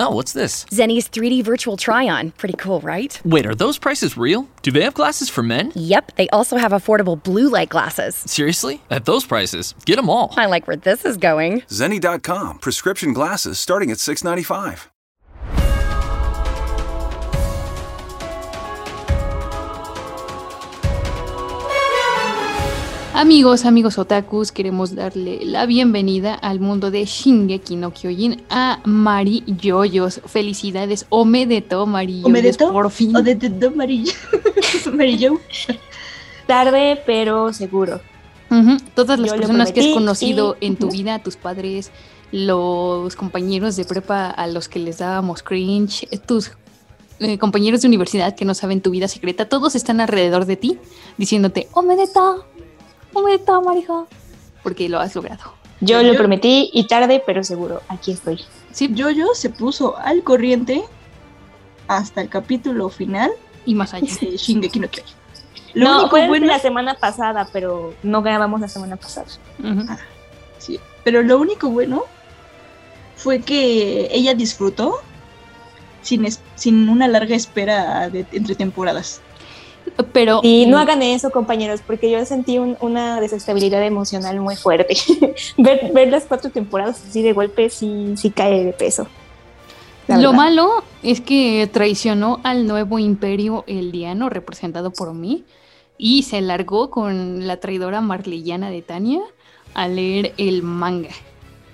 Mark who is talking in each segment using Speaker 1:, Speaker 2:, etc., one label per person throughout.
Speaker 1: Oh, what's this?
Speaker 2: Zenny's 3D virtual try on. Pretty cool, right?
Speaker 1: Wait, are those prices real? Do they have glasses for men?
Speaker 2: Yep, they also have affordable blue light glasses.
Speaker 1: Seriously? At those prices, get them all.
Speaker 2: I like where this is going.
Speaker 3: Zenny.com, prescription glasses starting at 695.
Speaker 4: Amigos, amigos otakus, queremos darle la bienvenida al mundo de Shingeki no Kyojin a Mari Yoyos. Felicidades, Omedeto, Mari Yoyos, por fin.
Speaker 5: Omedeto, Mari Yo.
Speaker 6: Tarde, pero seguro.
Speaker 4: Todas las personas que has conocido en tu vida, tus padres, los compañeros de prepa a los que les dábamos cringe, tus eh, compañeros de universidad que no saben tu vida secreta, todos están alrededor de ti diciéndote, Omedeto, Omedeto, Marijo, porque lo has logrado.
Speaker 6: Yo lo prometí y tarde, pero seguro. Aquí estoy.
Speaker 4: Sí,
Speaker 5: Jojo se puso al corriente hasta el capítulo final
Speaker 4: y más allá.
Speaker 5: de Shingeki no Kyojin. Lo
Speaker 6: no,
Speaker 5: único
Speaker 6: fue
Speaker 5: bueno,
Speaker 6: la semana pasada, pero no grabamos la semana pasada.
Speaker 4: Ujú.
Speaker 5: sí, pero lo único bueno fue que ella disfrutó sin, es- sin una larga espera de- entre temporadas.
Speaker 4: Pero
Speaker 6: Y no hagan eso, compañeros, porque yo sentí un- una desestabilidad emocional muy fuerte. ver, ver las cuatro temporadas así de golpe sí, sí cae de peso.
Speaker 4: Lo
Speaker 6: verdad.
Speaker 4: malo es que traicionó al nuevo imperio eldiano representado por mí y se largó con la traidora marleyana de Tania a leer el manga.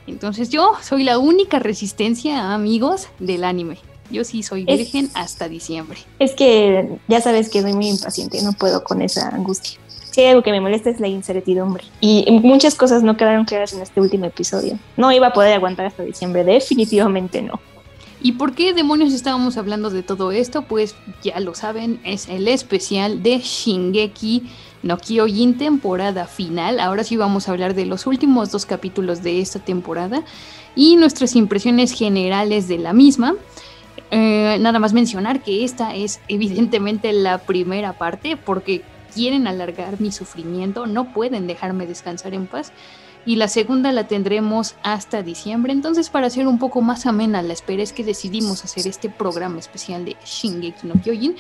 Speaker 4: Entonces yo soy la única resistencia, amigos, del anime. Yo sí soy
Speaker 6: Es-
Speaker 4: virgen hasta diciembre.
Speaker 6: Es que ya sabes que soy muy impaciente, no puedo con esa angustia. Hay algo que me molesta es la incertidumbre. Y muchas cosas no quedaron claras en este último episodio. No iba a poder aguantar hasta diciembre, definitivamente no.
Speaker 4: ¿Y por qué demonios estábamos hablando de todo esto? Pues ya lo saben, es el especial de Shingeki no Kyojin temporada final. Ahora sí vamos a hablar de los últimos dos capítulos de esta temporada y nuestras impresiones generales de la misma. Eh, nada más mencionar que esta es evidentemente la primera parte porque quieren alargar mi sufrimiento, no pueden dejarme descansar en paz y la segunda la tendremos hasta diciembre. Entonces, para hacer un poco más amena la espera, es que decidimos hacer este programa especial de Shingeki no Kyojin.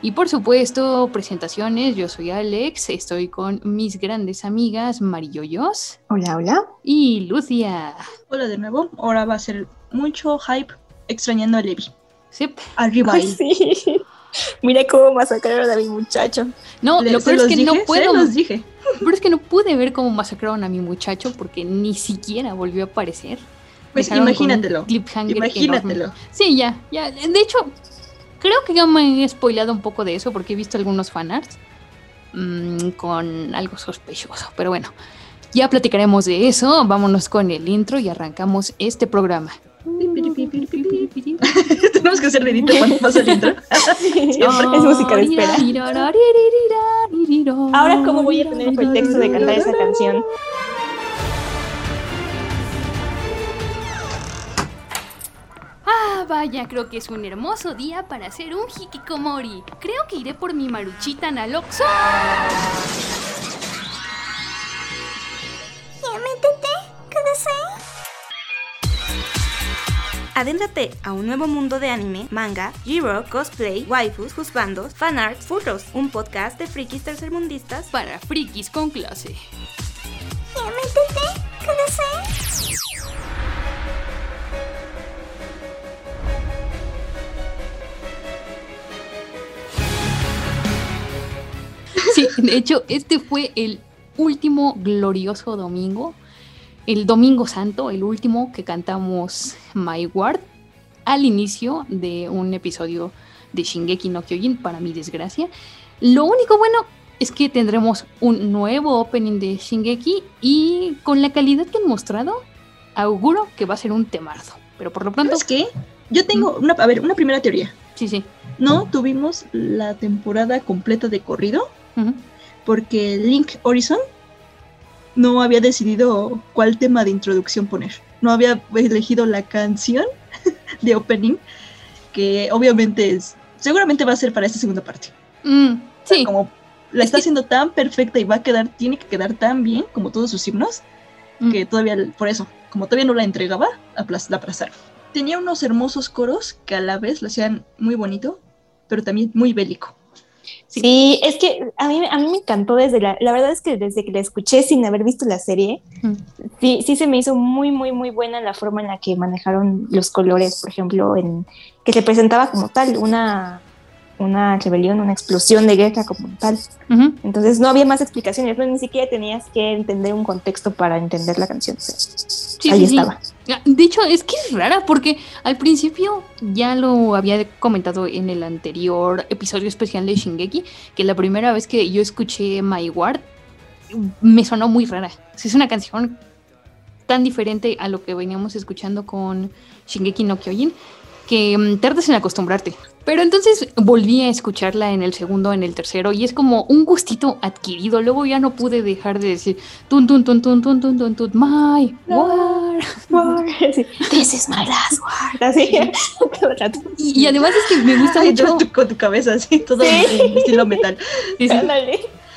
Speaker 4: Y por supuesto, presentaciones. Yo soy Alex, estoy con mis grandes amigas Mariyoyos
Speaker 6: Hola, hola.
Speaker 4: y Lucia.
Speaker 5: Hola de nuevo, ahora va a ser mucho hype extrañando a Levi.
Speaker 4: Sí.
Speaker 5: Arriba
Speaker 6: Ay,
Speaker 5: él.
Speaker 6: sí. Mira cómo masacraron a mi muchacho.
Speaker 4: No, lo peor es que
Speaker 5: dije,
Speaker 4: no puedo.
Speaker 5: los dije.
Speaker 4: Pero es que no pude ver cómo masacraron a mi muchacho porque ni siquiera volvió a aparecer.
Speaker 5: Pues
Speaker 4: Dejaron
Speaker 5: imagínatelo. Imagínatelo.
Speaker 4: enorme. Sí, ya, ya. De hecho, creo que ya me he spoilado un poco de eso porque he visto algunos fanarts mm, con algo sospechoso. Pero bueno, ya platicaremos de eso. Vámonos con el intro y arrancamos este programa.
Speaker 5: Tenemos que hacer dedito cuando pasa el intro.
Speaker 6: Siempre es música de espera. Ahora, ¿cómo voy a tener el pretexto de cantar esa canción?
Speaker 4: Ah, vaya, creo que es un hermoso día para hacer un hikikomori. Creo que iré por mi maruchita Naloxo.
Speaker 7: Adéntrate a un nuevo mundo de anime, manga, G-Rock, cosplay, waifus, juzbandos, fanarts, furros, un podcast de frikis tercermundistas
Speaker 4: Para frikis con clase. Sí, de hecho, este fue el último glorioso domingo, el domingo santo, el último que cantamos My Ward al inicio de un episodio de Shingeki no Kyojin, para mi desgracia. Lo único bueno es que tendremos un nuevo opening de Shingeki y con la calidad que han mostrado, auguro que va a ser un temardo. Pero por lo pronto,
Speaker 5: ¿Sabes qué? Yo tengo una, a ver, una primera teoría.
Speaker 4: sí, sí.
Speaker 5: No tuvimos la temporada completa de corrido porque Link Horizon no había decidido cuál tema de introducción poner. No había elegido la canción de opening que obviamente es, seguramente va a ser para esta segunda parte.
Speaker 4: Mm, sí.
Speaker 5: Como la está haciendo tan perfecta y va a quedar, tiene que quedar tan bien como todos sus himnos,
Speaker 4: Mm.
Speaker 5: que todavía, por eso, como todavía no la entregaba, la aplazaron. tenía unos hermosos coros que a la vez lo hacían muy bonito, pero también muy bélico.
Speaker 6: Sí, es que a mí, a mí me encantó desde la, la verdad es que desde que la escuché sin haber visto la serie,
Speaker 4: Mm.
Speaker 6: sí, sí se me hizo muy, muy, muy buena la forma en la que manejaron los colores, por ejemplo, en que se presentaba como tal, una, una rebelión, una explosión de guerra como tal. Entonces no había más explicaciones, no, ni siquiera tenías que entender un contexto para entender la canción.
Speaker 4: Sí,
Speaker 6: ahí
Speaker 4: sí,
Speaker 6: estaba.
Speaker 4: De hecho, es que es rara porque al principio ya lo había comentado en el anterior episodio especial de Shingeki, que la primera vez que yo escuché My Ward me sonó muy rara. Es una canción tan diferente a lo que veníamos escuchando con Shingeki no Kyojin que mm, tardas en acostumbrarte. Pero entonces volví a escucharla en el segundo, en el tercero, y es como un gustito adquirido. Luego ya no pude dejar de decir tun tun tun tun tun tun tun tun my word.
Speaker 6: Sí, This is my last word. Así.
Speaker 4: Y, y además es que me gusta
Speaker 5: Ay,
Speaker 4: mucho,
Speaker 5: tu, con tu cabeza así, todo
Speaker 6: Sí.
Speaker 5: en estilo metal.
Speaker 4: sí,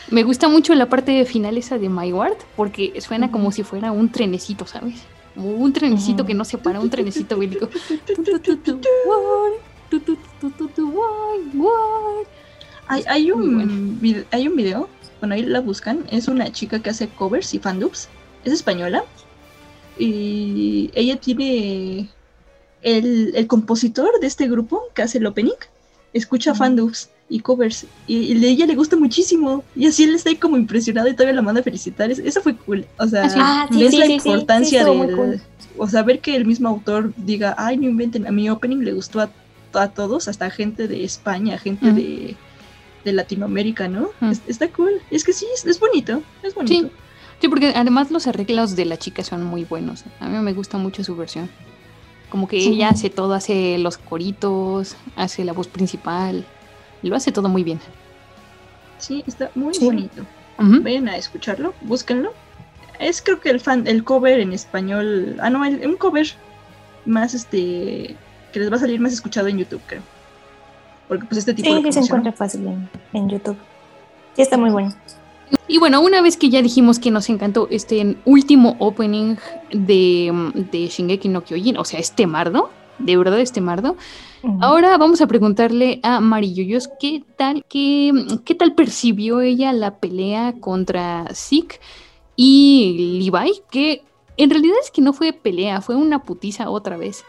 Speaker 4: me gusta mucho la parte final esa de My Word, porque suena como si fuera un trenecito, ¿sabes? Como un trenecito que no se para, un trenecito bélico. Tu, tu.
Speaker 5: Hay, un hay un video, bueno, ahí la buscan, es una chica que hace covers y fandubs, es española, y ella tiene el, el compositor de este grupo que hace el opening, escucha
Speaker 6: Ujú.
Speaker 5: fandubs y covers, y, y a ella le gusta muchísimo, y así él está ahí como impresionado y todavía la manda a felicitar, Es- eso fue cool, o sea,
Speaker 4: Ah, sí.
Speaker 6: Sí,
Speaker 5: ves
Speaker 6: sí,
Speaker 5: la
Speaker 6: sí, sí, sí,
Speaker 5: importancia del...
Speaker 6: cool.
Speaker 5: O sea, ver que el mismo autor diga, ay, no inventen, a mi opening le gustó a, a todos, hasta gente de España, gente
Speaker 4: Mm.
Speaker 5: de, de Latinoamérica, ¿no?
Speaker 4: Mm.
Speaker 5: Es- está cool. Es que sí, es, es bonito, es bonito.
Speaker 4: Sí, porque además los arreglos de la chica son muy buenos. A mí me gusta mucho su versión. Como que
Speaker 6: Sí.
Speaker 4: ella hace todo, hace los coritos, hace la voz principal. Lo hace todo muy bien.
Speaker 5: Sí, está muy
Speaker 6: Sí.
Speaker 5: bonito. Vayan a escucharlo, búsquenlo. Es creo que el fan, el cover en español, ah no, el- un cover más este que les va a salir más escuchado en YouTube, creo. Porque pues este tipo
Speaker 6: Sí,
Speaker 5: lo
Speaker 6: sí se encuentra fácil en, en YouTube. Sí, está muy bueno.
Speaker 4: Y bueno, una vez que ya dijimos que nos encantó este último opening de, de Shingeki no Kyojin, o sea, este mardo, de verdad este mardo, ahora vamos a preguntarle a Mariyuyos qué tal, qué, qué tal percibió ella la pelea contra Zeke y Levi, que en realidad es que no fue pelea, fue una putiza otra vez.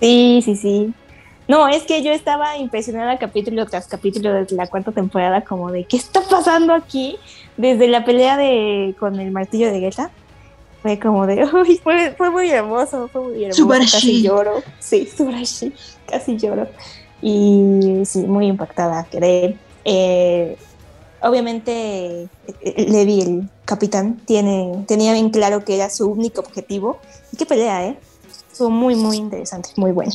Speaker 6: Sí, sí, sí. No, es que yo estaba impresionada capítulo tras capítulo desde la cuarta temporada, como de qué está pasando aquí, desde la pelea de con el martillo de Geta. Fue como de, uy, fue, fue muy hermoso, fue muy hermoso.
Speaker 5: Subarashi.
Speaker 6: Casi lloro. Sí, Subarashi, casi lloro. Y sí, muy impactada, quedé. Eh, obviamente, eh, Levi, el capitán, tiene, tenía bien claro que era su único objetivo. Y qué pelea, ¿eh? Estuvo muy, muy interesante, muy buena.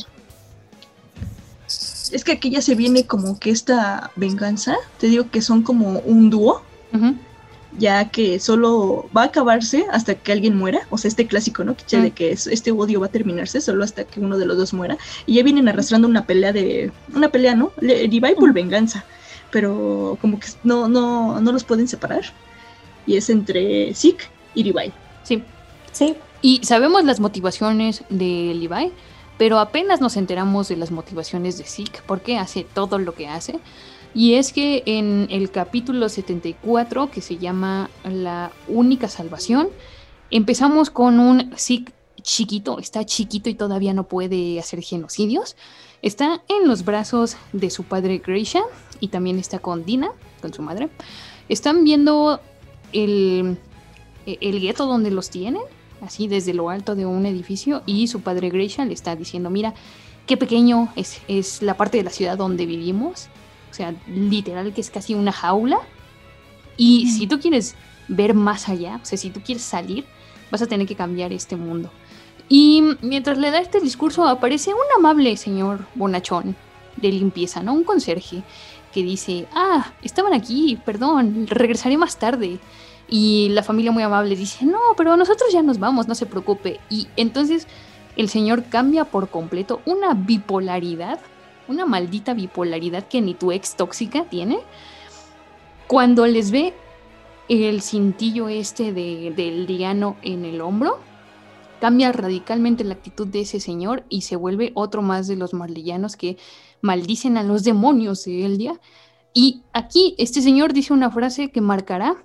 Speaker 5: Es que aquí ya se viene como que esta venganza, te digo que son como un dúo, ya que solo va a acabarse hasta que alguien muera, o sea, este clásico, ¿no? Que
Speaker 4: Mm.
Speaker 5: de que es- este odio va a terminarse solo hasta que uno de los dos muera, y ya vienen arrastrando una pelea de, una pelea, ¿no? Le- Levi por
Speaker 6: Mm.
Speaker 5: venganza, pero como que no, no, no los pueden separar, y es entre Zeke y Levi.
Speaker 4: Sí.
Speaker 6: Sí,
Speaker 4: Y sabemos las motivaciones de Levi, pero apenas nos enteramos de las motivaciones de Zeke, porque hace todo lo que hace. Y es que en el capítulo 74, que se llama La única salvación, empezamos con un Zeke chiquito, está chiquito y todavía no puede hacer genocidios. Está en los brazos de su padre Gracia y también está con Dina, con su madre. Están viendo el, el gueto donde los tienen así desde lo alto de un edificio y su padre Gracia le está diciendo, mira, qué pequeño es, es la parte de la ciudad donde vivimos, o sea, literal que es casi una jaula, y si tú quieres ver más allá, o sea, si tú quieres salir, vas a tener que cambiar este mundo. Y mientras le da este discurso aparece un amable señor bonachón de limpieza, ¿no? Un conserje que dice, ah, estaban aquí, perdón, regresaré más tarde. Y la familia muy amable dice, no, pero nosotros ya nos vamos, no se preocupe. Y entonces el señor cambia por completo una bipolaridad, una maldita bipolaridad que ni tu ex tóxica tiene, cuando les ve el cintillo este de, del diano en el hombro cambia radicalmente la actitud de ese señor y se vuelve otro más de los marlillanos que maldicen a los demonios de Eldia. Y aquí este señor dice una frase que marcará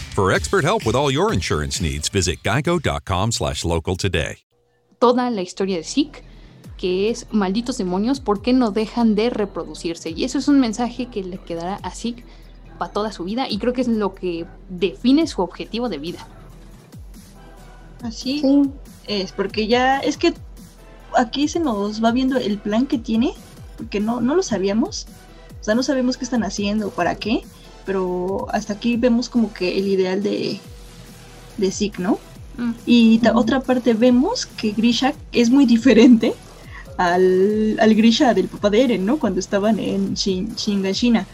Speaker 8: For expert help with all your insurance needs, visit geico.com slash local today.
Speaker 4: toda la historia de Zeke, que es malditos demonios, ¿por qué no dejan de reproducirse? Y eso es un mensaje que le quedará a Zeke para toda su vida y creo que es lo que define su objetivo de vida.
Speaker 5: Así
Speaker 6: Sí.
Speaker 5: es, porque ya es que aquí se nos va viendo el plan que tiene, porque no, no lo sabíamos. O sea, no sabemos qué están haciendo, para qué, pero hasta aquí vemos como que el ideal de, de Zeke, ¿no?
Speaker 4: Mm.
Speaker 5: Y otra parte vemos que Grisha es muy diferente al, al Grisha del papá de Eren, ¿no? Cuando estaban en Shin, Shingashina.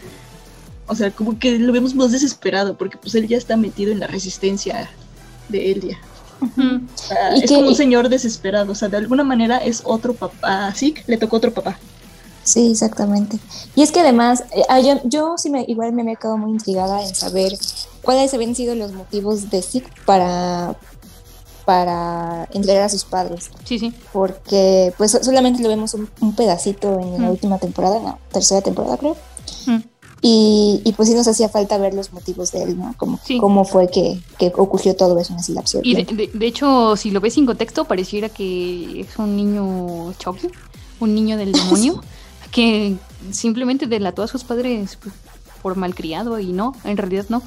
Speaker 5: O sea, como que lo vemos más desesperado, porque pues él ya está metido en la resistencia de
Speaker 6: Y
Speaker 5: es
Speaker 6: que-
Speaker 5: como un señor desesperado, o sea, de alguna manera es otro papá. Sí, le tocó otro papá.
Speaker 6: Sí, exactamente. Y es que además, eh, ah, yo, yo sí me, igual me había quedado muy intrigada en saber cuáles habían sido los motivos de Zeke para, para entregar a sus padres.
Speaker 4: Sí, sí.
Speaker 6: Porque pues so- solamente lo vemos un, un pedacito en la
Speaker 4: Mm.
Speaker 6: última temporada, en la tercera temporada creo.
Speaker 4: Mm.
Speaker 6: Y, y pues sí nos hacía falta ver los motivos de él, ¿no? Como,
Speaker 4: Sí.
Speaker 6: Cómo fue que, que ocurrió todo eso en ese lapso
Speaker 4: Y de,
Speaker 6: tiempo.
Speaker 4: de- de hecho, si lo ves sin contexto, pareciera que es un niño Chucky, un niño del demonio, que simplemente delató a sus padres por malcriado y no, en realidad no.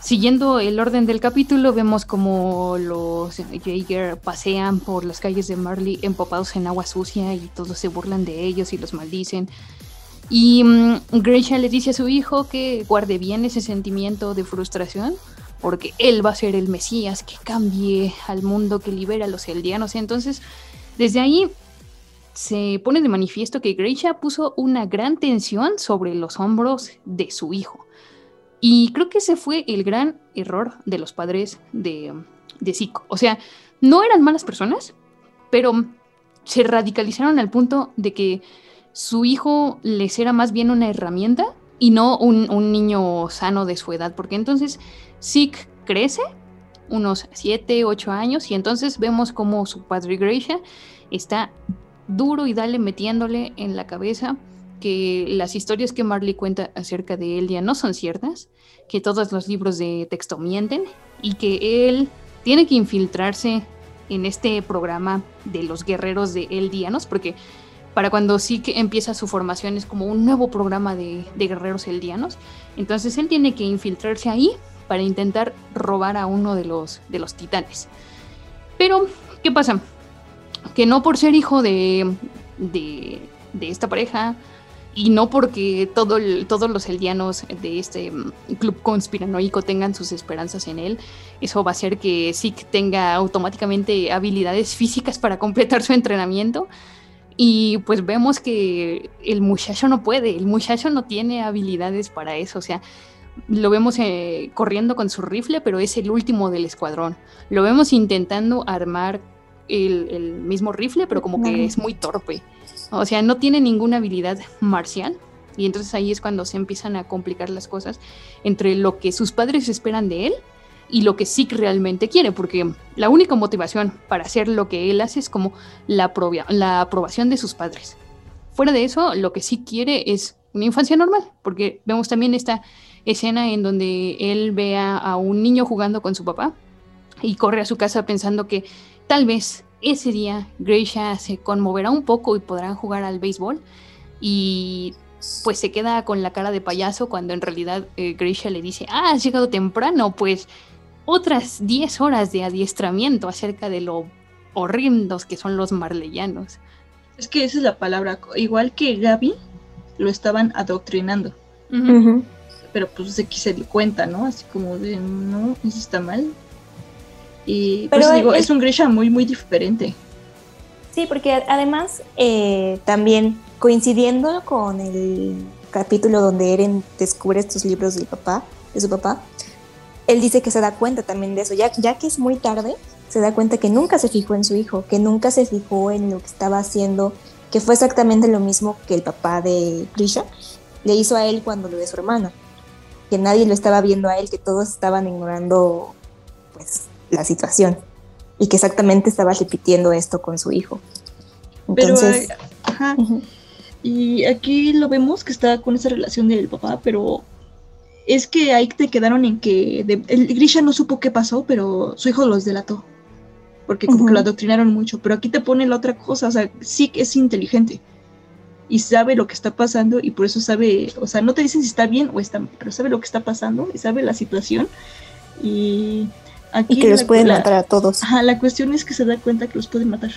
Speaker 4: Siguiendo el orden del capítulo, vemos como los Jaeger pasean por las calles de Marley empapados en agua sucia y todos se burlan de ellos y los maldicen. Y Grisha le dice a su hijo que guarde bien ese sentimiento de frustración, porque él va a ser el Mesías que cambie al mundo, que libera a los eldianos. Entonces, desde ahí se pone de manifiesto que Grisha puso una gran tensión sobre los hombros de su hijo. Y creo que ese fue el gran error de los padres de, de. O sea, no eran malas personas, pero se radicalizaron al punto de que su hijo les era más bien una herramienta y no un, un niño sano de su edad, porque entonces Zeke crece unos 7, 8 años y entonces vemos como su padre Gracia está duro y dale metiéndole en la cabeza que las historias que Marley cuenta acerca de Eldia no son ciertas, que todos los libros de texto mienten y que él tiene que infiltrarse en este programa de los guerreros de Eldianos, porque para cuando sí que empieza su formación es como un nuevo programa de, de guerreros eldianos. Entonces él tiene que infiltrarse ahí para intentar robar a uno de los, de los titanes. Pero, ¿qué pasa? Que no por ser hijo de, de, de esta pareja y no porque todos los eldianos de este mm, club conspiranoico tengan sus esperanzas en él, eso va a hacer que Zeke tenga automáticamente habilidades físicas para completar su entrenamiento. Y pues vemos que el muchacho no puede, el muchacho no tiene habilidades para eso, o sea, lo vemos eh, corriendo con su rifle, pero es el último del escuadrón. Lo vemos intentando armar el, el mismo rifle, pero como que es muy torpe. O sea, no tiene ninguna habilidad marcial. Y entonces ahí es cuando se empiezan a complicar las cosas entre lo que sus padres esperan de él y lo que Zeke realmente quiere, porque la única motivación para hacer lo que él hace es como la, la aprobación de sus padres. Fuera de eso, lo que sí quiere es una infancia normal, porque vemos también esta escena en donde él ve a, a un niño jugando con su papá y corre a su casa pensando que tal vez ese día Grisha se conmoverá un poco y podrán jugar al béisbol y pues se queda con la cara de payaso cuando en realidad eh, Grisha le dice, ah, has llegado temprano, pues otras 10 horas de adiestramiento acerca de lo horrendos que son los marleyanos.
Speaker 5: Es que esa es la palabra, igual que Gaby, lo estaban adoctrinando. Pero pues se, se dio cuenta, ¿no? Así como de, no, eso está mal. Y pues digo, es, un Grisha muy, muy diferente.
Speaker 6: Sí, porque además eh, también coincidiendo con el capítulo donde Eren descubre estos libros del papá, de su papá, él dice que se da cuenta también de eso, ya, ya que es muy tarde, se da cuenta que nunca se fijó en su hijo, que nunca se fijó en lo que estaba haciendo, que fue exactamente lo mismo que el papá de Grisha le hizo a él cuando lo de su hermana, que nadie lo estaba viendo a él, que todos estaban ignorando pues la situación y que exactamente estaba repitiendo esto con su hijo.
Speaker 5: Entonces, pero, ajá, y aquí lo vemos que está con esa relación del papá, pero es que ahí te quedaron en que el Grisha no supo qué pasó, pero su hijo los delató. Porque como que lo adoctrinaron mucho. Pero aquí te pone la otra cosa, o sea, sí que es inteligente. Y sabe lo que está pasando y por eso sabe, o sea, no te dicen si está bien o está mal, pero sabe lo que está pasando y sabe la situación. Y
Speaker 6: aquí... Y que los pueden matar a todos.
Speaker 5: Ajá, la cuestión es que se da cuenta que los pueden matar.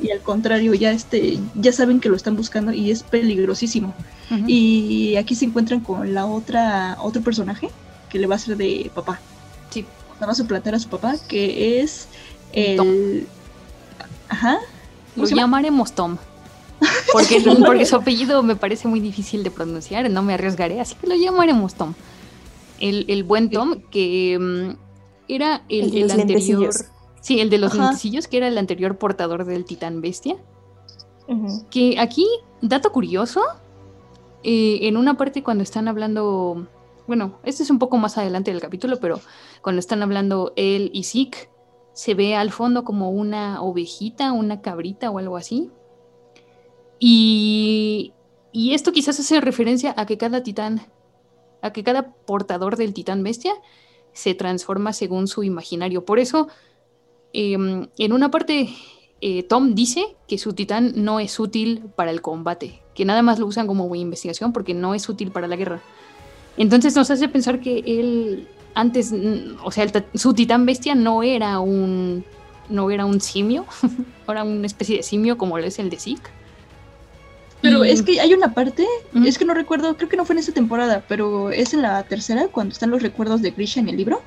Speaker 5: Y al contrario ya este ya saben que lo están buscando y es peligrosísimo. Y aquí se encuentran con la otra otro personaje que le va a ser de papá.
Speaker 4: Sí.
Speaker 5: Va a suplantar a su papá que es el ajá
Speaker 4: lo llamaremos Tom porque, porque su apellido me parece muy difícil de pronunciar no me arriesgaré así que lo llamaremos Tom el, buen Tom que mm, era el, anterior Sí, el de los lentecillos, que era el anterior portador del titán bestia. Que aquí, dato curioso, eh, en una parte cuando están hablando, bueno, este es un poco más adelante del capítulo, pero cuando están hablando él y Zeke, se ve al fondo como una ovejita, una cabrita o algo así. Y, y esto quizás hace referencia a que cada titán, a que cada portador del titán bestia se transforma según su imaginario. Por eso Em, en una parte, eh, Tom dice que su titán no es útil para el combate, que nada más lo usan como investigación porque no es útil para la guerra. Entonces nos hace pensar que él antes, o sea, su titán bestia no era un, no era un simio, era una especie de simio como lo es el de Zeke.
Speaker 5: Pero es que hay una parte, es que no recuerdo, creo que no fue en esta temporada, pero es en la tercera, cuando están los recuerdos de Grisha en el libro,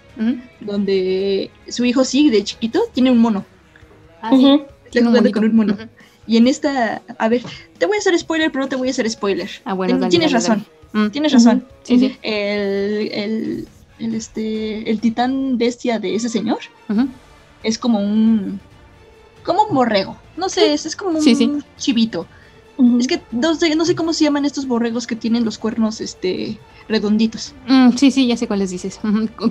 Speaker 5: donde su hijo sí, de chiquito, tiene un mono.
Speaker 4: Ah, sí.
Speaker 5: con un mono. Y en esta, a ver, te voy a hacer spoiler, pero no te voy a hacer spoiler.
Speaker 4: Ah, bueno,
Speaker 5: tienes razón. Tienes razón. Sí, sí. El, el, el, este, el titán bestia de ese señor es como un, como un borrego. No sé, es, es como un chivito. Es que no sé, no sé cómo se llaman estos borregos que tienen los cuernos este redonditos.
Speaker 4: Mm, sí, sí, ya sé cuáles dices.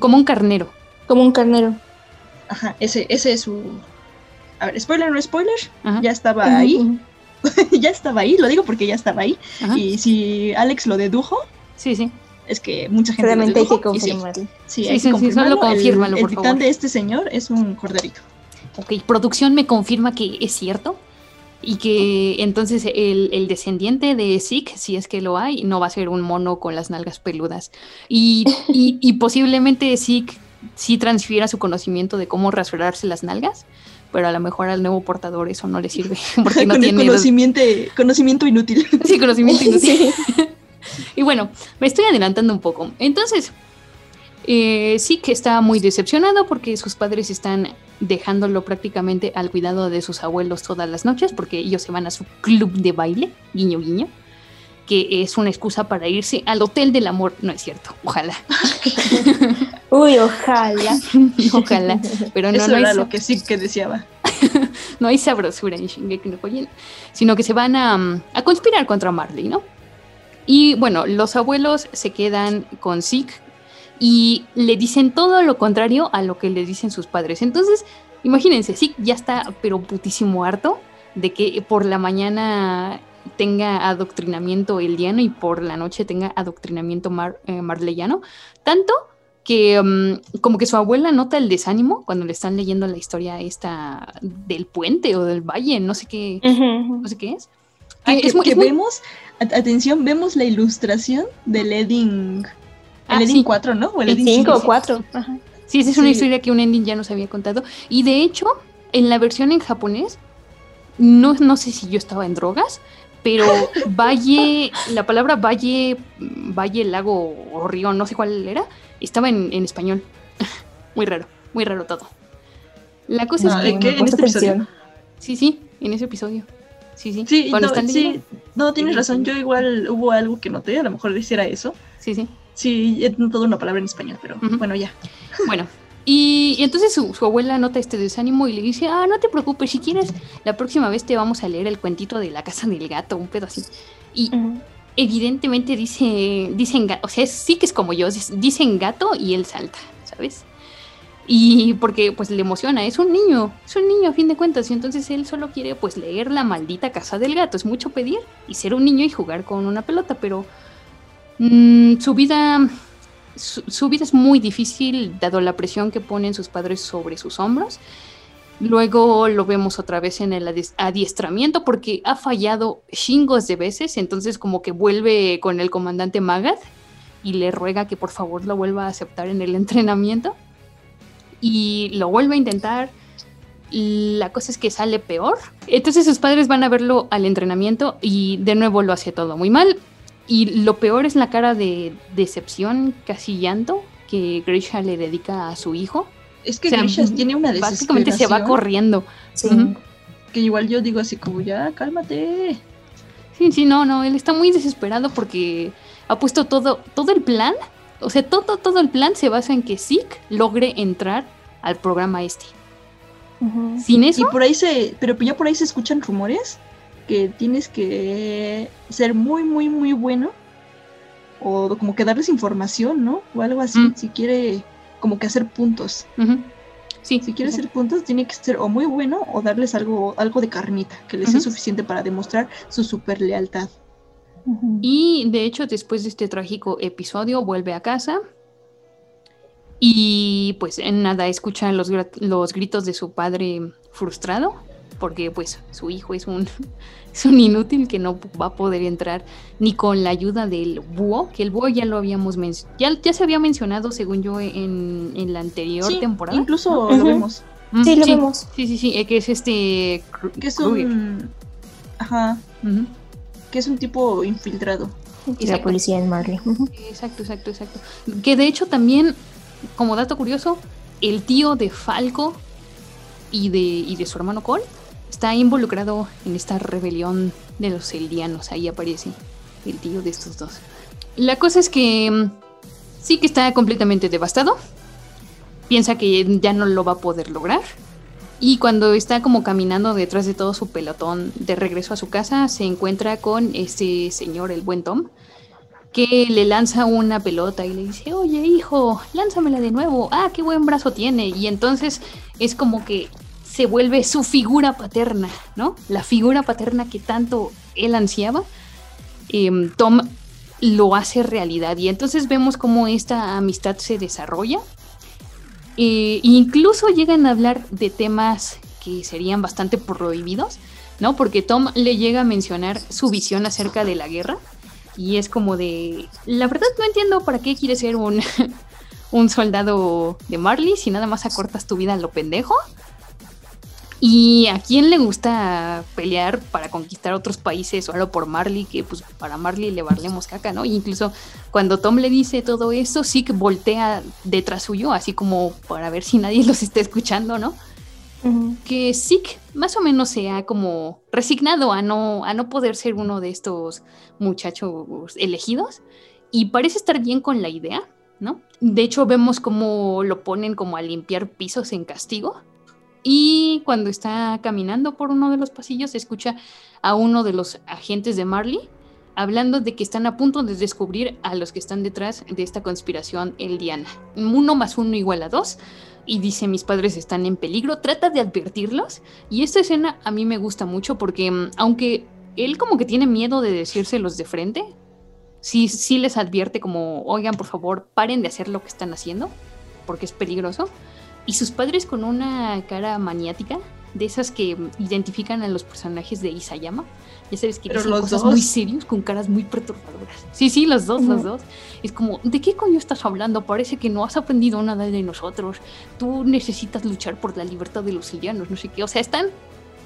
Speaker 4: Como un carnero.
Speaker 6: Como un carnero.
Speaker 5: Ajá, ese, ese es su. A ver, spoiler o no spoiler, ya estaba ahí. ya estaba ahí, lo digo porque ya estaba ahí. Y si Alex lo dedujo.
Speaker 4: Sí, sí.
Speaker 5: Es que mucha gente.
Speaker 6: Realmente hay que confirmarlo.
Speaker 5: Sí, sí, hay que confirmarlo. solo confírmalo, el, el titán de este señor es un corderito.
Speaker 4: Ok, producción me confirma que es cierto y que entonces el, descendiente de Zeke, si es que lo hay, no va a ser un mono con las nalgas peludas. Y, y, posiblemente Zeke sí transfiera su conocimiento de cómo rasurarse las nalgas, pero a lo mejor al nuevo portador eso no le sirve. Porque no tiene
Speaker 5: conocimiento, conocimiento inútil.
Speaker 4: Sí, conocimiento inútil. y bueno, me estoy adelantando un poco. Entonces, eh, sí que está muy decepcionado porque sus padres están dejándolo prácticamente al cuidado de sus abuelos todas las noches porque ellos se van a su club de baile, guiño guiño, que es una excusa para irse al hotel del amor. No es cierto, ojalá.
Speaker 6: Uy, ojalá.
Speaker 4: ojalá. Pero no,
Speaker 5: Eso
Speaker 4: no
Speaker 5: era lo que sí que deseaba.
Speaker 4: no hay sabrosura en Shingeki no sino que se van a, a conspirar contra Marley, ¿no? Y bueno, los abuelos se quedan con Zeke, y le dicen todo lo contrario a lo que le dicen sus padres. Entonces, imagínense, sí, ya está, pero putísimo harto de que por la mañana tenga adoctrinamiento eldiano y por la noche tenga adoctrinamiento mar, eh, marleyano. Tanto que mm, como que su abuela nota el desánimo cuando le están leyendo la historia esta del puente o del valle, no sé qué, no sé qué es.
Speaker 5: Ah,
Speaker 4: Que es muy-
Speaker 5: que
Speaker 4: es muy-
Speaker 5: vemos, at- atención, vemos la ilustración del Edding. El
Speaker 4: Ah,
Speaker 5: Edding
Speaker 4: sí.
Speaker 5: 4, ¿no? O el
Speaker 6: El
Speaker 5: Edding
Speaker 6: 5
Speaker 5: cinco.
Speaker 6: o 4. Ajá.
Speaker 4: Sí, esa es una
Speaker 5: Sí.
Speaker 4: historia que un ending ya nos había contado. Y de hecho, en la versión en japonés, no, no sé si yo estaba en drogas, pero valle, la palabra valle, valle, lago o río, no sé cuál era, estaba en, en español. muy raro, muy raro todo. La cosa
Speaker 5: No,
Speaker 4: es que...
Speaker 5: ¿en qué? ¿En
Speaker 6: Pon
Speaker 5: este episodio?
Speaker 4: Sí, sí, en ese episodio. Sí, sí.
Speaker 5: Sí, no,
Speaker 4: están
Speaker 5: sí, no, tienes razón. Yo igual hubo algo que noté, a lo mejor hiciera eso.
Speaker 4: Sí, sí.
Speaker 5: Sí, he notado una palabra en español, pero bueno, ya.
Speaker 4: Bueno, y, y entonces su, su abuela nota este desánimo y le dice, ah, no te preocupes, si quieres, la próxima vez te vamos a leer el cuentito de la casa del gato, un pedo así. Y evidentemente dice, dicen, o sea, sí que es como yo, dice- dicen gato y él salta, ¿sabes? Y porque pues le emociona, es un niño, es un niño a fin de cuentas, y entonces él solo quiere pues leer la maldita casa del gato, es mucho pedir y ser un niño y jugar con una pelota, pero mm, su vida su, vida es muy difícil dado la presión que ponen sus padres sobre sus hombros. Luego lo vemos otra vez en el adiestramiento porque ha fallado chingos de veces, entonces como que vuelve con el comandante Magath y le ruega que por favor lo vuelva a aceptar en el entrenamiento. Y lo vuelve a intentar. La cosa es que sale peor. Entonces sus padres van a verlo al entrenamiento y de nuevo lo hace todo muy mal. Y lo peor es la cara de decepción, casi llanto, que Grisha le dedica a su hijo.
Speaker 5: Es que
Speaker 4: O sea,
Speaker 5: Grisha tiene una
Speaker 4: Básicamente se va
Speaker 5: desesperación
Speaker 4: corriendo.
Speaker 6: Sí.
Speaker 5: Que igual yo digo así como, ya, cálmate.
Speaker 4: Sí, sí, no, no, él está muy desesperado porque ha puesto todo, todo el plan, o sea, todo, todo el plan se basa en que Zeke logre entrar al programa este. Sin
Speaker 5: Y
Speaker 4: eso,
Speaker 5: por ahí se, pero ya por ahí se escuchan rumores que tienes que ser muy, muy, muy bueno. O como que darles información, ¿no? O algo así,
Speaker 4: Mm.
Speaker 5: si quiere como que hacer puntos.
Speaker 4: sí,
Speaker 5: Si quiere hacer puntos, tiene que ser o muy bueno o darles algo, algo de carnita, que les sea
Speaker 4: Ujú.
Speaker 5: suficiente para demostrar su super lealtad.
Speaker 4: Y de hecho, después de este trágico episodio, vuelve a casa. Y pues en nada escucha los, los gritos de su padre frustrado, porque pues su hijo es un, es un inútil que no va a poder entrar ni con la ayuda del búho, que el búho ya lo habíamos mencionado, ya, ya se había mencionado según yo en, en la anterior
Speaker 5: Sí,
Speaker 4: temporada.
Speaker 5: incluso lo vemos.
Speaker 4: Mm,
Speaker 6: Sí, lo vemos.
Speaker 4: Sí, sí, sí, eh, que es este...
Speaker 5: Que es
Speaker 4: Kruger.
Speaker 5: un. Ajá. Que es un tipo infiltrado.
Speaker 6: La
Speaker 4: Exacto.
Speaker 6: policía en Marley.
Speaker 4: Exacto, exacto, exacto. Que de hecho también, como dato curioso, el tío de Falco y de, y de su hermano Cole está involucrado en esta rebelión de los Eldianos. Ahí aparece el tío de estos dos. La cosa es que mm, sí que está completamente devastado. Piensa que ya no lo va a poder lograr. Y cuando está como caminando detrás de todo su pelotón de regreso a su casa, se encuentra con este señor, el buen Tom, que le lanza una pelota y le dice, oye hijo, lánzamela de nuevo, ah, qué buen brazo tiene. Y entonces es como que se vuelve su figura paterna, ¿no? La figura paterna que tanto él ansiaba. Em, Tom lo hace realidad y entonces vemos cómo esta amistad se desarrolla. Eh, incluso llegan a hablar de temas que serían bastante prohibidos, ¿no? Porque Tom le llega a mencionar su visión acerca de la guerra y es como de, la verdad no entiendo para qué quieres ser un, un soldado de Marley si nada más acortas tu vida a lo pendejo. ¿Y a quién le gusta pelear para conquistar otros países solo por Marley? Que pues para Marley le valemos caca, ¿no? incluso cuando Tom le dice todo eso, Zeke voltea detrás suyo, así como para ver si nadie los está escuchando, ¿no? Que Zeke más o menos se ha como resignado a no, a no poder ser uno de estos muchachos elegidos y parece estar bien con la idea, ¿no? De hecho vemos cómo lo ponen como a limpiar pisos en castigo y cuando está caminando por uno de los pasillos escucha a uno de los agentes de Marley hablando de que están a punto de descubrir a los que están detrás de esta conspiración eldiana. Uno más uno igual a dos y dice mis padres están en peligro, trata de advertirlos y esta escena a mí me gusta mucho porque mm, aunque él como que tiene miedo de decírselos de frente, sí, sí les advierte como, oigan, por favor, paren de hacer lo que están haciendo, porque es peligroso. Y sus padres con una cara maniática, de esas que identifican a los personajes de Isayama. Ya sabes que
Speaker 5: los
Speaker 4: cosas
Speaker 5: dos.
Speaker 4: muy serios con caras muy perturbadoras. Sí, sí, los dos, los dos. Es como, ¿de qué coño estás hablando? Parece que no has aprendido nada de nosotros. Tú necesitas luchar por la libertad de los villanos, no sé qué. O sea, están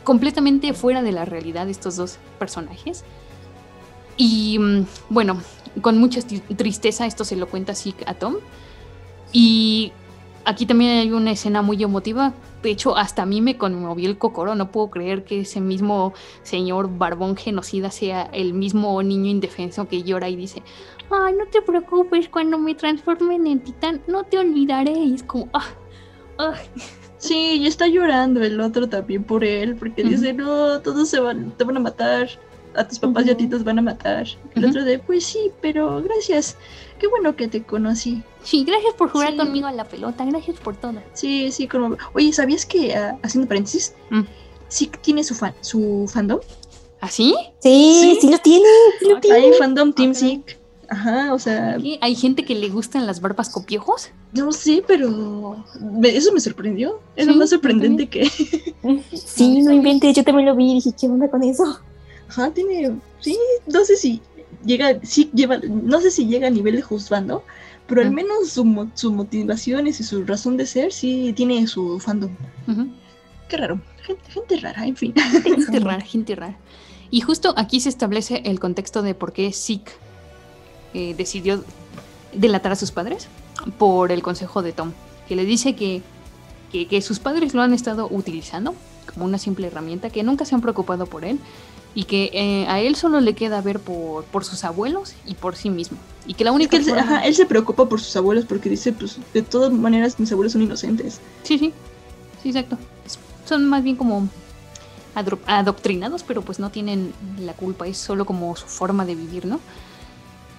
Speaker 4: completamente fuera de la realidad estos dos personajes. Y mm, bueno, con mucha tri- tristeza esto se lo cuenta Zeke a Tom. Y aquí también hay una escena muy emotiva. De hecho, hasta a mí me conmovió el cocoro. No puedo creer que ese mismo señor barbón genocida sea el mismo niño indefenso que llora y dice, ay, no te preocupes, cuando me transformen en titán, no te olvidaré. Y es como, ah, ah.
Speaker 5: Sí, y está llorando el otro también por él, porque dice, no, todos se van, te van a matar, a tus papás y a ti te van a matar. El otro de, pues sí, pero gracias, qué bueno que te conocí.
Speaker 4: Sí, gracias por jugar
Speaker 5: Sí.
Speaker 4: conmigo a la pelota, gracias por todo.
Speaker 5: Sí, sí, como... Oye, ¿sabías que, ah, haciendo paréntesis,
Speaker 4: Mm.
Speaker 5: sí tiene su, fan, su fandom?
Speaker 4: ¿Así?
Speaker 6: Sí, sí, lo tiene, sí lo tiene.
Speaker 5: Hay fandom Team Sick. Ajá, o sea,
Speaker 4: ¿Qué? ¿Hay gente que le gustan las barbas con piojos?
Speaker 5: no sé, pero me- eso me sorprendió. Es lo
Speaker 4: Sí,
Speaker 5: más sorprendente que...
Speaker 6: Sí, no inventes, yo también lo vi y dije, ¿qué onda con eso?
Speaker 5: Ajá, tiene... Sí, no sé si llega, sí lleva, no sé si llega a nivel de juzgando, pero al
Speaker 4: Mm.
Speaker 5: menos su, mo- sus motivaciones y su razón de ser sí tiene su fandom.
Speaker 4: Ujú.
Speaker 5: Qué raro, gente, gente rara, en fin.
Speaker 4: Gente rara, gente rara. Y justo aquí se establece el contexto de por qué Zeke eh, decidió delatar a sus padres por el consejo de Tom, que le dice que, que, que sus padres lo han estado utilizando como una simple herramienta, que nunca se han preocupado por él y que eh, a él solo le queda ver por, por sus abuelos y por sí mismo. Y que la
Speaker 5: Es
Speaker 4: única
Speaker 5: que él
Speaker 4: forma-
Speaker 5: ajá, él se preocupa por sus abuelos porque dice, pues, de todas maneras mis abuelos son inocentes.
Speaker 4: Sí, sí, sí, exacto. Son más bien como adoctrinados, pero pues no tienen la culpa, es solo como su forma de vivir, ¿no?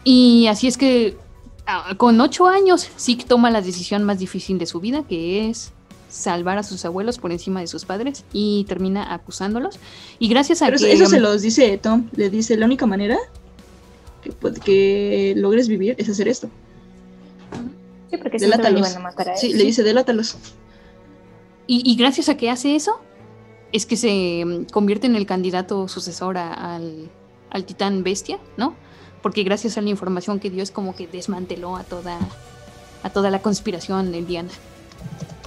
Speaker 4: Y así es que ah, con ocho años, Zeke toma la decisión más difícil de su vida, que es salvar a sus abuelos por encima de sus padres y termina acusándolos. Y gracias a
Speaker 5: Pero eso,
Speaker 4: que...
Speaker 5: eso se los dice Tom, le dice, la única manera que, logres vivir es hacer esto.
Speaker 6: Sí, porque siempre lo iban a matar a él.
Speaker 5: Sí, le dice, delátalos.
Speaker 4: Y, y gracias a que hace eso, es que se mm, convierte en el candidato sucesor a- al, al titán bestia, ¿no? Porque gracias a la información que dio es como que desmanteló a toda, a toda la conspiración de Diana.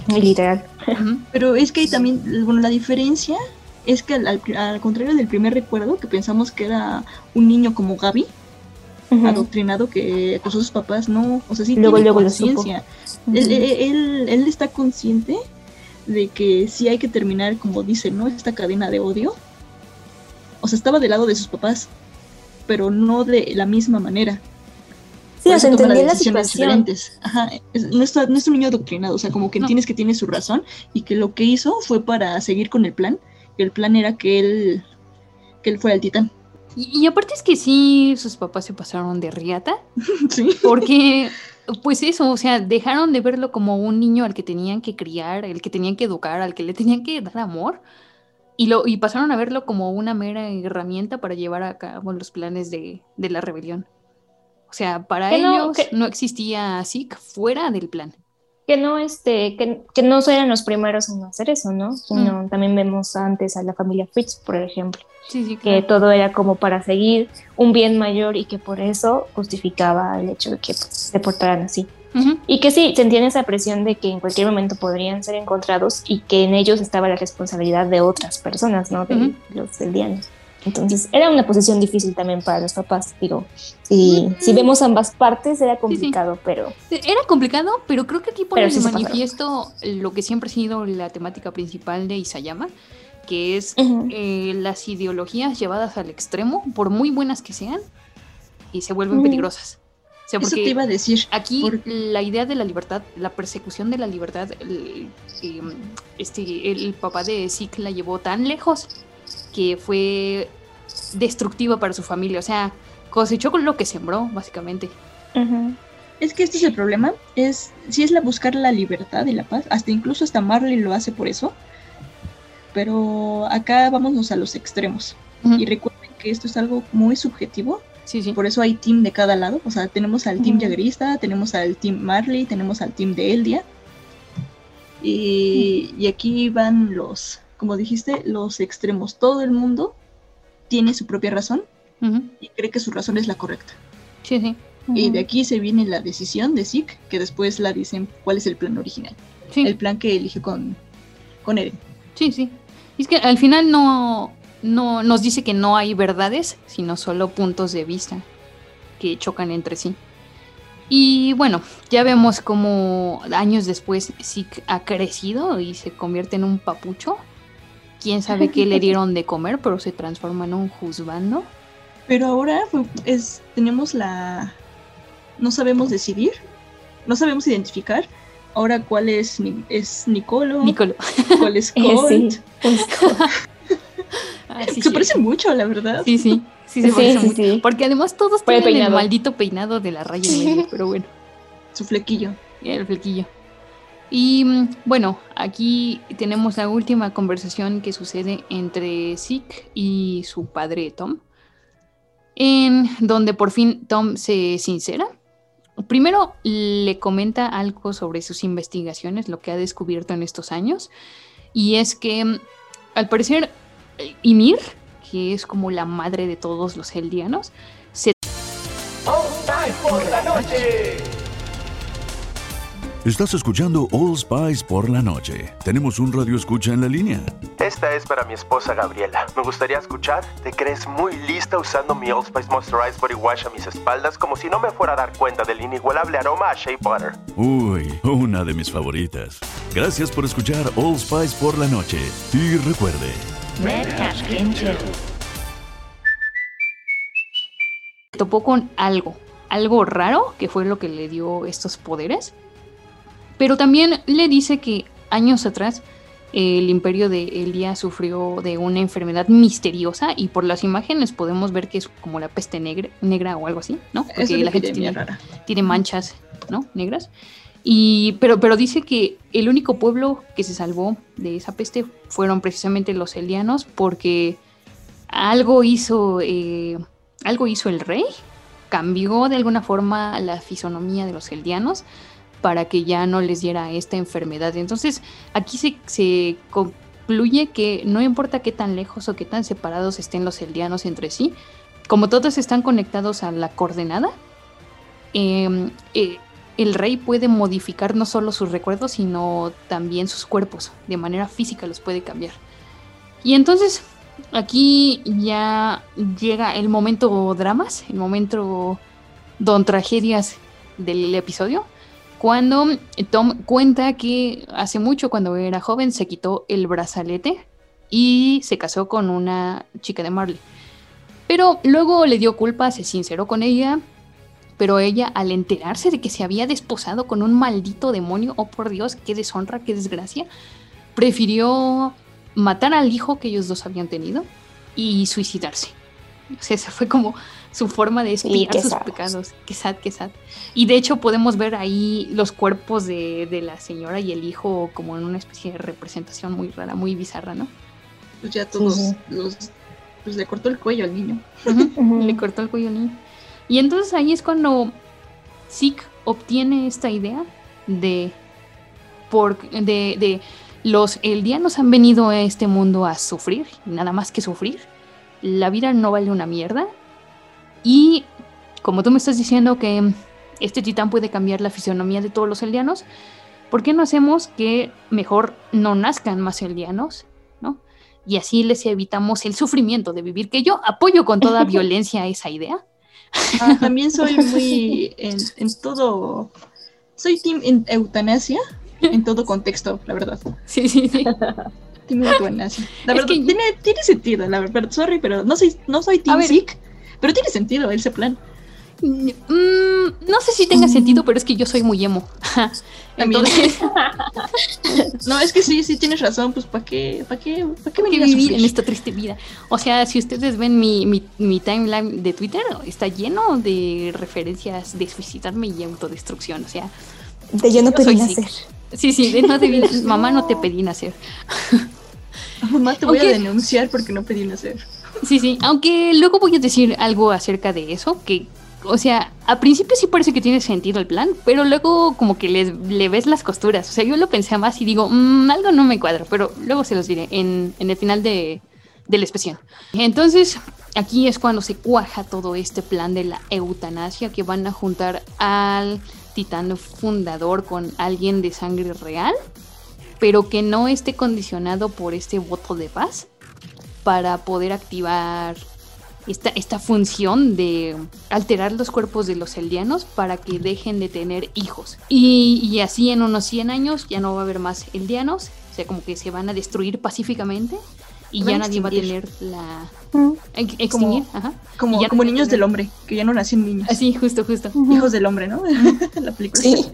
Speaker 6: Literal.
Speaker 5: Pero es que también, bueno, la diferencia es que al, al- al contrario del primer recuerdo, que pensamos que era un niño como Gaby, adoctrinado que acusó a sus papás, no, o sea, sí
Speaker 6: Luego-
Speaker 5: tiene
Speaker 6: luego
Speaker 5: conciencia. Él, él- él- él está consciente de que sí hay que terminar, como dice, ¿no? Esta cadena de odio. O sea, estaba del lado de sus papás, pero no de la misma manera.
Speaker 6: Sí, o sea, entendía la situación.
Speaker 5: Ajá, no, está- no es un niño adoctrinado, o sea, como que
Speaker 4: No.
Speaker 5: entiendes que tiene su razón y que lo que hizo fue para seguir con el plan. que El plan era que él, que él fuera el titán.
Speaker 4: Y, y aparte es que sí, sus papás se pasaron de riata,
Speaker 5: Sí.
Speaker 4: porque, pues eso, o sea, dejaron de verlo como un niño al que tenían que criar, el que tenían que educar, al que le tenían que dar amor, y, lo, y pasaron a verlo como una mera herramienta para llevar a cabo los planes de, de la rebelión. O sea, para
Speaker 6: Que no,
Speaker 4: ellos
Speaker 6: que-
Speaker 4: no existía Zeke fuera del plan.
Speaker 6: Que no, este, que, que no eran los primeros en hacer eso, ¿no? Sino también vemos antes a la familia Fritz, por ejemplo,
Speaker 4: Sí, sí,
Speaker 6: que todo era como para seguir un bien mayor y que por eso justificaba el hecho de que pues, se portaran así. Y que sí, se entiende esa presión de que en cualquier momento podrían ser encontrados y que en ellos estaba la responsabilidad de otras personas, ¿no? De los eldianos. Entonces, era una posición difícil también para los papás, digo. Si, si vemos ambas partes, era complicado, pero
Speaker 4: Era complicado, pero creo que aquí pone
Speaker 6: Pero sí
Speaker 4: de
Speaker 6: pasaron.
Speaker 4: manifiesto lo que siempre ha sido la temática principal de Isayama, que es
Speaker 6: Ujú.
Speaker 4: eh, las ideologías llevadas al extremo, por muy buenas que sean, y se vuelven
Speaker 6: Ujú.
Speaker 4: peligrosas. O sea,
Speaker 5: Eso te iba a decir.
Speaker 4: aquí
Speaker 5: por-
Speaker 4: la idea de la libertad, la persecución de la libertad, el, eh, este, el papá de Zeke la llevó tan lejos que fue destructiva para su familia. O sea, cosechó con lo que sembró, básicamente.
Speaker 5: Es que este es el problema, es si es la buscar la libertad y la paz, hasta incluso hasta Marley lo hace por eso. Pero acá vámonos a los extremos. Y recuerden que esto es algo muy subjetivo
Speaker 4: Sí, sí.
Speaker 5: Por eso hay team de cada lado. O sea, tenemos al team. Jaggerista, tenemos al team Marley, tenemos al team de Eldia. Y, y aquí van los, como dijiste, los extremos. Todo el mundo tiene su propia razón y cree que su razón es la correcta.
Speaker 4: Sí, sí.
Speaker 5: Y de aquí se viene la decisión de Zeke, que después la dicen cuál es el plan original.
Speaker 4: Sí.
Speaker 5: El plan que eligió con, con Eren.
Speaker 4: Sí, sí. Y es que al final no, no nos dice que no hay verdades, sino solo puntos de vista que chocan entre sí. Y bueno, ya vemos como años después Zeke ha crecido y se convierte en un papucho. Quién sabe qué le dieron de comer, pero se transforma en un juzgando.
Speaker 5: Pero ahora fue- es, tenemos la... No sabemos decidir, no sabemos identificar ahora cuál es, es Nicolo,
Speaker 4: Nicolo.
Speaker 5: cuál es
Speaker 6: Eh,
Speaker 5: Colt.
Speaker 6: sí, justo.
Speaker 4: Ah, sí,
Speaker 5: se
Speaker 4: sí.
Speaker 5: parece mucho, la verdad.
Speaker 4: Sí, sí. Sí, se
Speaker 6: Sí,
Speaker 4: parece
Speaker 6: sí,
Speaker 4: mucho.
Speaker 6: sí.
Speaker 4: Porque además todos tienen el maldito peinado de la raya en medio, pero bueno.
Speaker 5: Su flequillo.
Speaker 4: El flequillo. Y mm, bueno, aquí tenemos la última conversación que sucede entre Zeke y su padre Tom, en donde por fin Tom se sincera. Primero le comenta algo sobre sus investigaciones, lo que ha descubierto en estos años, y es que mm, al parecer eh, Ymir, que es como la madre de todos los eldianos, se
Speaker 9: Estás escuchando All Spice por la noche. Tenemos un radio escucha en la línea.
Speaker 10: Esta es para mi esposa Gabriela. Me gustaría escuchar. ¿Te crees muy lista usando mi Old Spice Moisturized Body Wash a mis espaldas como si no me fuera a dar cuenta del inigualable aroma a Shea Butter?
Speaker 9: Uy, una de mis favoritas. Gracias por escuchar All Spice por la noche. Y recuerde,
Speaker 4: topó con algo, algo raro, que fue lo que le dio estos poderes. Pero también le dice que años atrás el imperio de Elia sufrió de una enfermedad misteriosa y por las imágenes podemos ver que es como la peste negra, negra o algo así, ¿no? Porque
Speaker 5: Es
Speaker 4: la gente tiene, tiene manchas, ¿no? Negras. Y, pero, pero dice que el único pueblo que se salvó de esa peste fueron precisamente los elianos porque algo hizo, eh, algo hizo el rey, cambió de alguna forma la fisonomía de los eldianos para que ya no les diera esta enfermedad. Entonces aquí se, concluye que no importa qué tan lejos o qué tan separados estén los eldianos entre sí, como todos están conectados a la coordenada, eh, eh, el rey puede modificar no solo sus recuerdos, sino también sus cuerpos. De manera física los puede cambiar. Y entonces aquí ya llega el momento dramas, el momento don tragedias del episodio, cuando Tom cuenta que hace mucho, cuando era joven, se quitó el brazalete y se casó con una chica de Marley. Pero luego le dio culpa, se sinceró con ella, pero ella, al enterarse de que se había desposado con un maldito demonio, oh por Dios, qué deshonra, qué desgracia, prefirió matar al hijo que ellos dos habían tenido y suicidarse. O sea, esa fue como su forma de expiar sus
Speaker 6: sad.
Speaker 4: pecados. Qué sad, qué sad. Y de hecho podemos ver ahí los cuerpos de, de la señora y el hijo como en una especie de representación muy rara, muy bizarra, ¿no?
Speaker 5: Pues ya todos
Speaker 6: Sí,
Speaker 5: los. Pues le cortó el cuello al niño.
Speaker 4: Le cortó el cuello al niño. Y entonces ahí es cuando Zeke obtiene esta idea de, por, de, de los eldianos han venido a este mundo a sufrir, nada más que sufrir. La vida no vale una mierda. Y como tú me estás diciendo que este titán puede cambiar la fisionomía de todos los eldianos, ¿por qué no hacemos que mejor no nazcan más eldianos? ¿no? Y así les evitamos el sufrimiento de vivir, que yo apoyo con toda violencia esa idea.
Speaker 5: Ah, también soy muy en, en todo. Soy team en eutanasia en todo contexto, la verdad.
Speaker 4: Sí, sí, sí.
Speaker 5: Team eutanasia. La
Speaker 4: Es
Speaker 5: verdad,
Speaker 4: que-
Speaker 5: tiene, tiene sentido, la verdad. Sorry, pero no soy, no soy team sick, pero tiene sentido ese plan.
Speaker 4: Mm, no sé si tenga sentido, pero es que yo soy muy emo. Entonces,
Speaker 5: No, es que sí, sí tienes razón, pues ¿para qué, para qué, para qué venir
Speaker 4: vivir en esta triste vida. O sea, si ustedes ven mi, mi, mi timeline de Twitter, está lleno de referencias de suicidarme y autodestrucción. O sea,
Speaker 6: De yo no pedí nacer.
Speaker 4: Sí, sí, de no debí- mamá no te pedí nacer.
Speaker 5: Mamá, te voy a denunciar porque no pedí nacer.
Speaker 4: Sí, sí, aunque luego voy a decir algo acerca de eso, que, o sea, a principio sí parece que tiene sentido el plan, pero luego como que le, le ves las costuras. O sea, yo lo pensé más y digo, "Mm, algo no me cuadra, pero luego se los diré en, en el final de, del especial. Entonces, aquí es cuando se cuaja todo este plan de la eutanasia, que van a juntar al titán fundador con alguien de sangre real, pero que no esté condicionado por este voto de paz para poder activar esta, esta función de alterar los cuerpos de los eldianos para que dejen de tener hijos. Y, y así en unos 100 años ya no va a haber más eldianos, o sea, como que se van a destruir pacíficamente y
Speaker 5: Van
Speaker 4: ya nadie va a tener la...
Speaker 5: Mm.
Speaker 4: ex- Extinguir, ajá.
Speaker 5: Como,
Speaker 4: ya
Speaker 5: como
Speaker 4: no-
Speaker 5: niños del hombre, que ya no nacen niños.
Speaker 4: Así, justo, justo.
Speaker 5: Hijos del hombre, ¿no? la película.
Speaker 6: Sí.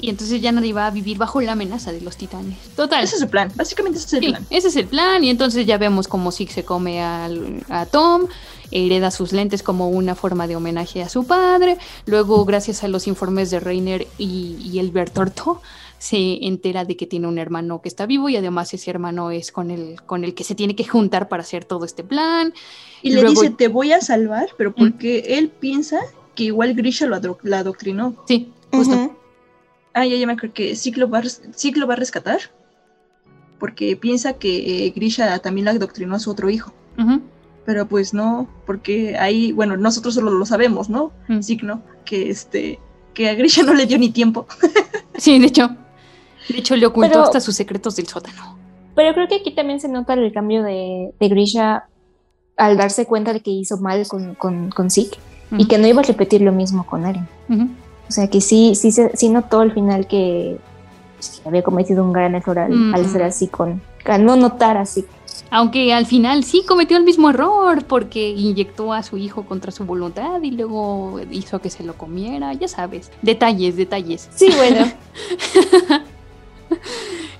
Speaker 4: Y entonces ya nadie va a vivir bajo la amenaza de los titanes. Total.
Speaker 5: Ese es el plan. Básicamente ese es el
Speaker 4: Sí,
Speaker 5: plan.
Speaker 4: ese es el plan. Y entonces ya vemos cómo Zeke se come al- a Tom, hereda sus lentes como una forma de homenaje a su padre. Luego, gracias a los informes de Reiner y, y el Bertorto, se entera de que tiene un hermano que está vivo y además ese hermano es con el, con el que se tiene que juntar para hacer todo este plan.
Speaker 5: Y le
Speaker 4: Luego-
Speaker 5: dice, te voy a salvar, pero porque él piensa que igual Grisha lo adro- la adoctrinó.
Speaker 4: Sí, justo.
Speaker 5: Ah, ya, ya me acuerdo que Zeke lo va a, res- Zeke lo va a rescatar. Porque piensa que eh, Grisha también la adoctrinó a su otro hijo.
Speaker 4: Ujú.
Speaker 5: Pero pues no, porque ahí, bueno, nosotros solo lo sabemos, ¿no?
Speaker 4: Mm.
Speaker 5: Zeke no, que este, que a Grisha no le dio ni tiempo.
Speaker 4: Sí, de hecho. De hecho, le ocultó
Speaker 6: Pero-
Speaker 4: hasta sus secretos del sótano.
Speaker 6: Pero creo que aquí también se nota el cambio de, de Grisha al darse cuenta de que hizo mal con, con, con Zeke y que no iba a repetir lo mismo con Eren. O sea que sí, sí, sí notó al final que, pues, que había cometido un gran error al,
Speaker 4: Mm.
Speaker 6: al ser así con, no notar así.
Speaker 4: Aunque al final sí cometió el mismo error porque inyectó a su hijo contra su voluntad y luego hizo que se lo comiera, ya sabes. Detalles, detalles.
Speaker 6: Sí, bueno.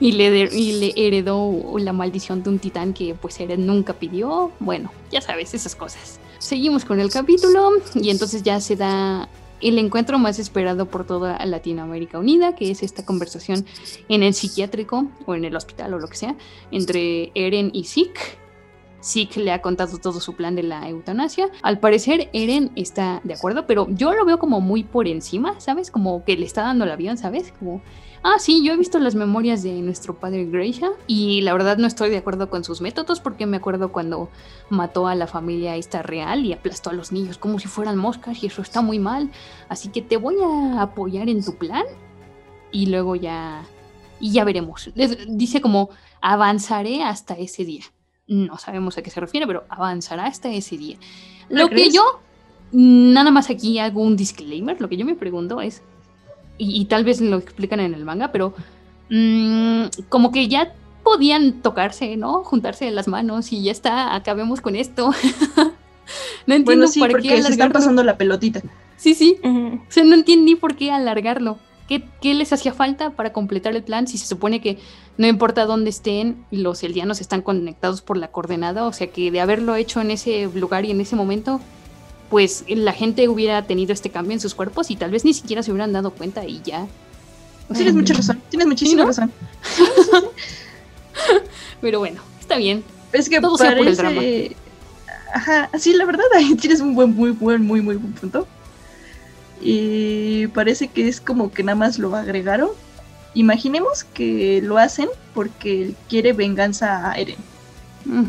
Speaker 4: Y le, de- y le heredó la maldición de un titán que pues Eren nunca pidió. Bueno, ya sabes, esas cosas. Seguimos con el capítulo y entonces ya se da el encuentro más esperado por toda Latinoamérica Unida, que es esta conversación en el psiquiátrico o en el hospital o lo que sea, entre Eren y Zeke. Zeke le ha contado todo su plan de la eutanasia. Al parecer Eren está de acuerdo, pero yo lo veo como muy por encima, ¿sabes? Como que le está dando el avión, ¿sabes? Como, ah, sí, yo he visto las memorias de nuestro padre Gracia y la verdad no estoy de acuerdo con sus métodos porque me acuerdo cuando mató a la familia esta real y aplastó a los niños como si fueran moscas y eso está muy mal. Así que te voy a apoyar en tu plan y luego ya y ya veremos. Dice como avanzaré hasta ese día. No sabemos a qué se refiere, pero avanzará hasta ese día.
Speaker 5: ¿Lo
Speaker 4: Lo que yo nada más aquí hago un disclaimer. Lo que yo me pregunto es y, y tal vez lo explican en el manga, pero mm, como que ya podían tocarse, ¿no? Juntarse de las manos y ya está, acabemos con esto. no entiendo
Speaker 5: Bueno, sí,
Speaker 4: por
Speaker 5: porque
Speaker 4: qué
Speaker 5: se están
Speaker 4: alargarlo.
Speaker 5: pasando la pelotita.
Speaker 4: Sí, sí. O sea, no entendí por qué alargarlo. ¿Qué, qué les hacía falta para completar el plan si se supone que no importa dónde estén, los eldianos están conectados por la coordenada? O sea, que de haberlo hecho en ese lugar y en ese momento, pues la gente hubiera tenido este cambio en sus cuerpos y tal vez ni siquiera se hubieran dado cuenta y ya. Sea,
Speaker 5: Tienes mucha razón, tienes muchísima
Speaker 4: ¿no?
Speaker 5: razón.
Speaker 4: Pero bueno, está bien.
Speaker 5: Es que
Speaker 4: Todo sea por el
Speaker 5: parece... Ajá, sí, la verdad, ahí tienes un buen, muy buen, muy, muy buen punto. Y parece que es como que nada más lo agregaron. Imaginemos que lo hacen porque él quiere venganza a Eren.
Speaker 4: Mm,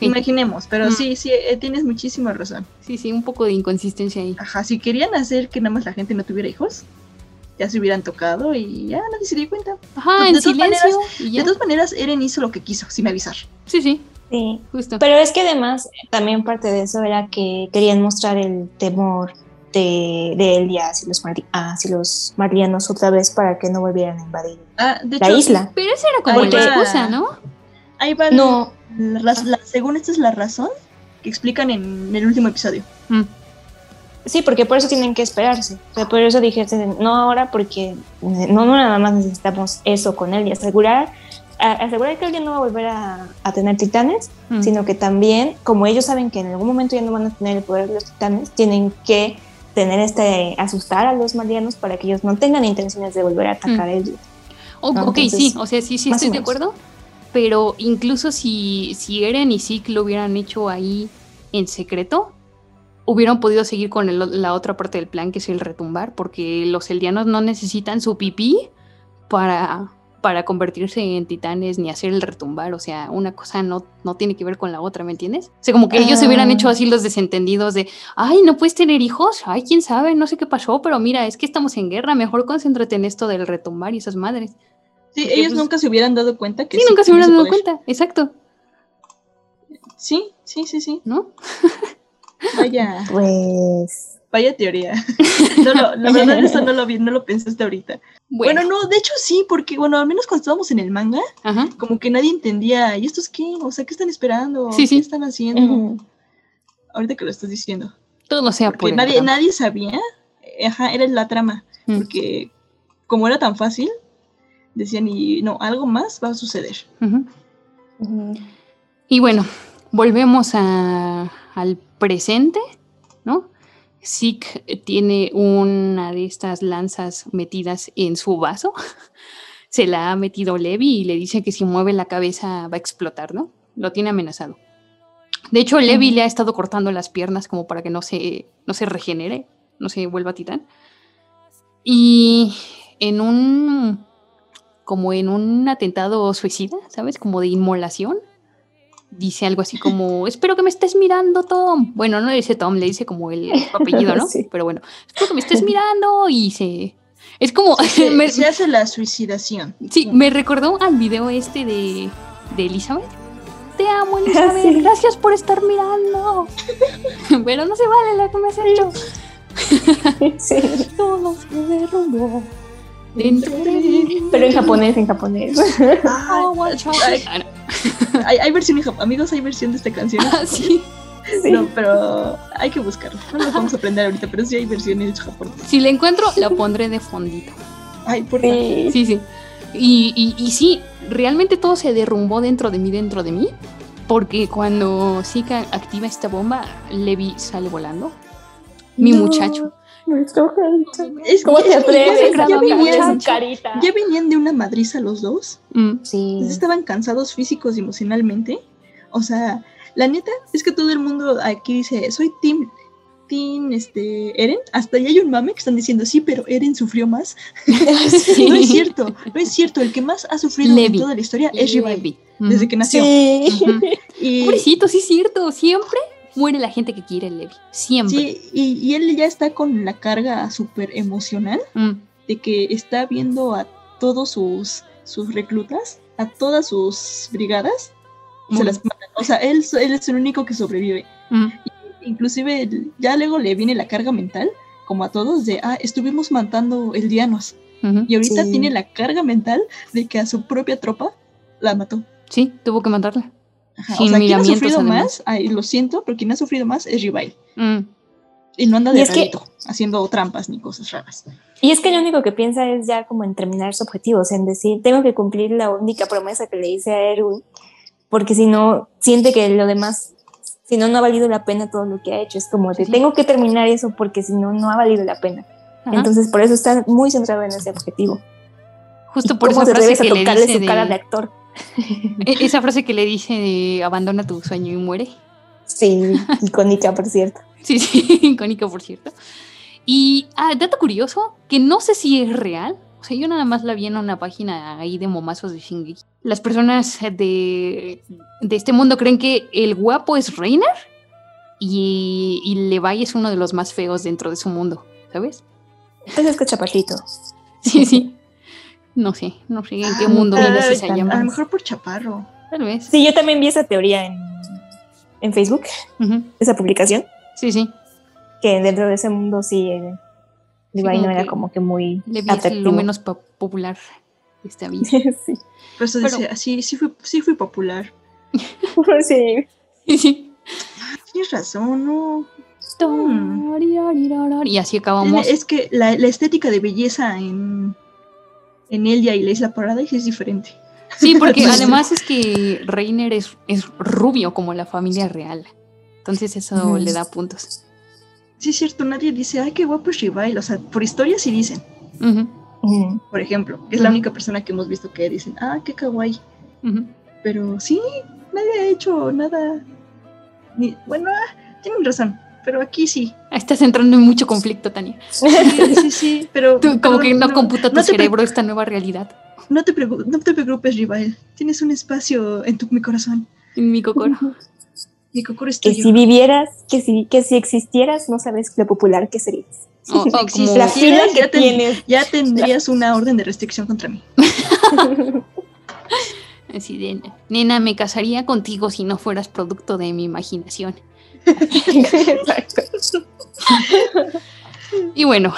Speaker 5: Imaginemos, pero
Speaker 4: Mm.
Speaker 5: sí, sí, eh, tienes muchísima razón.
Speaker 4: Sí, sí, un poco de inconsistencia ahí.
Speaker 5: Ajá, si querían hacer que nada más la gente no tuviera hijos, ya se hubieran tocado y ya nadie se dio cuenta.
Speaker 4: Ajá,
Speaker 5: De
Speaker 4: en
Speaker 5: todas
Speaker 4: silencio.
Speaker 5: maneras-
Speaker 4: y ya.
Speaker 5: De todas maneras, Eren hizo lo que quiso, sin avisar.
Speaker 4: Sí, sí,
Speaker 6: Sí.
Speaker 4: justo.
Speaker 6: Pero es que además también parte de eso era que querían mostrar el temor de, de Elia hacia los, hacia los marianos otra vez para que no volvieran a invadir
Speaker 5: Ah, de
Speaker 6: la
Speaker 5: hecho,
Speaker 6: isla.
Speaker 4: Pero esa era como la excusa, ¿no?
Speaker 5: Ahí va.
Speaker 6: No.
Speaker 5: la- la- según esta es la razón que explican en el último episodio.
Speaker 4: Mm.
Speaker 6: Sí, porque por eso tienen que esperarse. O sea, por eso dije, no ahora, porque no, no nada más necesitamos eso con él y asegurar, a- asegurar que ya no va a volver a, a tener titanes,
Speaker 4: Mm.
Speaker 6: sino que también, como ellos saben que en algún momento ya no van a tener el poder de los titanes, tienen que tener este, asustar a los marianos para que ellos no tengan intenciones de volver a atacar
Speaker 4: Mm.
Speaker 6: a él.
Speaker 4: O-
Speaker 6: No,
Speaker 4: ok,
Speaker 6: entonces,
Speaker 4: sí, o sea, sí, sí estoy de acuerdo. Pero incluso si, si Eren y Zeke lo hubieran hecho ahí en secreto, hubieran podido seguir con el- la otra parte del plan, que es el retumbar, porque los eldianos no necesitan su pipí para, para convertirse en titanes ni hacer el retumbar. O sea, una cosa no, no tiene que ver con la otra, ¿me entiendes? O sea, como que ellos se hubieran hecho así los desentendidos de, ay, no puedes tener hijos, ay, quién sabe, no sé qué pasó, pero mira, es que estamos en guerra, mejor concéntrate en esto del retumbar y esas madres.
Speaker 5: Sí,
Speaker 4: Porque,
Speaker 5: ellos
Speaker 4: pues,
Speaker 5: nunca se hubieran dado cuenta que
Speaker 4: Sí, nunca se hubieran dado
Speaker 5: poder.
Speaker 4: cuenta, exacto.
Speaker 5: Sí, sí, sí, sí.
Speaker 4: ¿No?
Speaker 5: Vaya,
Speaker 6: Pues.
Speaker 5: vaya teoría. No, lo- la verdad, eso no lo vi, no lo pensaste ahorita. Bueno. no, de hecho sí, porque bueno, al menos cuando estábamos en el manga,
Speaker 4: Ajá.
Speaker 5: como que nadie entendía, ¿y estos qué? O sea, ¿qué están esperando?
Speaker 4: Sí,
Speaker 5: ¿Qué
Speaker 4: sí.
Speaker 5: están haciendo? Ahorita que lo estás diciendo.
Speaker 4: Todo sea por
Speaker 5: Porque
Speaker 4: el
Speaker 5: nadie, nadie sabía, ajá, era la trama,
Speaker 4: Mm.
Speaker 5: porque como era tan fácil, decían, y no, algo más va a suceder.
Speaker 4: Y bueno, volvemos a- al presente, ¿no? Zeke tiene una de estas lanzas metidas en su vaso. Se la ha metido Levi y le dice que si mueve la cabeza va a explotar, ¿no? Lo tiene amenazado. De hecho, Levi le ha estado cortando las piernas como para que no se, no se regenere, no se vuelva titán. Y en un como en un atentado suicida, ¿sabes? Como de inmolación. Dice algo así como, espero que me estés mirando, Tom. Bueno, no le dice Tom, le dice como el apellido, ¿no?
Speaker 6: Sí.
Speaker 4: Pero bueno, espero que me estés mirando y se... Es como...
Speaker 5: Se,
Speaker 4: me,
Speaker 5: se hace la suicidación.
Speaker 4: sí, me recordó al video este de, de Elizabeth. Te amo, Elizabeth.
Speaker 6: Sí.
Speaker 4: Gracias por estar mirando. Pero no se vale lo que me has hecho.
Speaker 6: Sí.
Speaker 4: Todo se derrumbó.
Speaker 6: Pero en japonés, en japonés.
Speaker 4: Oh, watch out.
Speaker 5: Ay.
Speaker 4: Ah.
Speaker 5: Hay, hay versión en Japón. Amigos, hay versión de esta canción.
Speaker 4: Ah,
Speaker 5: japonés.
Speaker 4: sí.
Speaker 5: No, pero hay que buscarla. No lo vamos a aprender ahorita, pero sí hay versión en Japón.
Speaker 4: Si la encuentro, la pondré de fondito.
Speaker 5: Ay, por favor.
Speaker 6: Sí.
Speaker 4: Sí, sí. Y, y, y sí, realmente todo se derrumbó dentro de mí, dentro de mí. Porque cuando Zika activa esta bomba, Levi sale volando. Mi
Speaker 6: No,
Speaker 4: muchacho.
Speaker 6: Nuestro.
Speaker 5: Es-
Speaker 6: ¿Cómo te atreves?
Speaker 5: ya, venían,
Speaker 6: su carita.
Speaker 5: ya venían de una madriza los dos.
Speaker 4: Mm,
Speaker 6: Sí.
Speaker 5: Estaban cansados físicos y emocionalmente. O sea, la neta es que todo el mundo aquí dice, soy Team, Team este, Eren. Hasta ya hay un mame que están diciendo, sí, pero Eren sufrió más.
Speaker 4: Sí.
Speaker 5: No es cierto, no es cierto. El que más ha sufrido
Speaker 4: Levi.
Speaker 5: en toda la historia es Levi,
Speaker 4: Levi.
Speaker 5: desde que nació.
Speaker 6: Sí.
Speaker 4: Ujú.
Speaker 5: Y,
Speaker 4: Pobrecito, sí es cierto. Siempre muere la gente que quiere Levi. Siempre.
Speaker 5: sí, y, y él ya está con la carga súper emocional
Speaker 4: Mm,
Speaker 5: de que está viendo a todos sus, sus reclutas, a todas sus brigadas, se
Speaker 4: Muy
Speaker 5: las matan. O sea, él, él es el único que sobrevive.
Speaker 4: mm.
Speaker 5: Inclusive ya luego le viene la carga mental, como a todos, de, ah, estuvimos matando eldianos.
Speaker 4: Ujú.
Speaker 5: Y ahorita
Speaker 6: Sí.
Speaker 5: tiene la carga mental de que a su propia tropa la mató.
Speaker 4: Sí, tuvo que matarla.
Speaker 5: Ajá,
Speaker 4: Sin
Speaker 5: o sea, quien ha sufrido
Speaker 4: además.
Speaker 5: más, ay, lo siento, pero quien ha sufrido más es Rival.
Speaker 4: Mm.
Speaker 5: Y no anda de
Speaker 6: es que-
Speaker 5: haciendo trampas ni cosas raras.
Speaker 6: Y es que lo único que piensa es ya como en terminar su objetivo, o sea, en decir, tengo que cumplir la única promesa que le hice a Erwin, porque si no, siente que lo demás, si no, no ha valido la pena todo lo que ha hecho. Es como de,
Speaker 4: Sí,
Speaker 6: tengo que terminar eso porque si no, no ha valido la pena.
Speaker 4: Ajá.
Speaker 6: Entonces, por eso está muy centrado en ese objetivo.
Speaker 4: Justo
Speaker 6: ¿Y
Speaker 4: por
Speaker 6: ¿Cómo
Speaker 4: esa
Speaker 6: te
Speaker 4: frase
Speaker 6: atreves a
Speaker 4: que le
Speaker 6: tocarle
Speaker 4: dice
Speaker 6: su cara de
Speaker 4: de,
Speaker 6: actor?
Speaker 4: e- esa frase que le dice de abandona tu sueño y muere.
Speaker 6: Sí, icónica, por cierto.
Speaker 4: Sí, sí, icónico, por cierto. Y, ah, dato curioso, que no sé si es real. O sea, yo nada más la vi en una página ahí de momazos de Shingeki. Las personas de, de este mundo creen que el guapo es Reiner y, y Levi es uno de los más feos dentro de su mundo, ¿sabes?
Speaker 6: Entonces, que chapatito.
Speaker 4: Sí, sí. No sé, no sé en qué
Speaker 5: Ah,
Speaker 4: mundo
Speaker 5: vez,
Speaker 4: esa
Speaker 5: A lo
Speaker 4: llama.
Speaker 5: mejor por chaparro.
Speaker 4: Tal vez.
Speaker 6: Sí, yo también vi esa teoría en, en Facebook, esa publicación,
Speaker 4: Sí, sí.
Speaker 6: que dentro de ese mundo sí, eh,
Speaker 4: como
Speaker 6: no era como que muy atractivo.
Speaker 4: lo menos po- popular de esta vida.
Speaker 6: sí.
Speaker 5: Por eso
Speaker 4: Pero-
Speaker 5: dice, sí, sí fui, sí fui popular.
Speaker 6: sí.
Speaker 4: Sí, sí.
Speaker 5: Tienes razón, no.
Speaker 4: Y así acabamos.
Speaker 5: Es que la, la estética de belleza en, en Elia y la Isla Paradise es diferente.
Speaker 4: Sí, porque además es que Reiner es, es rubio como la familia real. Entonces eso le da puntos.
Speaker 5: Sí, es cierto, nadie dice, ay, qué guapo es Rival. O sea, por historia sí dicen, por ejemplo, que es la única persona que hemos visto que dicen, ah, qué kawaii. Pero sí, nadie ha hecho nada. Ni, bueno, ah, tienen razón, pero aquí sí.
Speaker 4: Estás entrando en mucho conflicto, Tania.
Speaker 5: Sí, sí, sí, pero.
Speaker 4: Tú, como
Speaker 5: pero
Speaker 4: que no, computa tu
Speaker 5: no
Speaker 4: cerebro esta nueva realidad.
Speaker 5: No te, no te preocupes, Rival. Tienes un espacio en tu, mi corazón.
Speaker 4: En mi cocoro.
Speaker 5: Mi cocoro es
Speaker 6: Que
Speaker 5: tuyo.
Speaker 6: si vivieras, que si, que si existieras, no sabes lo popular que serías.
Speaker 5: Si
Speaker 6: La fila que
Speaker 5: ya, ten-
Speaker 6: tienes.
Speaker 5: ya tendrías una orden de restricción contra mí.
Speaker 4: Así de, nena, me casaría contigo si no fueras producto de mi imaginación.
Speaker 6: Exacto.
Speaker 4: Y bueno,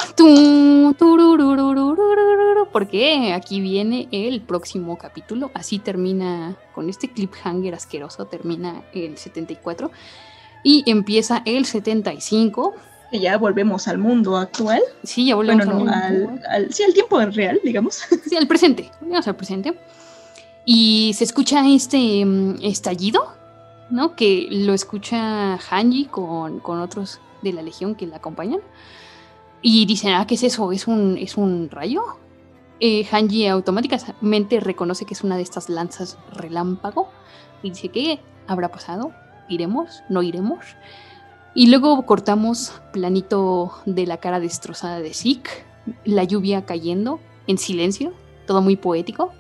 Speaker 4: porque aquí viene el próximo capítulo. Así termina, con este cliffhanger asqueroso, termina el 74 y empieza el 75.
Speaker 5: Que ya volvemos al mundo actual.
Speaker 4: Sí, ya volvemos
Speaker 5: Bueno, no,
Speaker 4: al mundo
Speaker 5: al, al- sí, al tiempo real, digamos.
Speaker 4: Sí, al presente. Volvemos al presente. Y se escucha este mm, estallido, ¿no? Que lo escucha Hanji con, con otros de la legión que la acompañan. Y dicen, ah, ¿qué es eso? ¿Es un, es un rayo? Eh, Hanji automáticamente reconoce que es una de estas lanzas relámpago. Y dice, ¿qué habrá pasado? ¿Iremos? ¿No iremos? Y luego cortamos planito de la cara destrozada de Zeke, la lluvia cayendo en silencio, todo muy poético.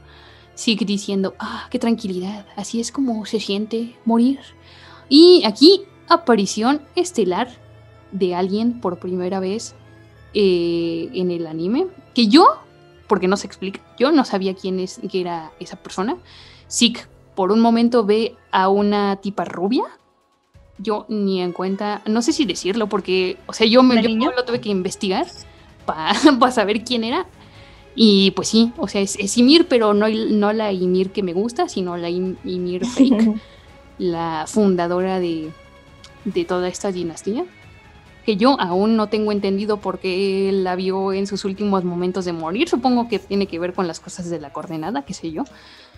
Speaker 4: Zeke diciendo, ah, qué tranquilidad, así es como se siente morir. Y aquí, aparición estelar de alguien por primera vez eh, en el anime, que yo, porque no se explica, yo no sabía quién es, que era esa persona. Zeke por un momento ve a una tipa rubia. Yo ni en cuenta, no sé si decirlo, porque, o sea, yo, me,
Speaker 5: ¿Una
Speaker 4: yo lo tuve que investigar para saber quién era. Y pues sí, o sea, es, es Ymir, pero no, no la Ymir que me gusta, sino la Ym- Ymir fake, la fundadora de, de toda esta dinastía. Que yo aún no tengo entendido por qué la vio en sus últimos momentos de morir. Supongo que tiene que ver con las cosas de la coordenada, qué sé yo.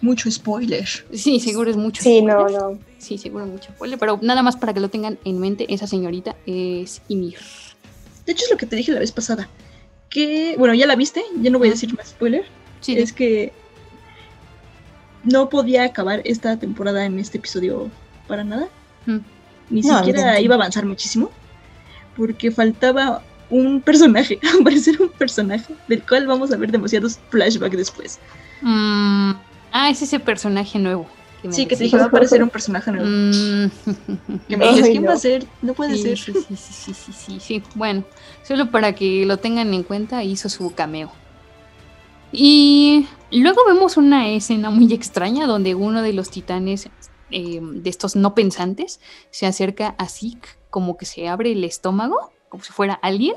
Speaker 5: Mucho spoiler.
Speaker 4: Sí, seguro es mucho.
Speaker 6: Sí, no, no.
Speaker 4: Sí, seguro mucho spoiler. Pero nada más para que lo tengan en mente, esa señorita es Ymir.
Speaker 5: De hecho, es lo que te dije la vez pasada. Que, bueno, ya la viste, ya no voy a decir más spoiler.
Speaker 4: Sí,
Speaker 5: es que no podía acabar esta temporada en este episodio para nada.
Speaker 4: Mm.
Speaker 5: Ni
Speaker 6: No,
Speaker 5: siquiera
Speaker 6: evidente.
Speaker 5: iba a avanzar muchísimo. Porque faltaba un personaje, aparecer un personaje del cual vamos a ver demasiados flashbacks después.
Speaker 4: Mm, ah, es ese personaje nuevo. Me
Speaker 5: Sí, que te dije, va a aparecer un personaje nuevo.
Speaker 4: Mm.
Speaker 5: Que me dices, ¿quién
Speaker 6: no.
Speaker 5: va a ser? No puede
Speaker 4: Sí,
Speaker 5: ser.
Speaker 4: Sí, sí, sí, sí, sí, sí, sí. Bueno, solo para que lo tengan en cuenta, hizo su cameo. Y luego vemos una escena muy extraña donde uno de los titanes eh, de estos no pensantes se acerca a Zeke, como que se abre el estómago, como si fuera alguien,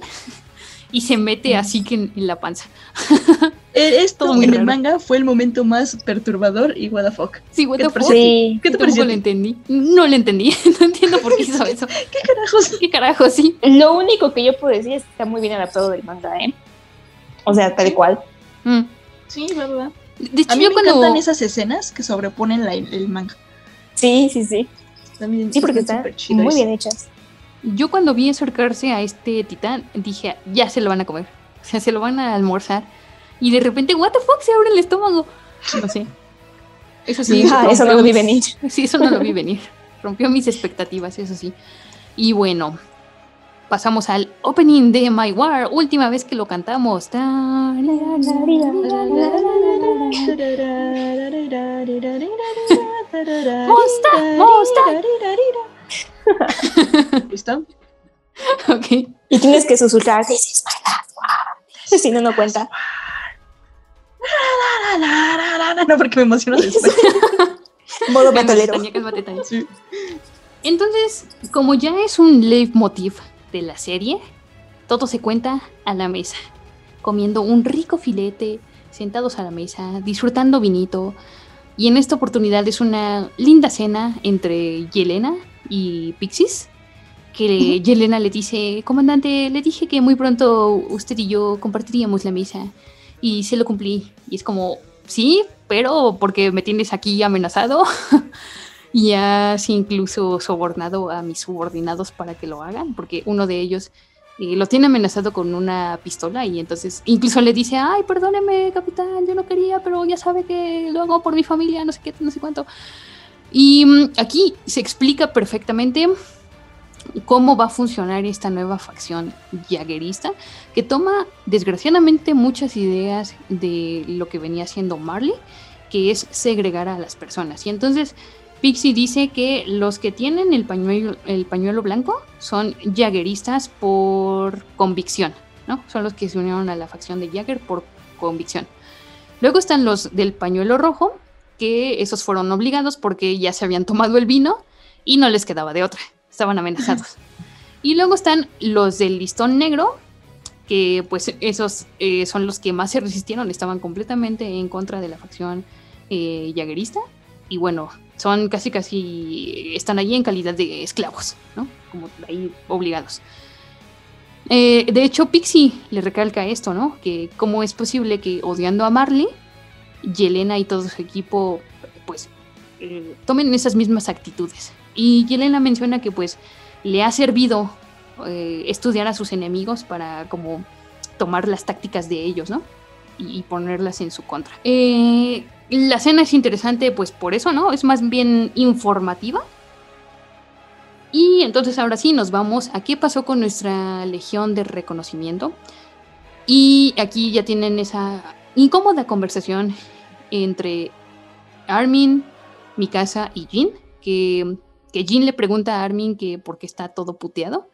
Speaker 4: y se mete a Zeke en, en la panza.
Speaker 5: Eh, Esto
Speaker 4: Todo muy
Speaker 5: en el manga fue el momento más perturbador y what the fuck.
Speaker 4: Sí, what
Speaker 5: ¿Qué
Speaker 4: the
Speaker 5: te
Speaker 4: fuck?
Speaker 5: pareció?
Speaker 6: Sí.
Speaker 5: ¿Qué te
Speaker 4: Tampoco
Speaker 5: pareció?
Speaker 4: lo entendí. No lo entendí. No entiendo por qué hizo eso.
Speaker 5: ¿Qué carajos?
Speaker 4: ¿Qué carajo? Sí.
Speaker 6: Lo único que yo puedo decir es que está muy bien adaptado del manga, ¿eh? O sea, tal cual.
Speaker 4: Mm.
Speaker 5: Sí, va, va.
Speaker 4: De hecho,
Speaker 5: A mí
Speaker 4: yo
Speaker 5: me
Speaker 4: cuando...
Speaker 5: encantan esas escenas que sobreponen la- el manga.
Speaker 6: Sí, sí, sí.
Speaker 5: También
Speaker 6: Sí, porque están muy bien hechas.
Speaker 4: Yo cuando vi acercarse a este titán, dije, ya se lo van a comer. O sea, se lo van a almorzar. Y de repente, what the fuck, se abre el estómago. No sé. Eso sí.
Speaker 6: Ah, eso no lo vi venir.
Speaker 4: Sí, eso no lo vi venir. Rompió mis expectativas, eso sí. Y bueno, pasamos al opening de My War. Última vez que lo cantamos. Monster, monster.
Speaker 5: ¿Listo?
Speaker 4: Ok.
Speaker 6: Y tienes que susurrar, this is my last one. Si no, no cuenta.
Speaker 5: No, porque me emociono después.
Speaker 6: Modo
Speaker 4: Tania. Entonces, como ya es un leitmotiv de la serie, todo se cuenta a la mesa, comiendo un rico filete, sentados a la mesa, disfrutando vinito. Y en esta oportunidad es una linda cena entre Yelena y Pixis, que Yelena le dice, comandante, le dije que muy pronto usted y yo compartiríamos la mesa. Y se lo cumplí. Y es como, sí, pero porque me tienes aquí amenazado. y has incluso sobornado a mis subordinados para que lo hagan, porque uno de ellos eh, lo tiene amenazado con una pistola y entonces incluso le dice, ay, perdóneme, capitán, yo no quería, pero ya sabe que lo hago por mi familia, no sé qué, no sé cuánto. Y mm, aquí se explica perfectamente cómo va a funcionar esta nueva facción jaguerista que toma desgraciadamente muchas ideas de lo que venía haciendo Marley, que es segregar a las personas. Y entonces Pixie dice que los que tienen el pañuelo, el pañuelo blanco son jagueristas por convicción, ¿no? Son los que se unieron a la facción de Jagger por convicción. Luego están los del pañuelo rojo, que esos fueron obligados porque ya se habían tomado el vino y no les quedaba de otra, estaban amenazados. y luego están los del listón negro, que pues esos eh, son los que más se resistieron, estaban completamente en contra de la facción eh, jaguerista. Y bueno, son casi casi, están allí en calidad de esclavos, ¿no? Como ahí obligados. Eh, de hecho, Pixie le recalca esto, ¿no? Que cómo es posible que odiando a Marley, Yelena y todo su equipo, pues, eh, tomen esas mismas actitudes. Y Yelena menciona que, pues, le ha servido eh, estudiar a sus enemigos para como tomar las tácticas de ellos, ¿no? Y, ponerlas en su contra. Eh, la escena es interesante, pues por eso, ¿no? Es más bien informativa. Y entonces ahora sí nos vamos a qué pasó con nuestra legión de reconocimiento. Y aquí ya tienen esa incómoda conversación entre Armin, Mikasa y Jin, que, que Jin le pregunta a Armin que por qué está todo puteado.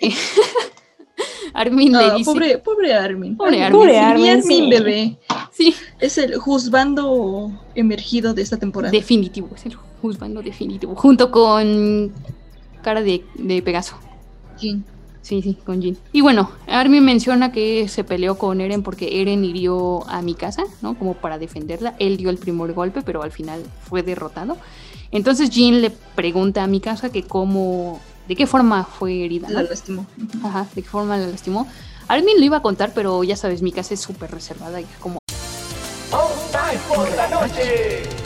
Speaker 4: Armin le dice...
Speaker 5: Pobre, pobre Armin.
Speaker 4: Pobre
Speaker 5: Armin.
Speaker 4: Armin.
Speaker 5: Armin,
Speaker 4: Armin, sí.
Speaker 5: bebé.
Speaker 4: Sí.
Speaker 5: Es el juzbando emergido de esta temporada.
Speaker 4: Definitivo, es el juzbando definitivo. Junto con cara de, de Pegaso.
Speaker 5: Jin.
Speaker 4: Sí, sí, con Jin. Y bueno, Armin menciona que se peleó con Eren porque Eren hirió a Mikasa, ¿no? Como para defenderla. Él dio el primer golpe, pero al final fue derrotado. Entonces Jin le pregunta a Mikasa que cómo, de qué forma fue herida.
Speaker 5: La lastimó.
Speaker 4: Ajá, de qué forma la lastimó. Armin lo iba a contar, pero ya sabes, Mikasa es súper reservada y como...
Speaker 11: por la noche.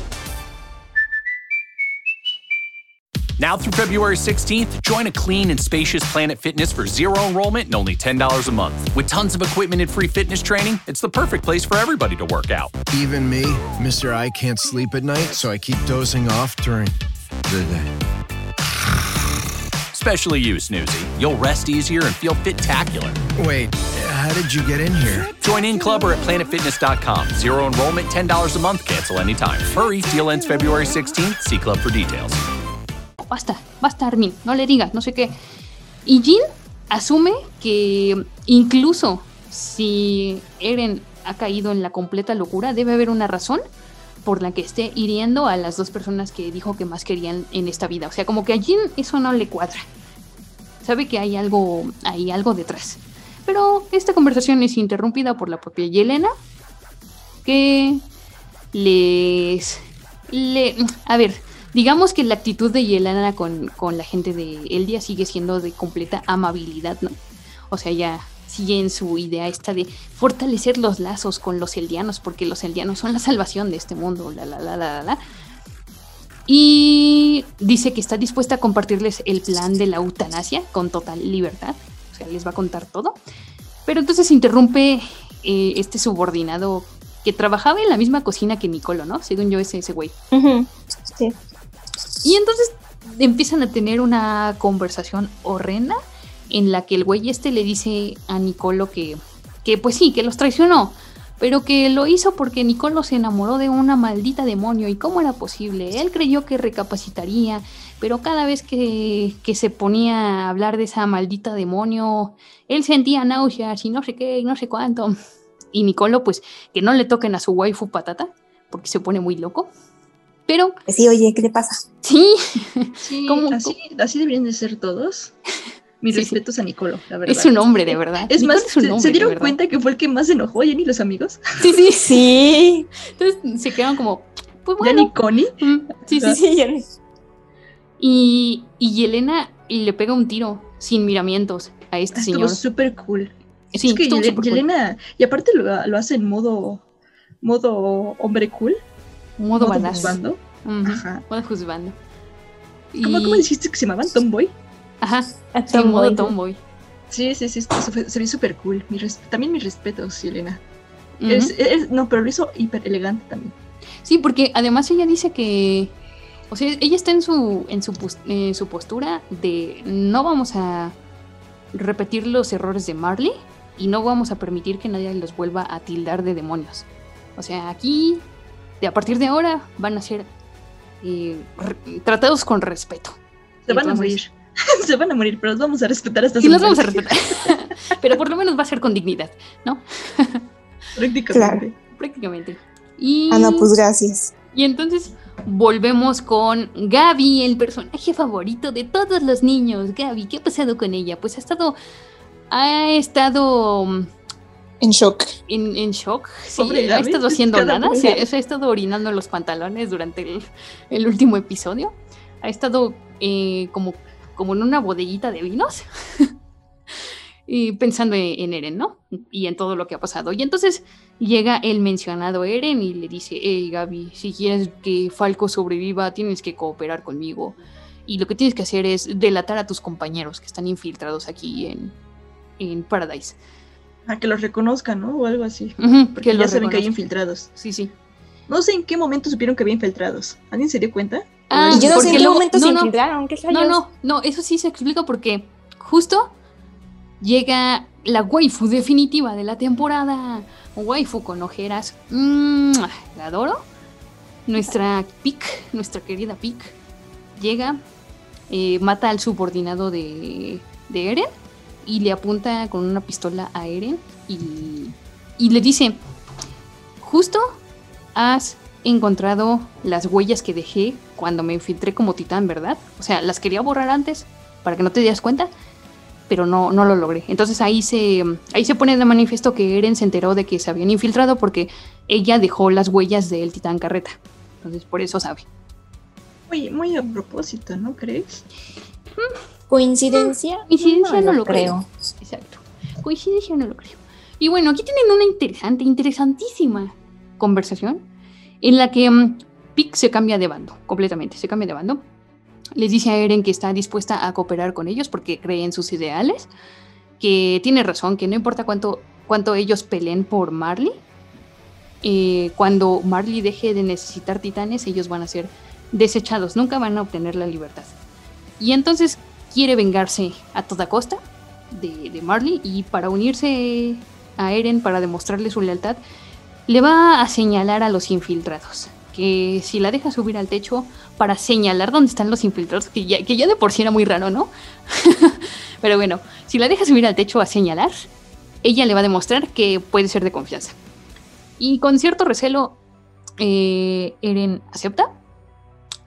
Speaker 12: Now through February 16th, join a clean and spacious Planet Fitness for zero enrollment and only $10 a month. With tons of equipment and free fitness training, it's the perfect place for everybody to work out.
Speaker 13: Even me, Mr. I can't sleep at night, so I keep dozing off during the day.
Speaker 12: Especially you, Snoozy. You'll rest easier and feel fit-tacular.
Speaker 13: Wait, how did you get in here?
Speaker 12: Join in club or at planetfitness.com. Zero enrollment, $10 a month, cancel anytime. Hurry, deal ends February 16th. See club for details.
Speaker 4: Basta, basta Armin, no le digas, no sé qué. Y Jin asume que incluso si Eren ha caído en la completa locura, debe haber una razón por la que esté hiriendo a las dos personas que dijo que más querían en esta vida. O sea, como que a Jin eso no le cuadra. Sabe que hay algo, hay algo detrás. Pero esta conversación es interrumpida por la propia Yelena, que les... Le, a ver, digamos que la actitud de Yelena con, con la gente de Eldia sigue siendo de completa amabilidad, ¿no? O sea, ya sigue en su idea esta de fortalecer los lazos con los eldianos, porque los eldianos son la salvación de este mundo, la, la, la, la, la. Y dice que está dispuesta a compartirles el plan de la eutanasia con total libertad. O sea, les va a contar todo. Pero entonces interrumpe eh, este subordinado que trabajaba en la misma cocina que Nicolo, ¿no? Según yo, es ese güey.
Speaker 6: Sí.
Speaker 4: Y entonces empiezan a tener una conversación horrenda en la que el güey este le dice a Nicolo que, que pues sí, que los traicionó, pero que lo hizo porque Nicolo se enamoró de una maldita demonio y cómo era posible. Él creyó que recapacitaría, pero cada vez que, que se ponía a hablar de esa maldita demonio, él sentía náuseas y no sé qué, y no sé cuánto. Y Nicolo, pues, que no le toquen a su waifu patata, porque se pone muy loco. Pero.
Speaker 6: Sí, oye, ¿qué te pasa?
Speaker 4: Sí.
Speaker 5: Sí,
Speaker 4: ¿Cómo-
Speaker 5: así, así deberían de ser todos. Mis
Speaker 4: Sí, sí.
Speaker 5: respetos a Nicolo, la verdad.
Speaker 4: Es un hombre, de verdad.
Speaker 5: Es
Speaker 4: Nicolo
Speaker 5: más,
Speaker 4: es un
Speaker 5: ¿se,
Speaker 4: hombre,
Speaker 5: se
Speaker 4: de
Speaker 5: dieron cuenta que fue el que más se enojó, Jenny y los amigos?
Speaker 4: Sí, sí.
Speaker 6: Sí.
Speaker 4: Entonces se quedaron como, pues
Speaker 5: ¿Ya
Speaker 4: bueno.
Speaker 5: Connie?
Speaker 4: Mm, Sí, sí,
Speaker 5: Ajá.
Speaker 4: sí.
Speaker 6: ya
Speaker 4: Y, y Yelena le pega un tiro sin miramientos a este
Speaker 5: Estuvo
Speaker 4: señor.
Speaker 5: súper cool.
Speaker 4: Sí,
Speaker 5: es que
Speaker 4: estuvo
Speaker 5: Yele-
Speaker 4: súper cool.
Speaker 5: Yelena, y aparte lo, lo hace en modo, modo hombre cool.
Speaker 4: Modo badass.
Speaker 5: juzgando. Ajá.
Speaker 4: Modo juzgando.
Speaker 5: ¿Cómo,
Speaker 4: Y-
Speaker 5: ¿Cómo dijiste que se llamaban? Tomboy.
Speaker 4: Ajá.
Speaker 6: A
Speaker 4: Sí, modo
Speaker 6: tomboy.
Speaker 4: tomboy.
Speaker 5: Sí, sí, sí, se, fue- se ve súper cool. Mi también mis respetos. Es- es- no, pero lo hizo hiper elegante también.
Speaker 4: Sí, porque además ella dice que. O sea, ella está en su, en su, en su postura de no vamos a repetir los errores de Marley y no vamos a permitir que nadie los vuelva a tildar de demonios. O sea, aquí, de a partir de ahora, van a ser eh, tratados con respeto.
Speaker 5: Se van a morir. se van a morir, pero los vamos a respetar hasta su
Speaker 4: los vamos a respetar. Pero por lo menos va a ser con dignidad, ¿no?
Speaker 5: Prácticamente.
Speaker 6: Claro.
Speaker 4: Prácticamente. Y...
Speaker 6: Ah, no, pues gracias.
Speaker 4: Y entonces volvemos con Gaby, el personaje favorito de todos los niños. Gaby, ¿qué ha pasado con ella? Pues ha estado. Ha estado mm,
Speaker 6: En shock.
Speaker 4: en, en shock. Sí,
Speaker 5: Pobre
Speaker 4: ha estado haciendo nada. Se, se ha estado orinando en los pantalones durante el, el último episodio. Ha estado eh, como, como en una bodeguita de vinos. y pensando en, en Eren, ¿no? Y en todo lo que ha pasado. Y entonces llega el mencionado Eren y le dice, hey Gaby, si quieres que Falco sobreviva, tienes que cooperar conmigo. Y lo que tienes que hacer es delatar a tus compañeros que están infiltrados aquí en, en Paradise.
Speaker 5: A que los reconozcan, ¿no? O algo así. Porque
Speaker 4: que
Speaker 5: ya saben que hay infiltrados.
Speaker 4: Sí, sí.
Speaker 5: No sé en qué momento supieron que había infiltrados. ¿Alguien se dio cuenta?
Speaker 4: Ah,
Speaker 6: Y yo no sé en qué
Speaker 4: luego-
Speaker 6: momento
Speaker 4: no,
Speaker 6: se
Speaker 4: no.
Speaker 6: infiltraron. ¿Qué
Speaker 4: No, no, no, eso sí se explica porque justo llega la waifu definitiva de la temporada. Waifu con ojeras. Mm, la adoro. Nuestra Pic, nuestra querida Pic, llega, eh, mata al subordinado de, de Eren y le apunta con una pistola a Eren y, y le dice, justo has encontrado las huellas que dejé cuando me infiltré como titán, ¿verdad? O sea, las quería borrar antes para que no te dieras cuenta, pero no, no lo logré. Entonces ahí se, ahí se pone de manifiesto que Eren se enteró de que se habían infiltrado porque ella dejó las huellas del titán carreta. Entonces por eso sabe.
Speaker 5: Muy, muy a propósito, ¿no crees?
Speaker 6: ¿Coincidencia?
Speaker 4: Coincidencia no, lo creo. Exacto. Coincidencia no lo creo. Y bueno, aquí tienen una interesante, interesantísima conversación en la que mm, Pic se cambia de bando, completamente, se cambia de bando. Les dice a Eren que está dispuesta a cooperar con ellos porque cree en sus ideales, que tiene razón, que no importa cuánto, cuánto ellos peleen por Marley, eh, cuando Marley deje de necesitar titanes, ellos van a ser desechados, nunca van a obtener la libertad. Y entonces quiere vengarse a toda costa de, Marley y para unirse a Eren, para demostrarle su lealtad, le va a señalar a los infiltrados. Que si la deja subir al techo para señalar dónde están los infiltrados, que ya, que ya de por sí era muy raro, ¿no? Pero bueno, si la deja subir al techo a señalar, ella le va a demostrar que puede ser de confianza. Y con cierto recelo, eh, Eren acepta.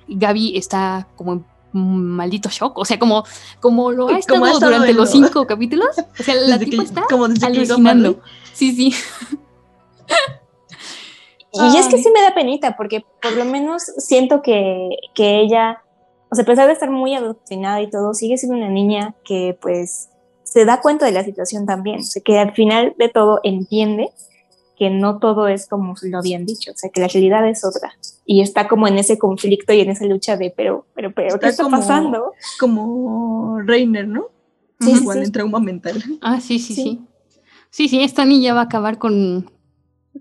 Speaker 4: Gaby está como en maldito shock, o sea, como, como lo ha estado,
Speaker 5: Como ha estado
Speaker 4: durante los
Speaker 5: lo-
Speaker 4: cinco capítulos. O sea, la
Speaker 5: Desde
Speaker 4: tipa
Speaker 5: que-
Speaker 4: está
Speaker 5: como desde que llegó
Speaker 4: alucinando. Sí, sí.
Speaker 6: Y es que sí me da penita, porque por lo menos siento que, que ella, o sea, a pesar de estar muy adoctrinada y todo, sigue siendo una niña que pues se da cuenta de la situación también, o sea, que al final de todo entiende que no todo es como lo habían dicho, o sea, que la realidad es otra. Y está como en ese conflicto y en esa lucha de, pero, pero, pero, ¿qué está
Speaker 5: como-
Speaker 6: pasando?
Speaker 5: Como Reiner, ¿no?
Speaker 6: Sí, sí,
Speaker 5: Igual
Speaker 6: sí.
Speaker 5: en trauma mental.
Speaker 4: Ah, sí, sí, sí. Sí, sí, esta niña va a acabar con,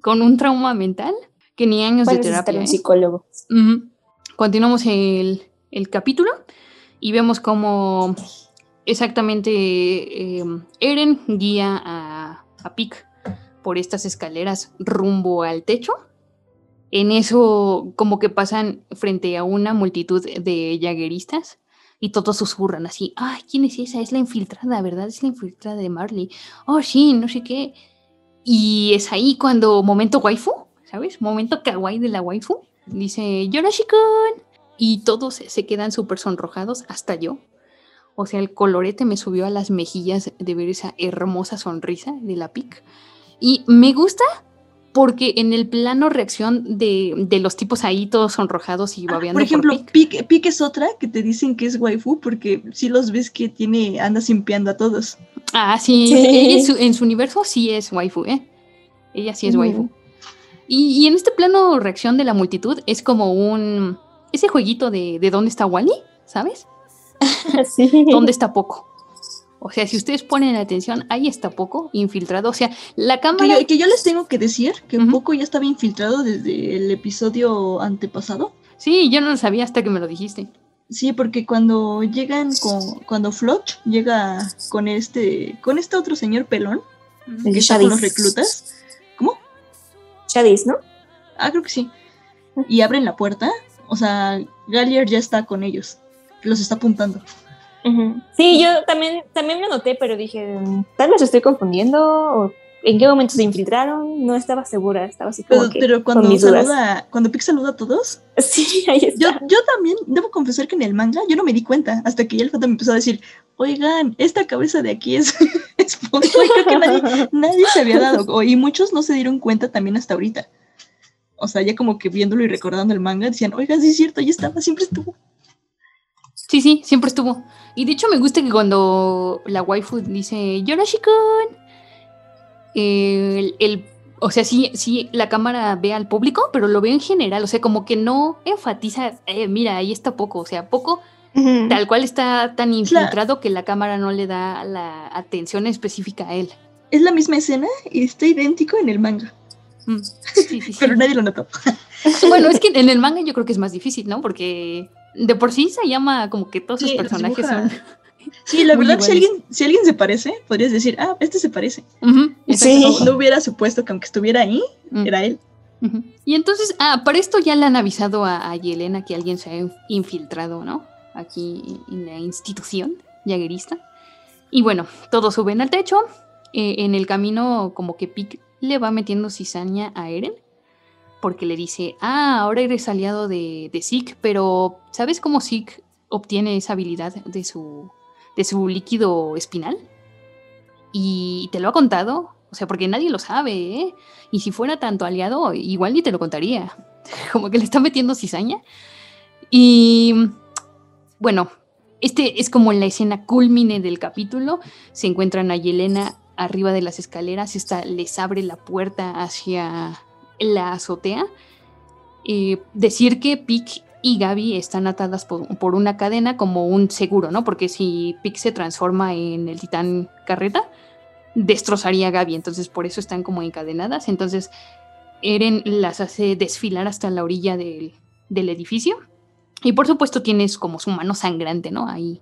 Speaker 4: con un trauma mental que ni años de terapia.
Speaker 6: un
Speaker 4: ¿eh?
Speaker 6: psicólogo.
Speaker 4: Continuamos el, el capítulo y vemos cómo exactamente eh, Eren guía a, a Pic por estas escaleras rumbo al techo. En eso, como que pasan frente a una multitud de jagueristas y todos susurran así: ¡Ay, quién es esa! Es la infiltrada, ¿verdad? Es la infiltrada de Marley. Oh, sí, no sé qué. Y es ahí cuando, momento waifu, ¿sabes? Momento kawaii de la waifu. Dice Yorashikun. Y todos se quedan súper sonrojados, hasta yo. O sea, el colorete me subió a las mejillas de ver esa hermosa sonrisa de la PIC. Y me gusta porque en el plano reacción de, de los tipos ahí todos sonrojados y babeando.
Speaker 5: Por ejemplo,
Speaker 4: Pic.
Speaker 5: Pic, Pic es otra que te dicen que es waifu porque si los ves que tiene, anda simpeando a todos.
Speaker 4: Ah, sí,
Speaker 6: Sí.
Speaker 4: ella en su, en su universo sí es waifu, ¿eh? Ella sí es waifu. Y, y en este plano reacción de la multitud es como un... Ese jueguito de, de dónde está Wally, ¿sabes?
Speaker 6: sí.
Speaker 4: ¿Dónde está Poco? O sea, si ustedes ponen atención, ahí está Poco infiltrado. O sea, la
Speaker 5: Que
Speaker 4: cámara...
Speaker 5: yo, que yo les tengo que decir que un poco ya estaba infiltrado desde el episodio antepasado.
Speaker 4: Sí, yo no lo sabía hasta que me lo dijiste.
Speaker 5: Sí, porque cuando llegan con, cuando Floch llega con este, con este otro señor pelón,
Speaker 6: El
Speaker 5: que está con los reclutas,
Speaker 6: Shadis, ¿no?
Speaker 5: ah, creo que sí, y abren la puerta, o sea, Gallier ya está con ellos, los está apuntando.
Speaker 6: Sí, yo también, también me noté, pero dije, mm, tal vez estoy confundiendo, o en qué momento se infiltraron, no estaba segura, estaba así como
Speaker 5: Pero,
Speaker 6: que
Speaker 5: pero
Speaker 6: con
Speaker 5: cuando
Speaker 6: mis dudas.
Speaker 5: saluda, cuando Pic saluda a todos,
Speaker 6: Sí, ahí está.
Speaker 5: yo, yo también debo confesar que en el manga yo no me di cuenta, hasta que ya el me empezó a decir, oigan, esta cabeza de aquí es, es Poco", y creo que nadie, nadie se había dado, y muchos no se dieron cuenta también hasta ahorita. O sea, ya como que viéndolo y recordando el manga, decían, oigan, sí es cierto, ahí estaba, siempre estuvo.
Speaker 4: Sí, sí, siempre estuvo. Y de hecho me gusta que cuando la waifu dice Yorashikun, el, el- o sea, sí, sí, la cámara ve al público, pero lo ve en general, o sea, como que no enfatiza, eh, mira, ahí está poco, o sea, poco tal cual está tan infiltrado que la cámara no le da la atención específica a él.
Speaker 5: Es la misma escena y está idéntico en el manga,
Speaker 4: Mm, sí, sí, sí.
Speaker 5: pero nadie lo notó.
Speaker 4: Bueno, es que en el manga yo creo que es más difícil, ¿no? Porque de por sí se llama como que todos
Speaker 5: Sí,
Speaker 4: los personajes son...
Speaker 5: Sí, la verdad, si alguien, si alguien se parece, podrías decir, ah, este se parece.
Speaker 4: Ujú,
Speaker 6: Sí.
Speaker 5: No, no hubiera supuesto que aunque estuviera ahí,
Speaker 4: Mm.
Speaker 5: era él.
Speaker 4: Y entonces, ah, para esto ya le han avisado a, a Yelena que alguien se ha in- infiltrado, ¿no? Aquí en la institución jaguerista. Y bueno, todos suben al techo. Eh, en el camino, como que Pic le va metiendo cizaña a Eren. Porque le dice, ah, ahora eres aliado de, de Zeke, pero ¿sabes cómo Zeke obtiene esa habilidad de su, de su líquido espinal? Y te lo ha contado. O sea, porque nadie lo sabe, ¿eh? Y si fuera tanto aliado, igual ni te lo contaría. Como que le está metiendo cizaña. Y bueno, este es como la escena culmine del capítulo. Se encuentran a Yelena arriba de las escaleras. Esta les abre la puerta hacia la azotea. Eh, decir que Pic y Gaby están atadas por, una cadena como un seguro, ¿no? Porque si Pic se transforma en el titán carreta, destrozaría a Gaby. Entonces por eso están como encadenadas. Entonces Eren las hace desfilar hasta la orilla del, del edificio. Y por supuesto tienes como su mano sangrante, ¿no? Ahí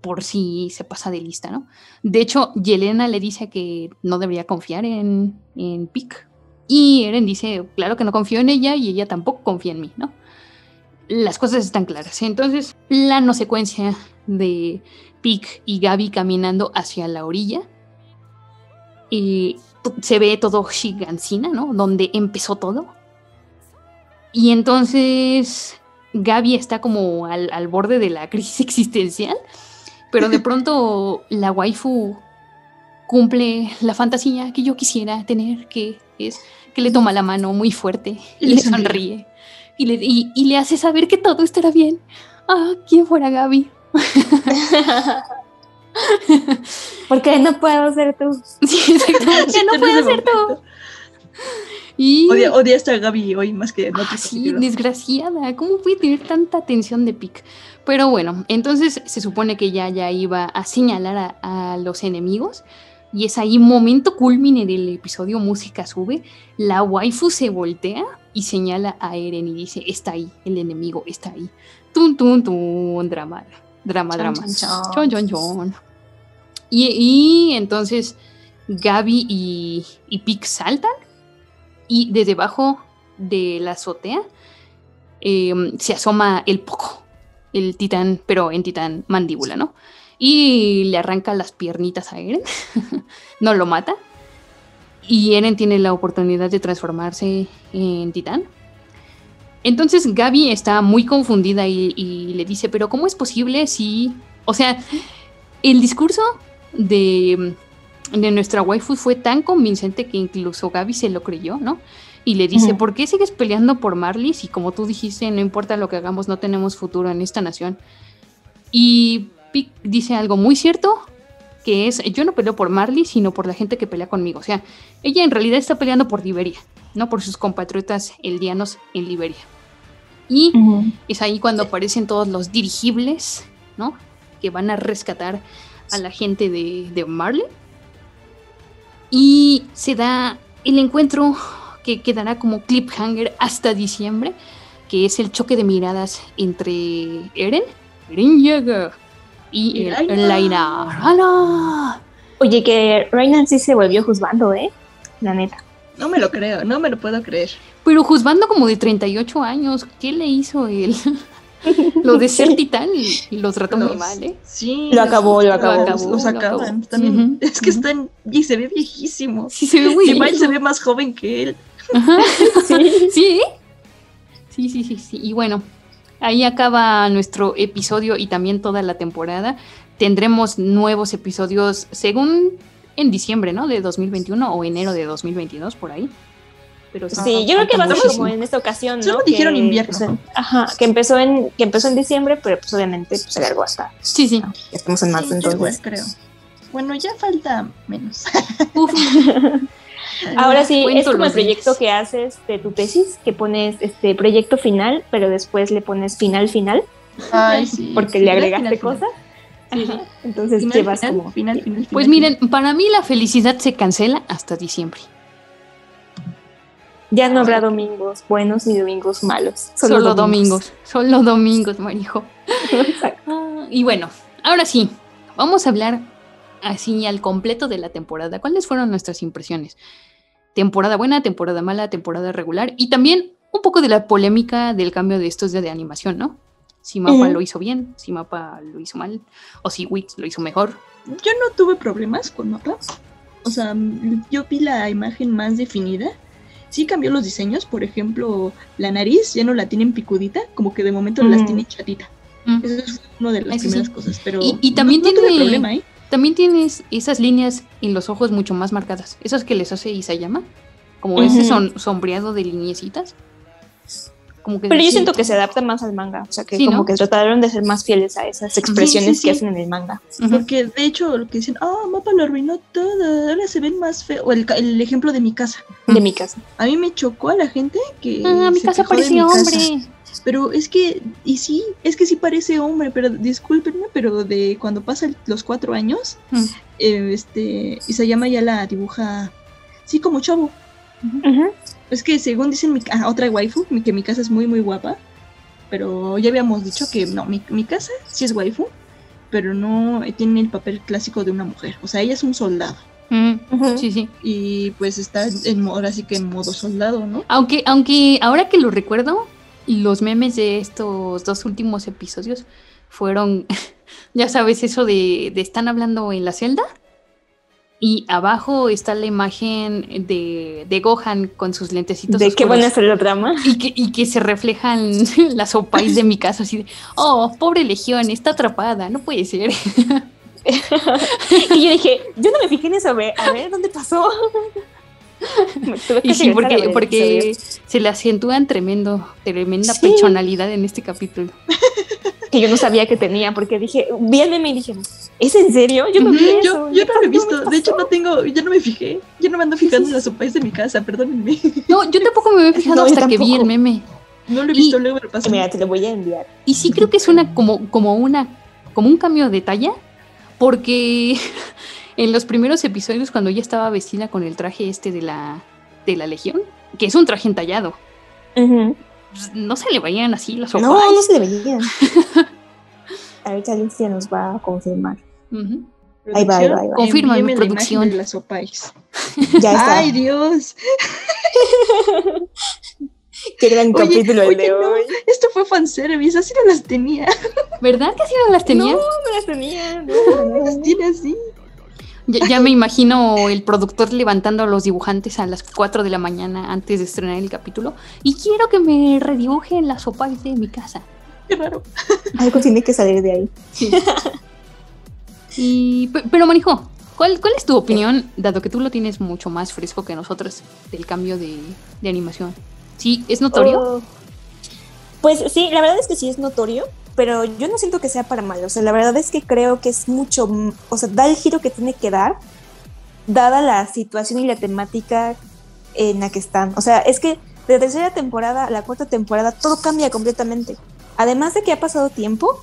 Speaker 4: por si se pasa de lista, ¿no? De hecho, Yelena le dice que no debería confiar en, en Pic. Y Eren dice, claro que no confío en ella y ella tampoco confía en mí, ¿no? Las cosas están claras. Entonces, plano secuencia de Pic y Gaby caminando hacia la orilla. Y se ve todo Shigansina, ¿no? Donde empezó todo. Y entonces Gaby está como al, al borde de la crisis existencial, pero de pronto la waifu cumple la fantasía que yo quisiera tener, que es que le toma la mano muy fuerte y,
Speaker 5: Y le sonríe.
Speaker 4: Y le, y- y le hace saber que todo estará bien. Ah, ¿quién fuera Gaby?
Speaker 6: Porque no puedo ser tú.
Speaker 4: Sí, exactamente. No
Speaker 5: ese
Speaker 4: ser tú. Y
Speaker 5: Odia, odiaste a Gaby hoy más que otro
Speaker 4: Ah, sí, desgraciada. ¿Cómo puede tener tanta atención de Pic? Pero bueno, entonces se supone que ya, ya iba a señalar a, a los enemigos. Y es ahí momento culmine del episodio Música Sube. La waifu se voltea y señala a Eren y dice, está ahí, el enemigo está ahí. Tun, tun, tun, drama, drama,
Speaker 6: Chon,
Speaker 4: drama.
Speaker 6: chon, chon.
Speaker 4: Chon. Y, y entonces Gaby y, y Pic saltan y de debajo de la azotea eh, se asoma el poco, el titán, pero en titán mandíbula, ¿no? Y le arranca las piernitas a Eren, no lo mata. Y Eren tiene la oportunidad de transformarse en titán. Entonces Gaby está muy confundida y, y le dice, pero ¿cómo es posible si... O sea, el discurso de, de nuestra waifu fue tan convincente que incluso Gaby se lo creyó, ¿no? Y le dice. ¿por qué sigues peleando por Marley si como tú dijiste, no importa lo que hagamos, no tenemos futuro en esta nación? Y Pic dice algo muy cierto, que es, yo no peleo por Marley, sino por la gente que pelea conmigo. O sea, ella en realidad está peleando por Liberia, no por sus compatriotas eldianos en Liberia. Y es ahí cuando aparecen todos los dirigibles, ¿no? Que van a rescatar a la gente de, de Marley. Y se da el encuentro que quedará como cliffhanger hasta diciembre, que es el choque de miradas entre Eren, Eren Yeager, y el-
Speaker 5: Laina.
Speaker 4: Laina. ¡Hala!
Speaker 6: Oye, que Rainan sí se volvió juzgando, ¿eh? La neta.
Speaker 5: No me lo creo, no me lo puedo creer.
Speaker 4: Pero juzgando como de 38 años, ¿qué le hizo él? lo de ser titán lo trató muy
Speaker 5: Los-
Speaker 4: mal, ¿eh?
Speaker 5: Sí.
Speaker 6: Lo acabó, lo acabó.
Speaker 5: Los, los
Speaker 4: lo
Speaker 5: acaban.
Speaker 4: acabó.
Speaker 5: bien- Es que están. Y se ve viejísimo.
Speaker 4: Sí, se ve muy viejo.
Speaker 5: se ve más joven que él.
Speaker 4: Sí. sí. Sí, sí, sí, sí. Y bueno, ahí acaba nuestro episodio y también toda la temporada. Tendremos nuevos episodios según en diciembre, ¿no? De 2021 o enero de 2022, por ahí. Pero
Speaker 6: Sí, yo creo que va a ser como en esta ocasión, ¿no?
Speaker 5: Solo dijeron
Speaker 6: Que,
Speaker 5: invierno.
Speaker 6: pues, ajá, que empezó en que empezó en diciembre, pero pues obviamente pues, se alargó hasta.
Speaker 4: Sí, sí.
Speaker 6: Estamos en marzo,
Speaker 5: Sí,
Speaker 6: entonces.
Speaker 5: creo. Bueno, ya falta menos.
Speaker 6: Ahora sí,
Speaker 4: Cuento
Speaker 6: es como el proyecto
Speaker 4: días.
Speaker 6: que haces de tu tesis, que pones este proyecto final, pero después le pones final final,
Speaker 5: Ay, sí.
Speaker 6: porque le agregaste
Speaker 5: final,
Speaker 6: cosas.
Speaker 5: Sí,
Speaker 6: Entonces
Speaker 5: Final,
Speaker 6: llevas
Speaker 5: final,
Speaker 6: como
Speaker 5: final, final,
Speaker 4: Pues
Speaker 5: final.
Speaker 4: miren, para mí la felicidad se cancela hasta diciembre.
Speaker 6: ya no habrá domingos buenos ni domingos malos,
Speaker 4: Solo,
Speaker 6: solo,
Speaker 4: domingos. Solo domingos, marijo. Ah, y bueno, ahora sí, vamos a hablar así al completo de la temporada. ¿Cuáles fueron nuestras impresiones? Temporada buena, temporada mala, temporada regular y también un poco de la polémica del cambio de estos de animación, ¿no? Si Mapa lo hizo bien, si Mapa lo hizo mal, o si Wix lo hizo mejor.
Speaker 5: Yo no tuve problemas con Mapa. O sea, yo vi la imagen más definida. Sí cambió los diseños, por ejemplo, la nariz ya no la tienen picudita, como que de momento las
Speaker 4: Mm.
Speaker 5: tiene chatita.
Speaker 4: Mm.
Speaker 5: Eso es una de las
Speaker 4: Eso sí.
Speaker 5: primeras cosas, pero
Speaker 4: Y, y
Speaker 5: no-
Speaker 4: también
Speaker 5: no, tuve
Speaker 4: tiene
Speaker 5: problema, ¿eh?
Speaker 4: También tienes esas líneas en los ojos mucho más marcadas. Esas que les hace Isayama. Como
Speaker 6: Ujú.
Speaker 4: ese son, sombreado de lineecitas. Como que
Speaker 6: Pero yo siento que se adapta más al manga, o sea que
Speaker 4: Sí,
Speaker 6: como
Speaker 4: ¿no?
Speaker 6: que trataron de ser más fieles a esas expresiones
Speaker 5: sí,
Speaker 6: que
Speaker 5: sí.
Speaker 6: hacen en el manga.
Speaker 5: Porque de hecho lo que dicen, ah, Mapa lo arruinó todo, ahora se ven más feo. O el, ca- el ejemplo de mi casa.
Speaker 6: De mi casa.
Speaker 5: A mí me chocó a la gente que.
Speaker 4: Ah, mi
Speaker 5: se
Speaker 4: casa parecía
Speaker 5: casa. Pero es que, y sí, es que sí parece hombre, pero discúlpenme, pero de cuando pasan los cuatro años,
Speaker 4: Mm.
Speaker 5: eh, este, Isayama ya la dibuja, sí, como chavo. Es que según dicen mi, ah, otra waifu, mi- que mi casa es muy, muy guapa, pero ya habíamos dicho que no, mi, mi casa sí es waifu, pero no tiene el papel clásico de una mujer, o sea, ella es un soldado.
Speaker 4: Mm, Sí, sí.
Speaker 5: Y pues está en, ahora sí que en modo soldado, ¿no?
Speaker 4: Aunque, aunque ahora que lo recuerdo, los memes de estos dos últimos episodios fueron, ya sabes, eso de, de están hablando en la celda. Y abajo está la imagen de, de Gohan con sus lentecitos.
Speaker 6: De qué buena es la trama.
Speaker 4: Y que, y que se reflejan las opais de mi casa, así de, oh, pobre Legión, está atrapada, no puede ser.
Speaker 6: y yo dije, yo no me fijé en eso, a ver, a ver, ¿dónde pasó?
Speaker 4: Y sí, porque,
Speaker 6: ver
Speaker 4: porque se le acentúan tremendo, tremenda
Speaker 6: Sí.
Speaker 4: pechonalidad en este capítulo.
Speaker 6: que yo no sabía que tenía, porque dije, vi el meme y dije, ¿es en serio? Yo no
Speaker 5: Ujú,
Speaker 6: vi
Speaker 5: yo,
Speaker 6: eso.
Speaker 5: yo no lo he visto, de hecho no tengo, yo no me fijé, yo no me ando fijando en las sopais de mi casa, perdónenme.
Speaker 4: No, yo tampoco me había fijado
Speaker 6: No, yo
Speaker 4: hasta que vi el meme.
Speaker 5: No lo he visto, luego me lo paso.
Speaker 6: Mira, te lo voy a enviar.
Speaker 4: Y sí creo que suena como, como una, como un cambio de talla, porque en los primeros episodios cuando ella estaba vestida con el traje este de la, de la Legión, que es un traje entallado, no se le veían así las
Speaker 6: No,
Speaker 4: opais.
Speaker 6: no se le veía. Ahorita Alicia nos va a confirmar. Ahí va, ahí va, ahí va.
Speaker 4: Confirma,
Speaker 5: la
Speaker 4: producción.
Speaker 5: las opais.
Speaker 6: Ya está.
Speaker 5: Ay, Dios.
Speaker 6: Qué gran
Speaker 5: Oye,
Speaker 6: capítulo el de
Speaker 5: no,
Speaker 6: hoy.
Speaker 5: Esto fue fanservice, así no las tenía.
Speaker 4: ¿Verdad que así no las tenía?
Speaker 6: No, no las tenía.
Speaker 5: No, las tiene así.
Speaker 4: Ya, ya me imagino el productor levantando a los dibujantes a las 4 de la mañana antes de estrenar el capítulo. Y quiero que me redibujen las opais de mi casa.
Speaker 5: Qué raro.
Speaker 6: Algo tiene que salir de ahí.
Speaker 4: Sí. Y, pe- pero Marijo, ¿cuál, ¿cuál es tu opinión, dado que tú lo tienes mucho más fresco que nosotros, del cambio de, de animación? ¿Sí? ¿Es notorio?
Speaker 6: Oh, pues sí, la verdad es que sí es notorio, pero yo no siento que sea para mal. O sea, la verdad es que creo que es mucho, o sea, da el giro que tiene que dar, dada la situación y la temática en la que están. O sea, es que de la tercera temporada a la cuarta temporada todo cambia completamente. Además de que ha pasado tiempo,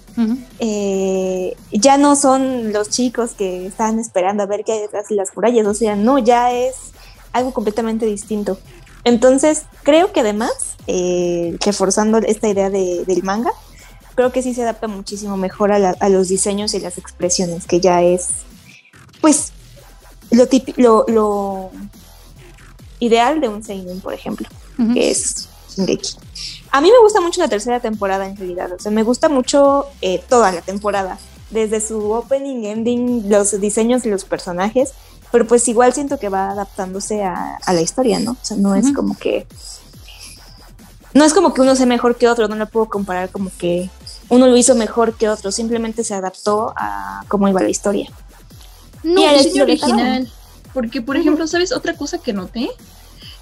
Speaker 6: eh, ya no son los chicos que están esperando a ver qué hay detrás de las murallas, o sea, no, ya es algo completamente distinto. Entonces, creo que además, eh, reforzando esta idea de- del manga, creo que sí se adapta muchísimo mejor a, la- a los diseños y las expresiones, que ya es, pues, lo, tipi- lo, lo ideal de un seinen, por ejemplo, que es Shingeki. A mí me gusta mucho la tercera temporada en realidad, o sea, me gusta mucho eh, toda la temporada, desde su opening, ending, los diseños de los personajes, pero pues igual siento que va adaptándose a, a la historia, ¿no? O sea, no es como que... No es como que uno sea mejor que otro, no lo puedo comparar como que uno lo hizo mejor que otro, simplemente se adaptó a cómo iba la historia.
Speaker 5: No,
Speaker 6: Y uno.
Speaker 5: original. Porque, por ejemplo, ¿sabes? Otra cosa que noté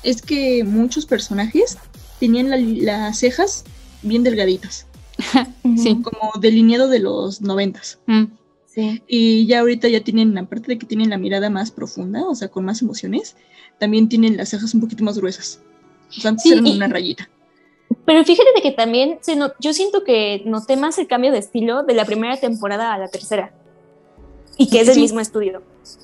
Speaker 5: es que muchos personajes tenían la- las cejas bien delgaditas.
Speaker 4: Sí.
Speaker 5: Como delineado de los noventas.
Speaker 4: Mm.
Speaker 6: Sí.
Speaker 5: Y ya ahorita ya tienen, aparte de que tienen la mirada más profunda, o sea, con más emociones, también tienen las cejas un poquito más gruesas. O sea, antes
Speaker 6: Sí,
Speaker 5: eran
Speaker 6: y-
Speaker 5: una rayita.
Speaker 6: Pero fíjate de que también se no- yo siento que noté más el cambio de estilo de la primera temporada a la tercera. Y que es del
Speaker 5: Sí.
Speaker 6: mismo estudio.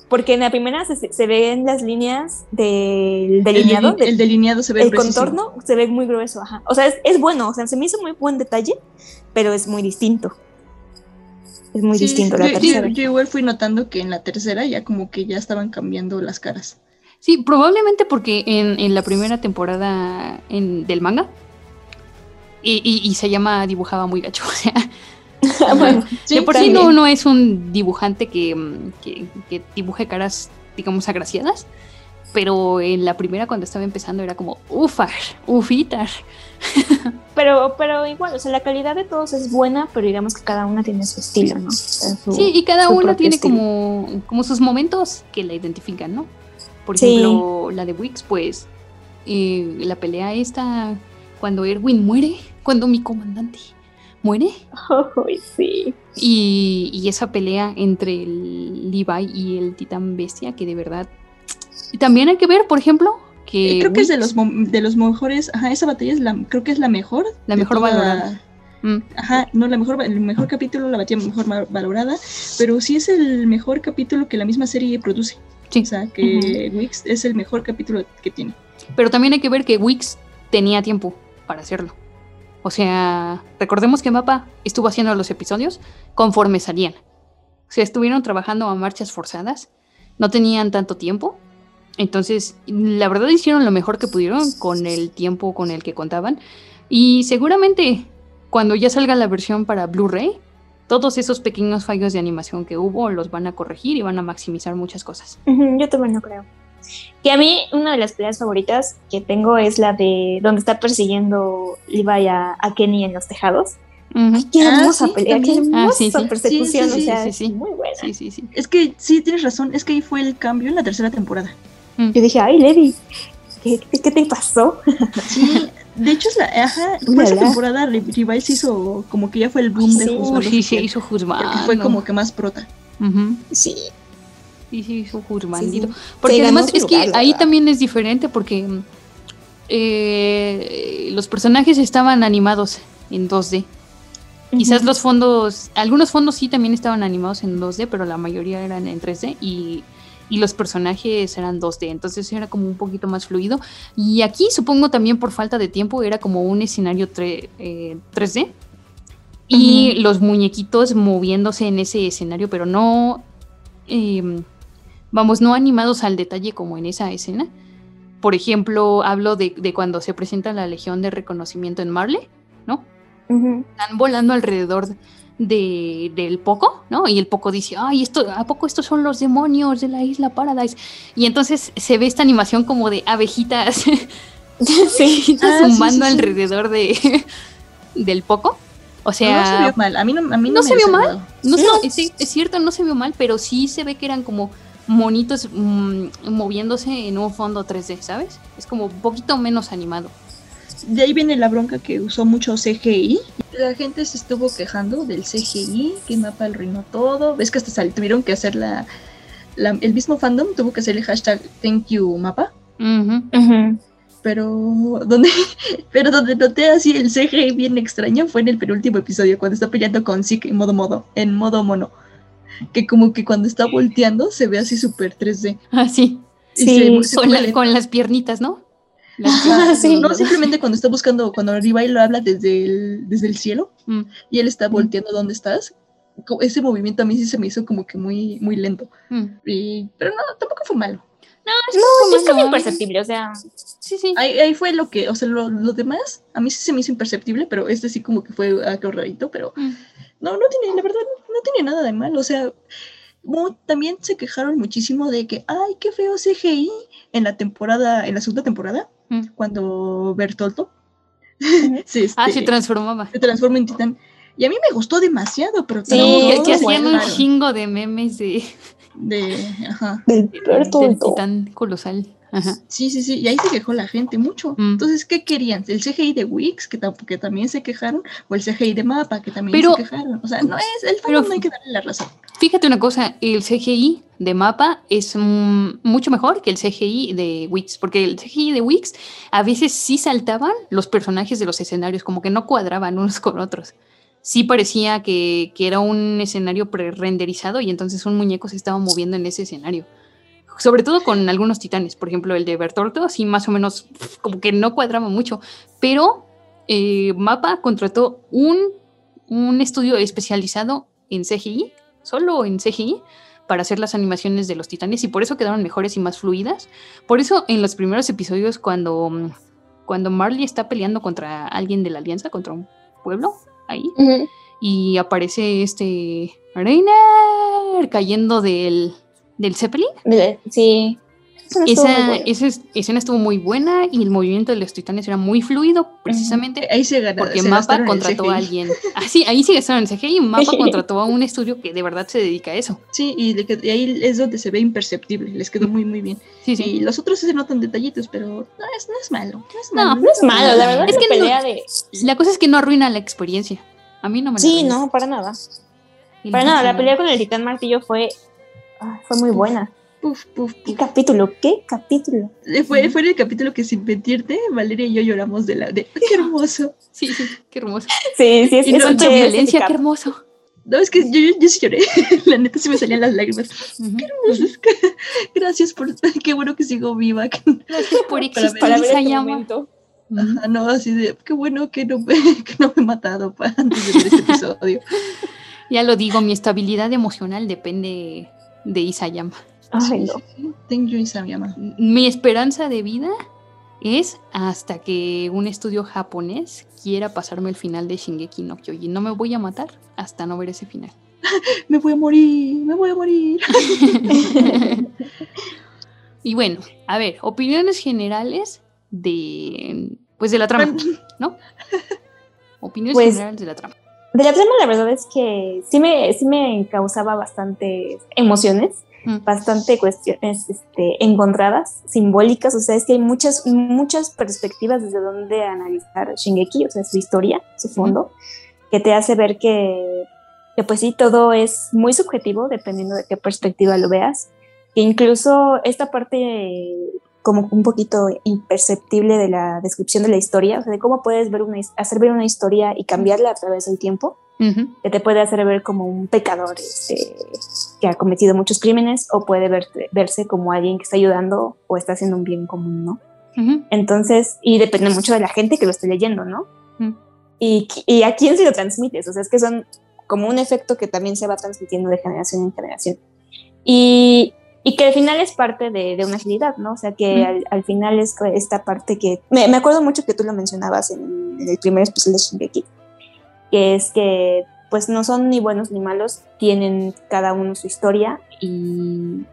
Speaker 6: Porque en la primera se, se ven las líneas del
Speaker 5: El,
Speaker 6: delineado.
Speaker 5: deli- el delineado se ve
Speaker 6: el contorno se ve muy grueso, ajá. O sea, es, es bueno, o sea, se me hizo muy buen detalle, pero es muy distinto. Es muy
Speaker 5: Sí,
Speaker 6: distinto la
Speaker 5: yo, yo-
Speaker 6: tercera.
Speaker 5: yo igual fui notando que en la tercera ya como que ya estaban cambiando las caras.
Speaker 4: Sí, probablemente porque en, en la primera temporada en- del manga, y, y- y se llama dibujaba muy gacho, o sea,
Speaker 6: Bueno,
Speaker 4: de por sí no, no es un dibujante que, mm, que, que dibuje caras, digamos, agraciadas, pero en la primera cuando estaba empezando era como, ufar, ufitar.
Speaker 6: Pero, pero igual, o sea, la calidad de todos es buena, pero digamos que cada una tiene su estilo, ¿no? O sea, su-
Speaker 4: Sí, y cada uno tiene
Speaker 6: estilo.
Speaker 4: como, como sus momentos que la identifican, ¿no? Por
Speaker 6: Sí.
Speaker 4: ejemplo, la de Wix, pues, eh, la pelea esta, cuando Erwin muere, cuando mi comandante muere.
Speaker 6: Ay, sí.
Speaker 4: Y, y esa pelea entre el Levi y el titán bestia, que de verdad... Y también hay que ver, por ejemplo, que...
Speaker 5: Eh, creo que es de los, de los mejores, ajá, esa batalla es la, creo que es la mejor.
Speaker 4: La mejor
Speaker 5: toda-
Speaker 4: valorada. Mm.
Speaker 5: Ajá, no, la mejor, el mejor capítulo, la batalla mejor valorada, pero sí es el mejor capítulo que la misma serie produce.
Speaker 4: Sí.
Speaker 5: O sea, que Wix es el mejor capítulo que tiene.
Speaker 4: Pero también hay que ver que Wix tenía tiempo para hacerlo. O sea, recordemos que Mapa estuvo haciendo los episodios conforme salían. O sea, estuvieron trabajando a marchas forzadas, no tenían tanto tiempo. Entonces, la verdad hicieron lo mejor que pudieron con el tiempo con el que contaban. Y seguramente cuando ya salga la versión para Blu-ray, todos esos pequeños fallos de animación que hubo los van a corregir y van a maximizar muchas cosas.
Speaker 6: Yo también lo creo. Que a mí una de las peleas favoritas que tengo es la de donde está persiguiendo Levi a, a Kenny en los tejados. Ay, qué
Speaker 5: Ah,
Speaker 6: hermosa
Speaker 5: sí,
Speaker 6: pelea, qué
Speaker 5: también.
Speaker 6: hermosa
Speaker 4: Ah, sí, sí.
Speaker 6: persecución,
Speaker 5: Sí, sí,
Speaker 6: o sea,
Speaker 4: sí,
Speaker 6: es
Speaker 4: sí, sí.
Speaker 6: muy buena.
Speaker 4: Sí, sí, sí.
Speaker 5: Es que sí, tienes razón, es que ahí fue el cambio en la tercera temporada.
Speaker 6: Yo dije, ay, Levi, ¿qué, qué, qué te pasó?
Speaker 5: Sí, de hecho, es la, ajá, por esa temporada Re- Levi se hizo como que ya fue el boom de
Speaker 6: Sí,
Speaker 5: Juzgando
Speaker 4: sí, se hizo juzgando.
Speaker 5: fue como que más prota.
Speaker 4: Ujú.
Speaker 6: Sí.
Speaker 4: Sí, sí, hizo juzgandito.
Speaker 6: Sí, sí.
Speaker 4: Porque
Speaker 6: Se
Speaker 4: además
Speaker 6: su
Speaker 4: es que
Speaker 6: lugar,
Speaker 4: ahí
Speaker 6: verdad.
Speaker 4: también es diferente porque mm, eh, los personajes estaban animados en 2D. Quizás los fondos, algunos fondos sí también estaban animados en 2D, pero la mayoría eran en 3D y, y los personajes eran 2D, entonces era como un poquito más fluido. Y aquí supongo también por falta de tiempo era como un escenario tre- eh, 3D y
Speaker 6: Ujú.
Speaker 4: los muñequitos moviéndose en ese escenario, pero no, em, vamos, no animados al detalle como en esa escena. Por ejemplo, hablo de, de cuando se presenta la Legión de Reconocimiento en Marley, ¿no? Están volando alrededor de, del Poco, ¿no? Y el Poco dice, ay, esto, ¿a poco estos son los demonios de la isla Paradise? Y entonces se ve esta animación como de abejitas, abejitas
Speaker 5: Ah, sí,
Speaker 4: zumbando
Speaker 5: sí, sí.
Speaker 4: alrededor de, del Poco. O sea,
Speaker 5: no se vio mal. A mí no, a mí no,
Speaker 4: no
Speaker 5: me
Speaker 4: se vio mal. No, se- sí, es cierto, no se vio mal, pero sí se ve que eran como monitos mm, moviéndose en un fondo 3D, ¿sabes? Es como un poquito menos animado.
Speaker 5: De ahí viene la bronca que usó mucho CGI. La gente se estuvo quejando del CGI, que mapa arruinó todo. Ves que hasta sal- tuvieron que hacer la, la- El mismo fandom tuvo que hacer el hashtag thank you mapa. Pero donde, pero donde noté así el CGI bien extraño fue en el penúltimo episodio, cuando está peleando con Zeke en modo modo, en modo mono. Que como que cuando está volteando se ve así súper 3D.
Speaker 4: Ah, sí.
Speaker 5: Y se-
Speaker 4: con,
Speaker 5: mueve
Speaker 4: la- con las piernitas, ¿no?
Speaker 5: Ajá,
Speaker 4: Sí.
Speaker 5: No, simplemente cuando está buscando, cuando arriba y lo habla desde el, desde el cielo
Speaker 4: Mm.
Speaker 5: y él está volteando donde estás, ese movimiento a mí sí se me hizo como que muy, muy lento.
Speaker 4: Mm.
Speaker 5: Y- pero no, tampoco fue malo.
Speaker 4: No,
Speaker 6: No, es como imperceptible, o sea.
Speaker 4: Sí, sí.
Speaker 5: Ahí, ahí fue lo que, o sea, lo, lo demás, a mí sí se me hizo imperceptible, pero este sí como que fue rarito, pero
Speaker 4: Mm.
Speaker 5: No, no tiene, la verdad, no, tiene nada de malo, o sea, también se quejaron muchísimo de que, ay, qué feo CGI en la temporada, en la segunda temporada,
Speaker 4: Mm.
Speaker 5: cuando Bertolto se,
Speaker 4: Ah,
Speaker 5: este,
Speaker 4: se transformaba.
Speaker 5: se transforma en titán. Y a mí me gustó demasiado, pero
Speaker 4: Sí,
Speaker 5: tampoco
Speaker 4: que, hacían un chingo de memes de,
Speaker 5: de, ajá.
Speaker 6: Del
Speaker 4: del titán colosal. Ajá.
Speaker 5: Sí, sí, sí, y ahí se quejó la gente mucho.
Speaker 4: Mm.
Speaker 5: Entonces, ¿qué querían? ¿El CGI de Wix, que, que también se quejaron? ¿O el CGI de Mapa, que también
Speaker 4: Pero-
Speaker 5: se quejaron? O sea, no es, el no hay que darle la razón.
Speaker 4: Fíjate una cosa, el CGI de mapa es mucho mejor que el CGI de Wix, porque el CGI de Wix a veces sí saltaban los personajes de los escenarios, como que no cuadraban unos con otros. Sí parecía que, que era un escenario pre-renderizado y entonces un muñeco se estaba moviendo en ese escenario. Sobre todo con algunos titanes, por ejemplo el de Bertolto, así más o menos como que no cuadraba mucho, pero eh, Mapa contrató un, un estudio especializado en CGI, solo en CGI, para hacer las animaciones de los titanes y por eso quedaron mejores y más fluidas. Por eso en los primeros episodios cuando, cuando Marley está peleando contra alguien de la alianza, contra un pueblo, ahí, y aparece este Reiner cayendo del, del Zeppelin.
Speaker 6: Sí.
Speaker 4: Esa, esa es- escena estuvo muy buena y el movimiento de los titanes era muy fluido, precisamente
Speaker 5: Ahí se ganó.
Speaker 4: porque
Speaker 5: se
Speaker 4: Mapa contrató a alguien. Ah, sí, ahí sí gastaron el CGI y Mapa contrató a un estudio que de verdad se dedica a eso.
Speaker 5: Sí, y, le qued- y ahí es donde se ve imperceptible, les quedó muy, muy bien.
Speaker 4: Sí, sí.
Speaker 5: Y los otros se notan detallitos, pero no es, no es malo. No es
Speaker 4: No,
Speaker 5: malo.
Speaker 6: No es malo, la verdad
Speaker 4: Es que
Speaker 6: que
Speaker 4: no-
Speaker 6: pelea de.
Speaker 4: La cosa es que no arruina la experiencia. A mí no me la
Speaker 6: Sí, no, para nada.
Speaker 4: Y
Speaker 6: Para
Speaker 4: no,
Speaker 6: nada, la pelea con el titán martillo fue. Ah, fue muy buena.
Speaker 5: Puf, puf,
Speaker 6: ¿Qué capítulo? ¿Qué capítulo?
Speaker 5: Eh, Fue, fue en el capítulo que sin mentirte, Valeria y yo lloramos de la de qué hermoso.
Speaker 4: Sí, sí, qué hermoso.
Speaker 6: Sí, sí, es,
Speaker 5: Y
Speaker 6: es
Speaker 5: no-
Speaker 4: Mucha violencia,
Speaker 6: ese
Speaker 4: qué hermoso.
Speaker 5: No, es que yo, yo, yo sí lloré. La neta sí me salían las lágrimas. Qué hermoso. Gracias por. Qué bueno que sigo viva.
Speaker 4: Gracias por
Speaker 5: Para
Speaker 4: existir,
Speaker 6: Para ver este
Speaker 4: Isayama.
Speaker 6: momento.
Speaker 5: Ajá, no, así de. Qué bueno que no me, que no me he matado antes de ver este episodio.
Speaker 4: Ya lo digo, mi estabilidad emocional depende de Isayama.
Speaker 6: Ay, no.
Speaker 5: Thank you, Isayama.
Speaker 4: Mi esperanza de vida es hasta que un estudio japonés quiera pasarme el final de Shingeki no Kyojin. No me voy a matar hasta no ver ese final.
Speaker 5: Me voy a morir, me voy a morir.
Speaker 4: y bueno, a ver, opiniones generales de pues de la trama, ¿no? Opiniones
Speaker 6: Pues-
Speaker 4: generales de la trama.
Speaker 6: De la trama, la verdad es que sí me, sí me causaba bastantes emociones,
Speaker 4: Mm.
Speaker 6: bastante cuestiones este, encontradas, simbólicas. O sea, es que hay muchas, muchas perspectivas desde donde analizar Shingeki, o sea, su historia, su fondo, que te hace ver que, que, pues sí, todo es muy subjetivo dependiendo de qué perspectiva lo veas. Que incluso esta parte como un poquito imperceptible de la descripción de la historia, o sea, de cómo puedes ver una, hacer ver una historia y cambiarla a través del tiempo,
Speaker 4: Ujú.
Speaker 6: que te puede hacer ver como un pecador este, que ha cometido muchos crímenes o puede verte- verse como alguien que está ayudando o está haciendo un bien común, ¿no?
Speaker 4: Ujú.
Speaker 6: Entonces, y depende mucho de la gente que lo esté leyendo, ¿no?
Speaker 4: Mm.
Speaker 6: Y, qui- y a quién se lo transmites, o sea, es que son como un efecto que también se va transmitiendo de generación en generación. Y, y que al final es parte de, de una agilidad, ¿no? O sea, que
Speaker 4: Mm.
Speaker 6: al, al final es esta parte que... Me, me acuerdo mucho que tú lo mencionabas en, en el primer especial de Shingeki, que es que pues no son ni buenos ni malos, tienen cada uno su historia y,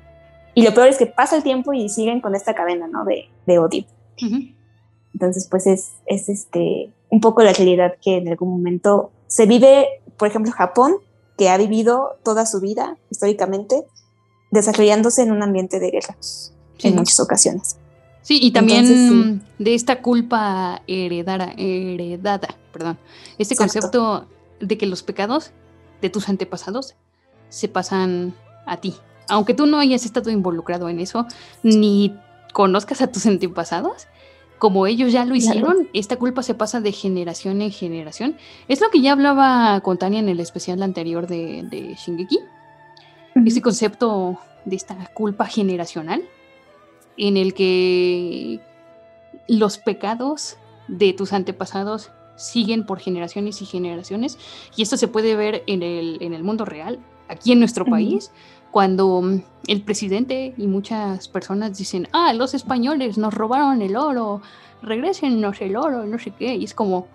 Speaker 6: y lo peor es que pasa el tiempo y siguen con esta cadena, ¿no? De, de odio. Entonces, pues es, es este, un poco la realidad que en algún momento se vive, por ejemplo, Japón, que ha vivido toda su vida históricamente desarrollándose en un ambiente de guerra en muchas ocasiones.
Speaker 4: Sí, y también de esta culpa heredada, heredada perdón, este concepto de que los pecados de tus antepasados se pasan a ti. Aunque tú no hayas estado involucrado en eso, ni conozcas a tus antepasados, como ellos ya lo hicieron, esta culpa se pasa de generación en generación. Es lo que ya hablaba con Tania en el especial anterior de, de Shingeki. Ese concepto de esta culpa generacional en el que los pecados de tus antepasados siguen por generaciones y generaciones. Y esto se puede ver en el, en el mundo real, aquí en nuestro país, cuando mm, el presidente y muchas personas dicen, ah, los españoles nos robaron el oro, regresennos el oro, no sé qué. Y es como,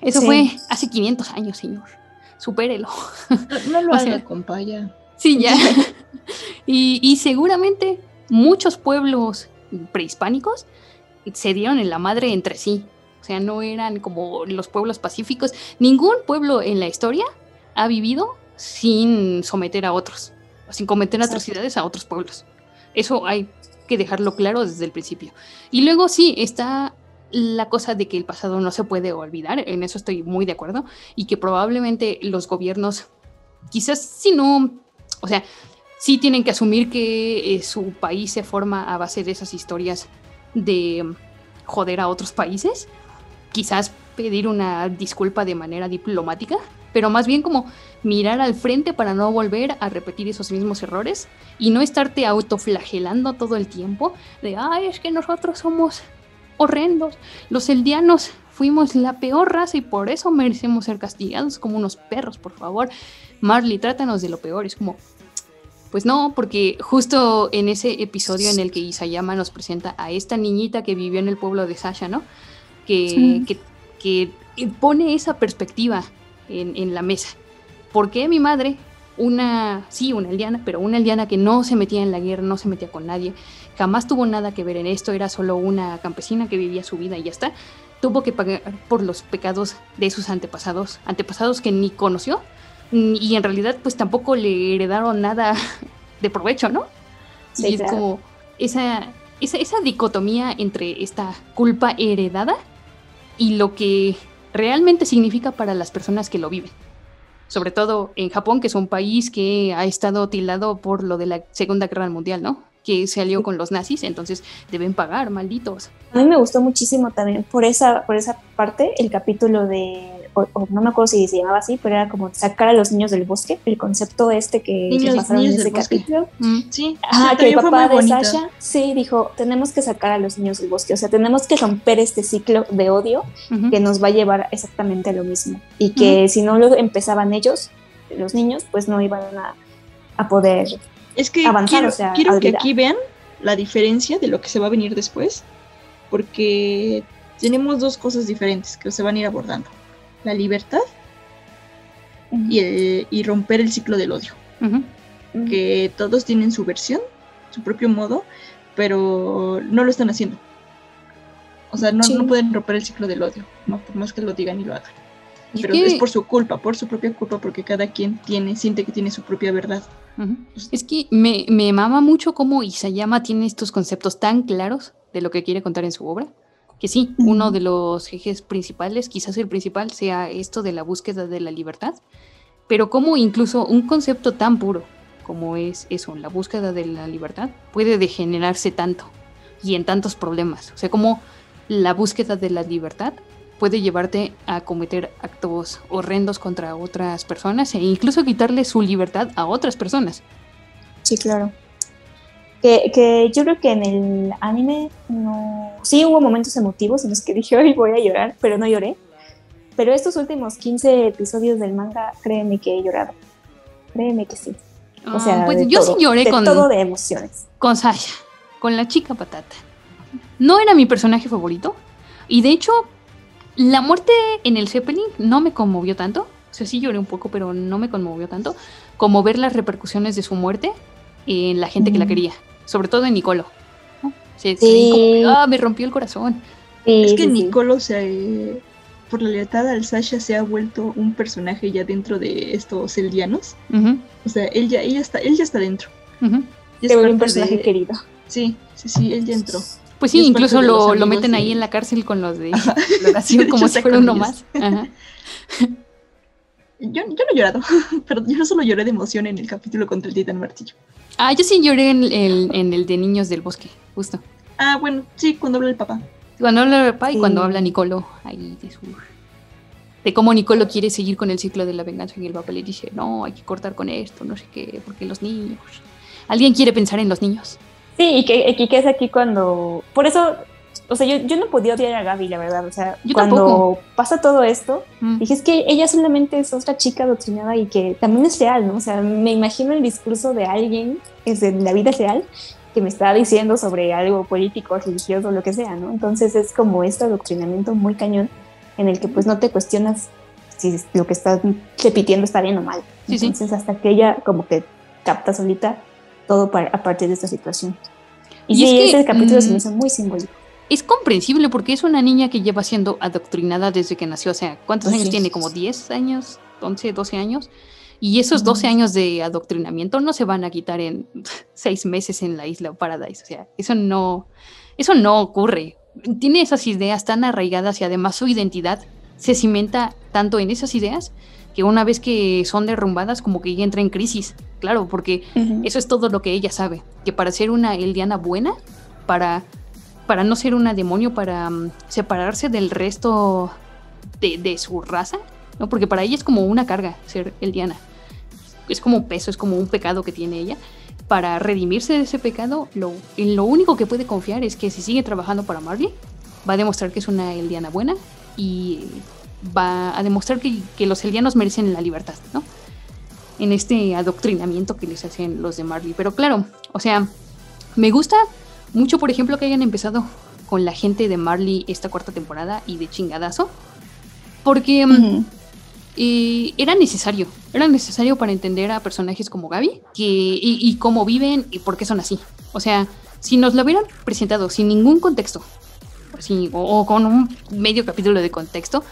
Speaker 4: eso fue hace 500 años, señor. Supérelo.
Speaker 5: No, lo haga.
Speaker 4: Sí, ya. y, y seguramente muchos pueblos prehispánicos se dieron en la madre entre sí. O sea, no eran como los pueblos pacíficos. Ningún pueblo en la historia ha vivido sin someter a otros, sin cometer atrocidades a otros pueblos. Eso hay que dejarlo claro desde el principio. Y luego sí, está la cosa de que el pasado no se puede olvidar, en eso estoy muy de acuerdo, y que probablemente los gobiernos, quizás si no, o sea, sí tienen que asumir que eh, su país se forma a base de esas historias de joder a otros países. Quizás pedir una disculpa de manera diplomática, pero más bien como mirar al frente para no volver a repetir esos mismos errores y no estarte autoflagelando todo el tiempo de, ay, es que nosotros somos horrendos, los eldianos fuimos la peor raza y por eso merecemos ser castigados como unos perros, por favor. Marley, trátanos de lo peor. Es como, pues no, porque justo en ese episodio en el que Isayama nos presenta a esta niñita que vivió en el pueblo de Sasha, ¿no? Que, que, pone esa perspectiva en, la mesa. ¿Por qué mi madre, una, sí, una aldeana, pero una aldeana que no se metía en la guerra, no se metía con nadie, jamás tuvo nada que ver en esto, era solo una campesina que vivía su vida y ya está, tuvo que pagar por los pecados de sus antepasados, antepasados que ni conoció, y en realidad pues tampoco le heredaron nada de provecho, ¿no? y es como esa, esa, esa dicotomía entre esta culpa heredada y lo que realmente significa para las personas que lo viven. Sobre todo en Japón, que es un país que ha estado tildado por lo de la Segunda Guerra Mundial, ¿no? Que se alió con los nazis, entonces deben pagar, malditos.
Speaker 6: A mí me gustó muchísimo también por esa, por esa parte el capítulo de no me acuerdo si se llamaba así, pero era como sacar a los niños del bosque, el concepto este que, pasaron en ese capítulo.
Speaker 5: Mm. Sí,
Speaker 6: que el papá de Sasha, sí, dijo, tenemos que sacar a los niños del bosque, o sea, tenemos que romper este ciclo de odio que nos va a llevar exactamente a lo mismo. Y que si no lo empezaban ellos, los niños, pues no iban a, poder
Speaker 5: es que
Speaker 6: avanzar.
Speaker 5: Quiero,
Speaker 6: o sea,
Speaker 5: quiero que aquí vean la diferencia de lo que se va a venir después, porque tenemos dos cosas diferentes que se van a ir abordando la libertad y, romper el ciclo del odio. Que todos tienen su versión, su propio modo, pero no lo están haciendo. O sea, no, pueden romper el ciclo del odio, no, por más que lo digan y lo hagan. Pero es por su culpa, por su propia culpa, porque cada quien tiene, siente que tiene su propia verdad.
Speaker 4: Es que me, me mama mucho cómo Isayama tiene estos conceptos tan claros de lo que quiere contar en su obra que sí, uno de los ejes principales, quizás el principal, sea esto de la búsqueda de la libertad, pero como incluso un concepto tan puro como es eso, la búsqueda de la libertad, puede degenerarse tanto y en tantos problemas. O sea, como la búsqueda de la libertad puede llevarte a cometer actos horrendos contra otras personas e incluso quitarle su libertad a otras personas.
Speaker 6: Sí, claro. Que, yo creo que en el anime no. Sí hubo momentos emotivos en los que dije, hoy voy a llorar, pero no lloré. Pero estos últimos 15 episodios del manga, créeme que he llorado. Créeme que sí. O sea,
Speaker 4: ah, pues yo sí lloré
Speaker 6: de
Speaker 4: con.
Speaker 6: Todo de emociones.
Speaker 4: Con Sasha, con la chica patata. No era mi personaje favorito. Y de hecho, la muerte en el Zeppelin no me conmovió tanto. O sea, sí lloré un poco, pero no me conmovió tanto. Como ver las repercusiones de su muerte en la gente que la quería sobre todo en Nicolo. sí. ah, me rompió el corazón.
Speaker 5: es que Nicolo se, por la lealtad al Sasha se ha vuelto un personaje ya dentro de estos eldianos. O sea, él ya, ella está, él ya está dentro. Ya es
Speaker 6: Se vuelve un personaje
Speaker 5: de-
Speaker 6: querido.
Speaker 5: Sí, sí, sí, él ya entró.
Speaker 4: Pues sí, incluso lo, lo meten
Speaker 5: de-
Speaker 4: ahí en la cárcel con los de
Speaker 5: de
Speaker 4: como
Speaker 5: hecho
Speaker 4: si fuera uno
Speaker 5: ellos.
Speaker 4: más. Ajá.
Speaker 5: Yo, yo no he llorado, pero yo solo lloré de emoción en el capítulo contra el titán martillo.
Speaker 4: Ah, yo sí lloré en el, en el de Niños del Bosque, justo.
Speaker 5: Ah, bueno, sí, cuando habla el papá.
Speaker 4: Cuando habla el papá y
Speaker 5: Sí.
Speaker 4: cuando habla Nicolo, ahí de su... De cómo Nicolo quiere seguir con el ciclo de la venganza y el papá le dice, no, hay que cortar con esto, no sé qué, porque los niños... Alguien quiere pensar en los niños.
Speaker 6: Sí, y que, y que es aquí cuando. Por eso, o sea, yo, yo no podía odiar a Gaby, la verdad. O sea,
Speaker 4: Yo
Speaker 6: cuando
Speaker 4: tampoco.
Speaker 6: pasa todo esto,
Speaker 4: Mm.
Speaker 6: dije, es que ella solamente es otra chica adoctrinada y que también es real, ¿no? O sea, me imagino el discurso de alguien es de la vida real que me está diciendo sobre algo político, religioso, lo que sea, ¿no? Entonces es como este adoctrinamiento muy cañón en el que pues no te cuestionas si lo que estás repitiendo está bien o mal.
Speaker 4: Sí, sí.
Speaker 6: Entonces hasta que ella como que capta solita todo par- a partir de esta situación. Y,
Speaker 4: Y es
Speaker 6: sí,
Speaker 4: que,
Speaker 6: ese capítulo se
Speaker 4: mm,
Speaker 6: me hizo muy simbólico.
Speaker 4: Es comprensible porque es una niña que lleva siendo adoctrinada desde que nació. O sea, ¿cuántos años tiene? ¿Como 10 años? ¿11, 12 años? Y esos 12 años de adoctrinamiento no se van a quitar en seis meses en la isla Paradise. O sea, eso no, eso no ocurre. Tiene esas ideas tan arraigadas y además su identidad se cimenta tanto en esas ideas que una vez que son derrumbadas como que ella entra en crisis. Claro, porque eso es todo lo que ella sabe. Que para ser una Eldiana buena, para, para no ser una demonio, para mm, separarse del resto de, de su raza, ¿no? Porque para ella es como una carga ser Eldiana. Es como un peso, es como un pecado que tiene ella. Para redimirse de ese pecado, lo, en lo único que puede confiar es que si sigue trabajando para Marley, va a demostrar que es una Eldiana buena y va a demostrar que, que los Eldianos merecen la libertad, ¿no? En este adoctrinamiento que les hacen los de Marley. Pero claro, o sea, me gusta mucho, por ejemplo, que hayan empezado con la gente de Marley esta cuarta temporada y de chingadazo. Porque mm, eh, era necesario. Era necesario para entender a personajes como Gaby que, y, y cómo viven y por qué son así. O sea, si nos lo hubieran presentado sin ningún contexto, así, o, o con un medio capítulo de contexto,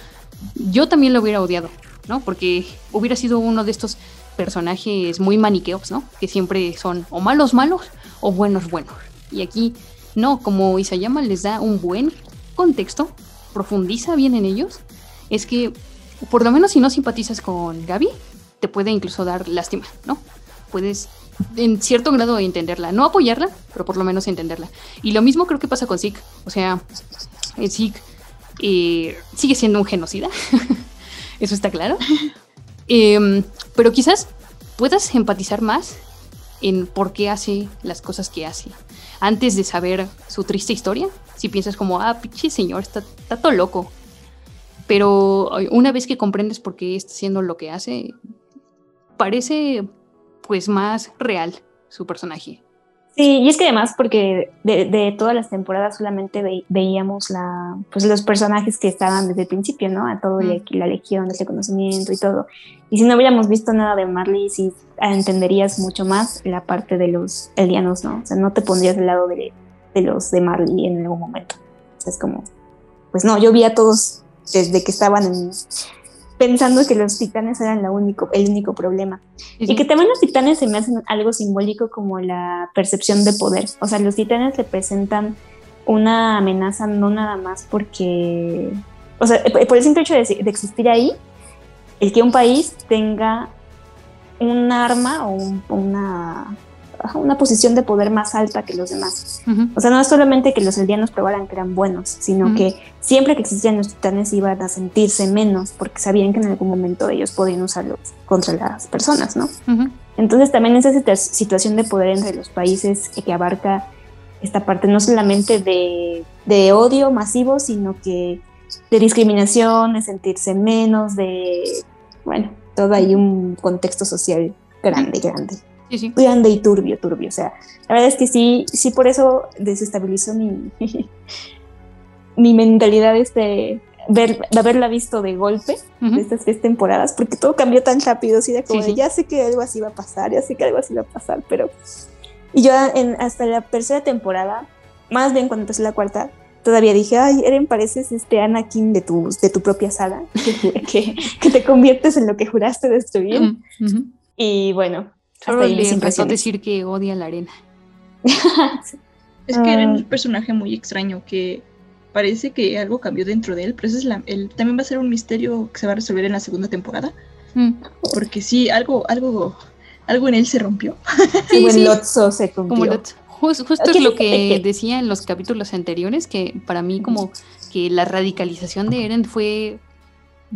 Speaker 4: yo también lo hubiera odiado, ¿no? Porque hubiera sido uno de estos personajes muy maniqueos, ¿no? Que siempre son o malos malos o buenos buenos. Y aquí no, como Isayama les da un buen contexto, profundiza bien en ellos, es que por lo menos si no simpatizas con Gaby, te puede incluso dar lástima, ¿no? Puedes en cierto grado entenderla, no apoyarla, pero por lo menos entenderla. Y lo mismo creo que pasa con Zeke, o sea, eh, Zeke eh, sigue siendo un genocida, eso está claro. Em, pero quizás puedas empatizar más en por qué hace las cosas que hace. Antes de saber su triste historia, si piensas como, ah, pinche señor, está, está todo loco. Pero una vez que comprendes por qué está haciendo lo que hace, parece pues más real su personaje.
Speaker 6: Sí, y es que además porque de, de todas las temporadas solamente ve- veíamos la, pues los personajes que estaban desde el principio, ¿no? A todo la, la legión, ese conocimiento y todo. Y si no hubiéramos visto nada de Marley, sí entenderías mucho más la parte de los eldianos, ¿no? O sea, no te pondrías del lado de, de los de Marley en algún momento. O sea, es como, pues no, yo vi a todos desde que estaban en- pensando que los titanes eran único, el único problema. Y que también los titanes se me hacen algo simbólico como la percepción de poder. O sea, los titanes representan una amenaza no nada más porque, o sea, por el simple hecho de, de existir ahí, el que un país tenga un arma o un- una, una posición de poder más alta que los demás. O sea, no es solamente que los eldianos probaran que eran buenos, sino
Speaker 4: Ujú.
Speaker 6: que siempre que existían los titanes iban a sentirse menos porque sabían que en algún momento ellos podían usarlos contra las personas, ¿no?
Speaker 4: Ujú.
Speaker 6: Entonces también esa situa- situación de poder entre los países que abarca esta parte no solamente de, de odio masivo, sino que de discriminación, de sentirse menos, de, bueno, todo hay un contexto social grande, grande.
Speaker 4: Sí, sí.
Speaker 6: Y turbio, turbio. O sea, la verdad es que sí, sí por eso desestabilizó mi, mi mentalidad este ver, de haberla visto de golpe de estas tres temporadas, porque todo cambió tan rápido, así de como
Speaker 4: Sí,
Speaker 6: ya sé que algo así va a pasar, ya sé que algo así va a pasar, pero... Y yo en, hasta la tercera temporada, más bien cuando empezó la cuarta, todavía dije, ay, Eren, pareces este Anakin de tu, de tu propia saga, que, que, que te conviertes en lo que juraste destruir. Y bueno,
Speaker 4: Solo
Speaker 6: mis
Speaker 4: le faltó decir que odia la arena.
Speaker 5: Es que era
Speaker 6: Ah.
Speaker 5: un personaje muy extraño que parece que algo cambió dentro de él, pero ese es la, el, también va a ser un misterio que se va a resolver en la segunda temporada,
Speaker 4: Mm.
Speaker 5: porque sí, algo, algo, algo en él se rompió.
Speaker 4: Sí,
Speaker 6: Como
Speaker 4: sí.
Speaker 6: el Lotso se cumplió.
Speaker 4: Como Lotso. Jus- justo es lo que- decía en los capítulos anteriores, que para mí como que la radicalización de Eren fue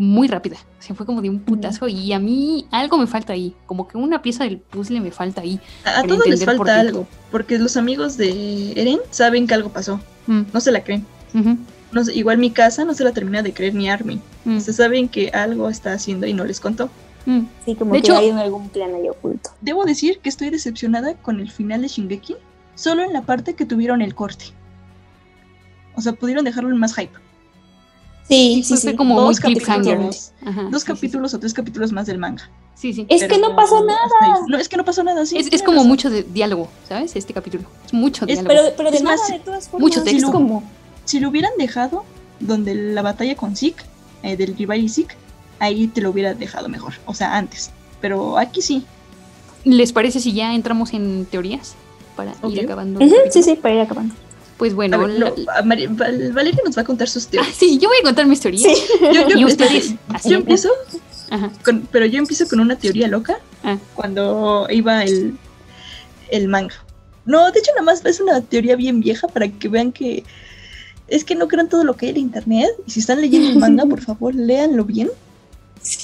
Speaker 4: muy rápida. O sea, fue como de un putazo y a mí algo me falta ahí. Como que una pieza del puzzle me falta ahí.
Speaker 5: A, todos les
Speaker 4: por
Speaker 5: falta algo, porque los amigos de Eren saben que algo pasó,
Speaker 4: Mm,
Speaker 5: no se la creen. No igual mi casa no se la termina de creer ni Armin.
Speaker 4: mm,
Speaker 5: Se saben que algo está haciendo y no les contó.
Speaker 4: mm.
Speaker 6: Sí, como
Speaker 4: De
Speaker 6: que
Speaker 4: hecho-
Speaker 6: hay algún plan ahí oculto.
Speaker 5: Debo decir que estoy decepcionada con el final de Shingeki, solo en la parte que tuvieron el corte. O sea, pudieron dejarlo en más hype.
Speaker 6: Sí,
Speaker 4: Fue- fue como muy cliffhanger. Ajá,
Speaker 5: dos
Speaker 4: sí, sí,
Speaker 5: capítulos o tres capítulos más del manga.
Speaker 4: Sí, sí.
Speaker 6: Es que no pasó nada.
Speaker 5: No, es que no pasó nada, sí.
Speaker 4: Es, como
Speaker 5: razón.
Speaker 4: mucho de diálogo, ¿sabes? Este capítulo. Es mucho
Speaker 5: Es-
Speaker 4: diálogo.
Speaker 6: Pero, pero de
Speaker 5: Es
Speaker 6: nada,
Speaker 5: más,
Speaker 6: de todas formas.
Speaker 4: mucho
Speaker 6: sí,
Speaker 4: texto.
Speaker 6: es como,
Speaker 5: Si lo hubieran dejado donde la batalla con Zeke, eh, del rival y Zeke, ahí te lo hubiera dejado mejor. O sea, antes. Pero aquí sí.
Speaker 4: ¿Les parece si ya entramos en teorías? Para ir acabando.
Speaker 6: sí, sí, para ir acabando.
Speaker 4: Pues bueno,
Speaker 5: ver, no, Val- Valeria nos va a contar sus
Speaker 4: Ah,
Speaker 5: teorías.
Speaker 4: sí, yo voy a contar mis teorías.
Speaker 5: Yo, yo-
Speaker 4: Y ustedes, así.
Speaker 5: yo empiezo,
Speaker 4: Ajá.
Speaker 5: con- pero yo empiezo con una teoría loca
Speaker 4: Ah.
Speaker 5: cuando iba el, el manga. No, de hecho nada más es una teoría bien vieja para que vean que es que no crean todo lo que hay en internet y si están leyendo el manga, por favor, léanlo bien.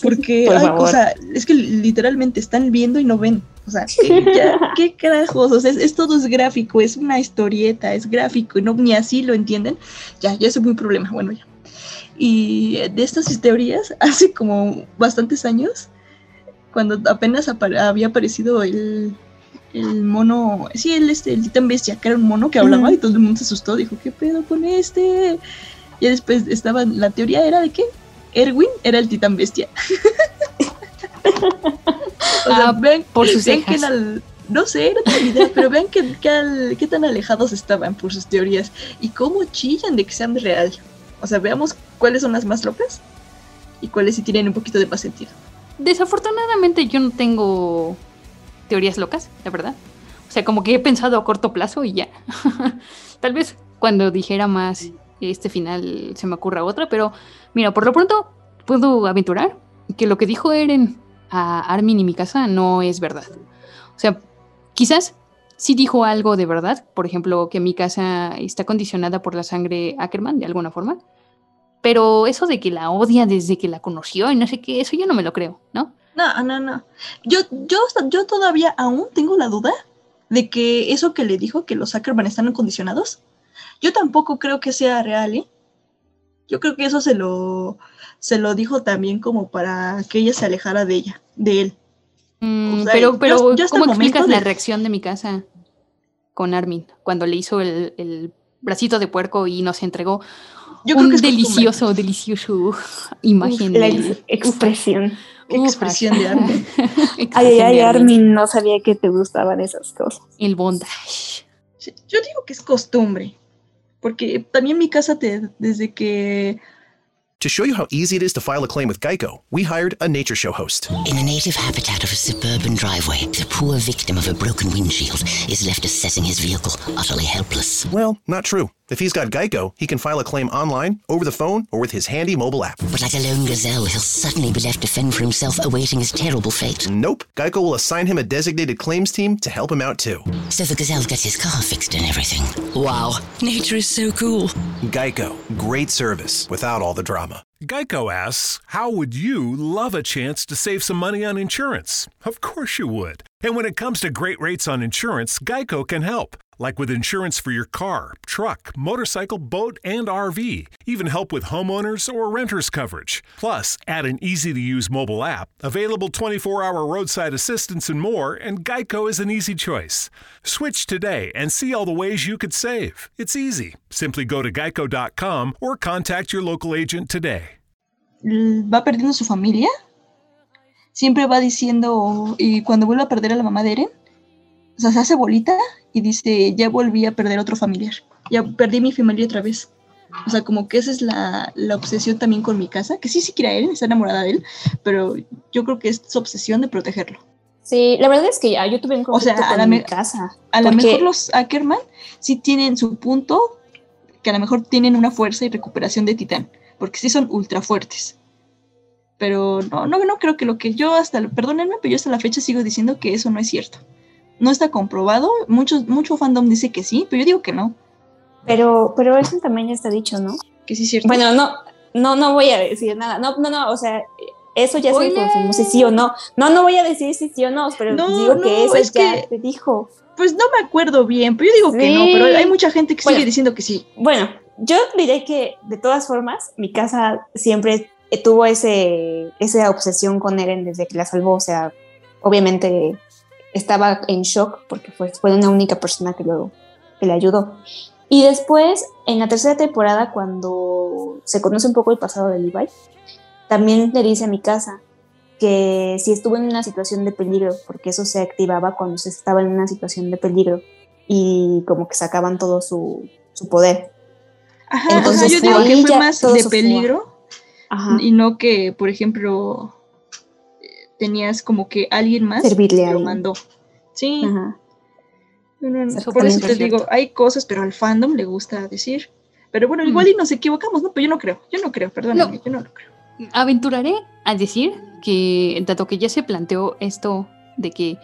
Speaker 5: Porque
Speaker 6: Por
Speaker 5: ay,
Speaker 6: favor.
Speaker 5: o sea, es que literalmente están viendo y no ven. O sea, ya, qué carajos, o sea, es, es todo es gráfico, es una historieta, es gráfico, y no ni así lo entienden. Ya, ya es un problema, bueno ya. Y de estas teorías, hace como bastantes años, cuando apenas apa- había aparecido el, el mono, sí, el, este, el titán bestia, que era un mono que hablaba
Speaker 6: Ujú.
Speaker 5: y todo el mundo se asustó, dijo, ¿qué pedo con este? Y después estaba, la teoría era de que Erwin era el titán bestia. o sea,
Speaker 4: Ah,
Speaker 5: vean,
Speaker 4: por sus
Speaker 5: vean que al- no sé, no tengo idea, pero vean que, que al- qué tan alejados estaban por sus teorías y cómo chillan de que sean real. O sea, veamos cuáles son las más locas y cuáles sí tienen un poquito de más sentido.
Speaker 4: Desafortunadamente yo no tengo teorías locas, la verdad. O sea, como que he pensado a corto plazo y ya. Tal vez cuando dijera más este final se me ocurra otra, pero mira, por lo pronto puedo aventurar que lo que dijo Eren a Armin y mi casa no es verdad. O sea, quizás sí dijo algo de verdad, por ejemplo, que mi casa está condicionada por la sangre Ackerman de alguna forma, pero eso de que la odia desde que la conoció y no sé qué, eso yo no me lo creo, ¿no?
Speaker 5: No, no, no. Yo, yo, yo todavía aún tengo la duda de que eso que le dijo, que los Ackerman están condicionados, yo tampoco creo que sea real, ¿eh? Yo creo que eso se lo, se lo dijo también como para que ella se alejara de ella, de él.
Speaker 4: Mm,
Speaker 5: O sea,
Speaker 4: pero,
Speaker 5: yo-
Speaker 4: pero
Speaker 5: yo hasta
Speaker 4: ¿cómo explicas la reacción de mi casa con Armin cuando le hizo el, el bracito de puerco y nos entregó
Speaker 5: Yo creo
Speaker 4: un
Speaker 5: que costumbre.
Speaker 4: delicioso, delicioso imagen
Speaker 6: la ex- expresión.
Speaker 5: Qué
Speaker 4: Uf,
Speaker 5: expresión de Armin.
Speaker 6: Ay,
Speaker 4: expresión
Speaker 6: ay, Armin no sabía que te gustaban esas cosas.
Speaker 4: El bondage.
Speaker 5: Yo digo que es costumbre, porque también mi casa te, desde que
Speaker 14: To show you how easy it is to file a claim with Geico, we hired a nature show host.
Speaker 15: In the native habitat of a suburban driveway, the poor victim of a broken windshield is left assessing his vehicle, utterly helpless.
Speaker 14: Well, not true. If he's got Geico, he can file a claim online, over the phone, or with his handy mobile app.
Speaker 15: But like a lone gazelle, he'll suddenly be left to fend for himself, awaiting his terrible fate.
Speaker 14: Nope. Geico will assign him a designated claims team to help him out too.
Speaker 15: So the gazelle gets his car fixed and everything. Wow, nature is so cool.
Speaker 14: Geico. Great service without all the drama.
Speaker 16: Geico asks, How would you love a chance to save some money on insurance? Of course you would. And when it comes to great rates on insurance, Geico can help. Like with insurance for your car, truck, motorcycle, boat, and RV. Even help with homeowners or renters coverage. Plus, add an easy to use mobile app, available 24 hour roadside assistance, and more, and Geico is an easy choice. Switch today and see all the ways you could save. It's easy. Simply go to geico.com or contact your local agent today.
Speaker 5: Mm, va perdiendo su familia, siempre va diciendo, y cuando vuelve a perder a la mamá de Eren, o sea, se hace bolita y dice, ya volví a perder otro familiar, ya perdí mi familia otra vez. O sea, como que esa es la, la obsesión también con mi casa, que sí, sí quiere a Eren, está enamorada de él, pero yo creo que es su obsesión de protegerlo.
Speaker 6: Sí, la verdad es que ya yo tuve un
Speaker 5: O
Speaker 6: conflicto
Speaker 5: sea, a
Speaker 6: con
Speaker 5: la
Speaker 6: mi casa.
Speaker 5: A lo mejor los Ackerman sí tienen su punto, que a lo mejor tienen una fuerza y recuperación de titán, porque sí son ultra fuertes. Pero no, no, no creo que lo que yo hasta, perdónenme, pero yo hasta la fecha sigo diciendo que eso no es cierto. No está comprobado, muchos, mucho fandom dice que sí, pero yo digo que no.
Speaker 6: Pero, pero eso también ya está dicho, ¿no?
Speaker 5: Que sí es cierto.
Speaker 6: Bueno, no, no, no voy a decir nada. No, no, no, o sea, eso ya se confirmó si sí o no. No, no voy a decir si sí o no, pero
Speaker 5: No,
Speaker 6: digo
Speaker 5: no,
Speaker 6: que eso
Speaker 5: es
Speaker 6: ya
Speaker 5: que-
Speaker 6: se dijo.
Speaker 5: Pues no me acuerdo bien, pero yo digo que no,
Speaker 6: Sí.
Speaker 5: pero hay mucha gente que
Speaker 6: Bueno.
Speaker 5: sigue diciendo que sí.
Speaker 6: Bueno, yo diré que de todas formas, mi casa siempre tuvo ese, esa obsesión con Eren desde que la salvó. O sea, obviamente estaba en shock porque fue, fue una única persona que, lo, que le ayudó. Y después, en la tercera temporada, cuando se conoce un poco el pasado de Levi, también le dice a mi casa que si estuvo en una situación de peligro, porque eso se activaba cuando se estaba en una situación de peligro y como que sacaban todo su, su poder.
Speaker 5: Ajá,
Speaker 6: Entonces,
Speaker 5: ajá, yo digo que fue más de peligro y no que, por ejemplo, tenías como que alguien más
Speaker 6: Servirle
Speaker 5: lo
Speaker 6: alguien.
Speaker 5: mandó. Sí.
Speaker 6: Ajá.
Speaker 5: No, no, no, Por eso te digo, hay cosas, pero al fandom le gusta decir. Pero bueno,
Speaker 4: Mm.
Speaker 5: igual y nos equivocamos, ¿no? Pero yo no creo, yo no creo, perdóname, yo no lo creo.
Speaker 4: Aventuraré a decir que, dado que ya se planteó esto de que,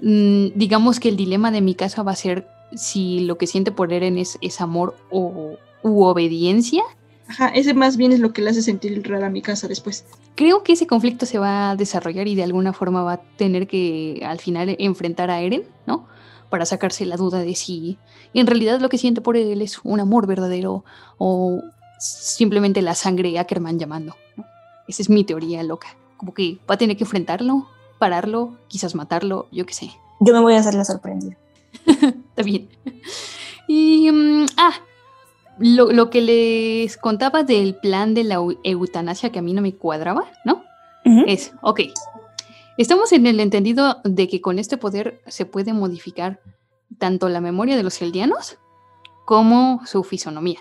Speaker 4: mm, digamos que el dilema de mi casa va a ser si lo que siente por Eren es, es amor o u obediencia,
Speaker 5: Ajá, ese más bien es lo que le hace sentir rara a mi casa después.
Speaker 4: creo que ese conflicto se va a desarrollar y de alguna forma va a tener que al final enfrentar a Eren, ¿no? Para sacarse la duda de si en realidad lo que siente por él es un amor verdadero o simplemente la sangre Ackerman llamando. ¿no? Esa es mi teoría loca. Como que va a tener que enfrentarlo, pararlo, quizás matarlo, yo qué sé.
Speaker 6: Yo me voy a hacer la sorprendida.
Speaker 4: Está bien. Y, mm, ah, lo, lo que les contaba del plan de la eu- eutanasia que a mí no me cuadraba, ¿no? Es, ok, estamos en el entendido de que con este poder se puede modificar tanto la memoria de los eldianos como su fisonomía.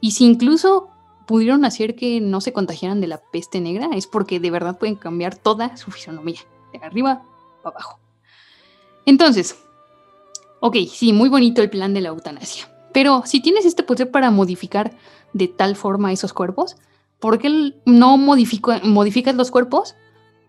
Speaker 4: Y si incluso pudieron hacer que no se contagiaran de la peste negra, es porque de verdad pueden cambiar toda su fisonomía, de arriba para abajo. Entonces, ok, sí, muy bonito el plan de la eutanasia. Pero si tienes este poder para modificar de tal forma esos cuerpos, ¿por qué no modifico- modificas los cuerpos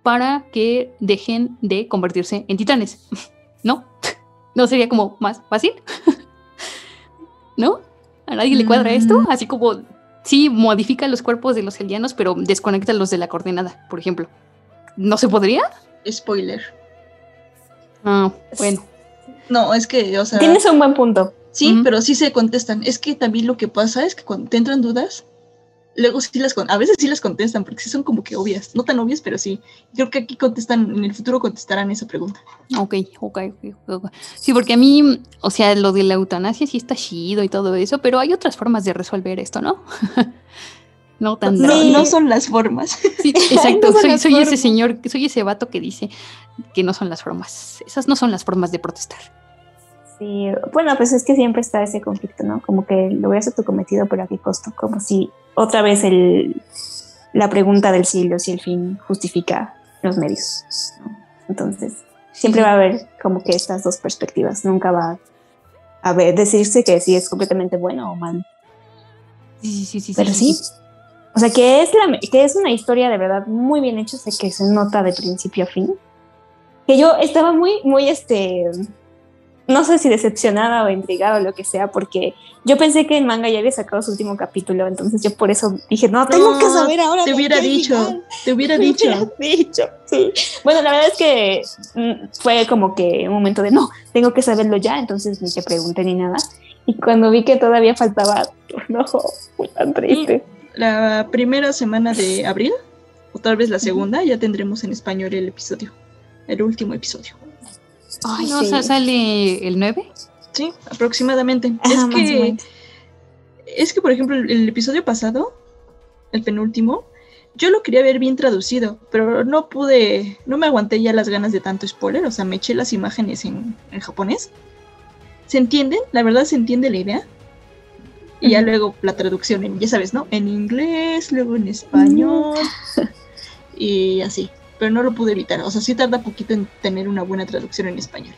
Speaker 4: para que dejen de convertirse en titanes? ¿No? ¿No sería como más fácil? ¿No? ¿A nadie le cuadra esto? Así como, sí, modifica los cuerpos de los eldianos, pero desconecta los de la coordenada, por ejemplo. ¿No se podría?
Speaker 5: Spoiler.
Speaker 4: Ah, bueno.
Speaker 5: No, es que, o sea.
Speaker 6: Tienes un buen punto.
Speaker 5: Sí, pero sí se contestan. Es que también lo que pasa es que cuando te entran dudas, luego sí las a veces sí las contestan, porque sí son como que obvias. No tan obvias, pero sí. Creo que aquí contestan, en el futuro contestarán esa pregunta.
Speaker 4: Ok, ok, ok, ok. Sí, porque a mí, o sea, lo de la eutanasia sí está chido y todo eso, pero hay otras formas de resolver esto, ¿no? no tan
Speaker 5: No, no son las formas.
Speaker 4: Sí, exacto,
Speaker 5: No
Speaker 4: soy, ese señor, soy ese vato que dice que no son las formas. Esas no son las formas de protestar.
Speaker 6: Sí, bueno, pues es que siempre está ese conflicto, ¿no? Como que logras tu cometido, pero a qué costo. Como si otra vez el, la pregunta del siglo, si el fin justifica los medios. ¿no? Entonces, siempre va a haber como que estas dos perspectivas. Nunca va a ver, decirse que sí es completamente bueno o malo.
Speaker 4: Sí, sí, sí, sí.
Speaker 6: Pero sí. O sea, que es, la, que es una historia de verdad muy bien hecha, sé que se nota de principio a fin. Que yo estaba muy, muy, este, no sé si decepcionada o intrigada o lo que sea, porque yo pensé que el manga ya había sacado su último capítulo, entonces yo por eso dije, no, tengo que saber ahora.
Speaker 5: Te hubiera dicho,
Speaker 6: final.
Speaker 5: te hubiera dicho.
Speaker 6: hubiera dicho, sí. Bueno, la verdad es que mm, fue como que un momento de, no, tengo que saberlo ya, entonces ni te pregunté ni nada. Y cuando vi que todavía faltaba, no, fue tan triste.
Speaker 5: La primera semana de abril, o tal vez la segunda, ya tendremos en español el episodio. El último episodio.
Speaker 6: Ay,
Speaker 4: ¿No
Speaker 6: sí.
Speaker 4: sa- sale el 9?
Speaker 5: Sí, aproximadamente.
Speaker 6: Ajá,
Speaker 5: es
Speaker 6: o
Speaker 5: que, es que, por ejemplo, el, el episodio pasado, el penúltimo, yo lo quería ver bien traducido, pero no pude, no me aguanté ya las ganas de tanto spoiler, o sea, me eché las imágenes en, en japonés. ¿Se entienden? La verdad se entiende la idea. Y ya luego la traducción en, ya sabes, ¿no? En inglés, luego en español. y así. Pero no lo pude evitar. O sea, sí tarda poquito en tener una buena traducción en español.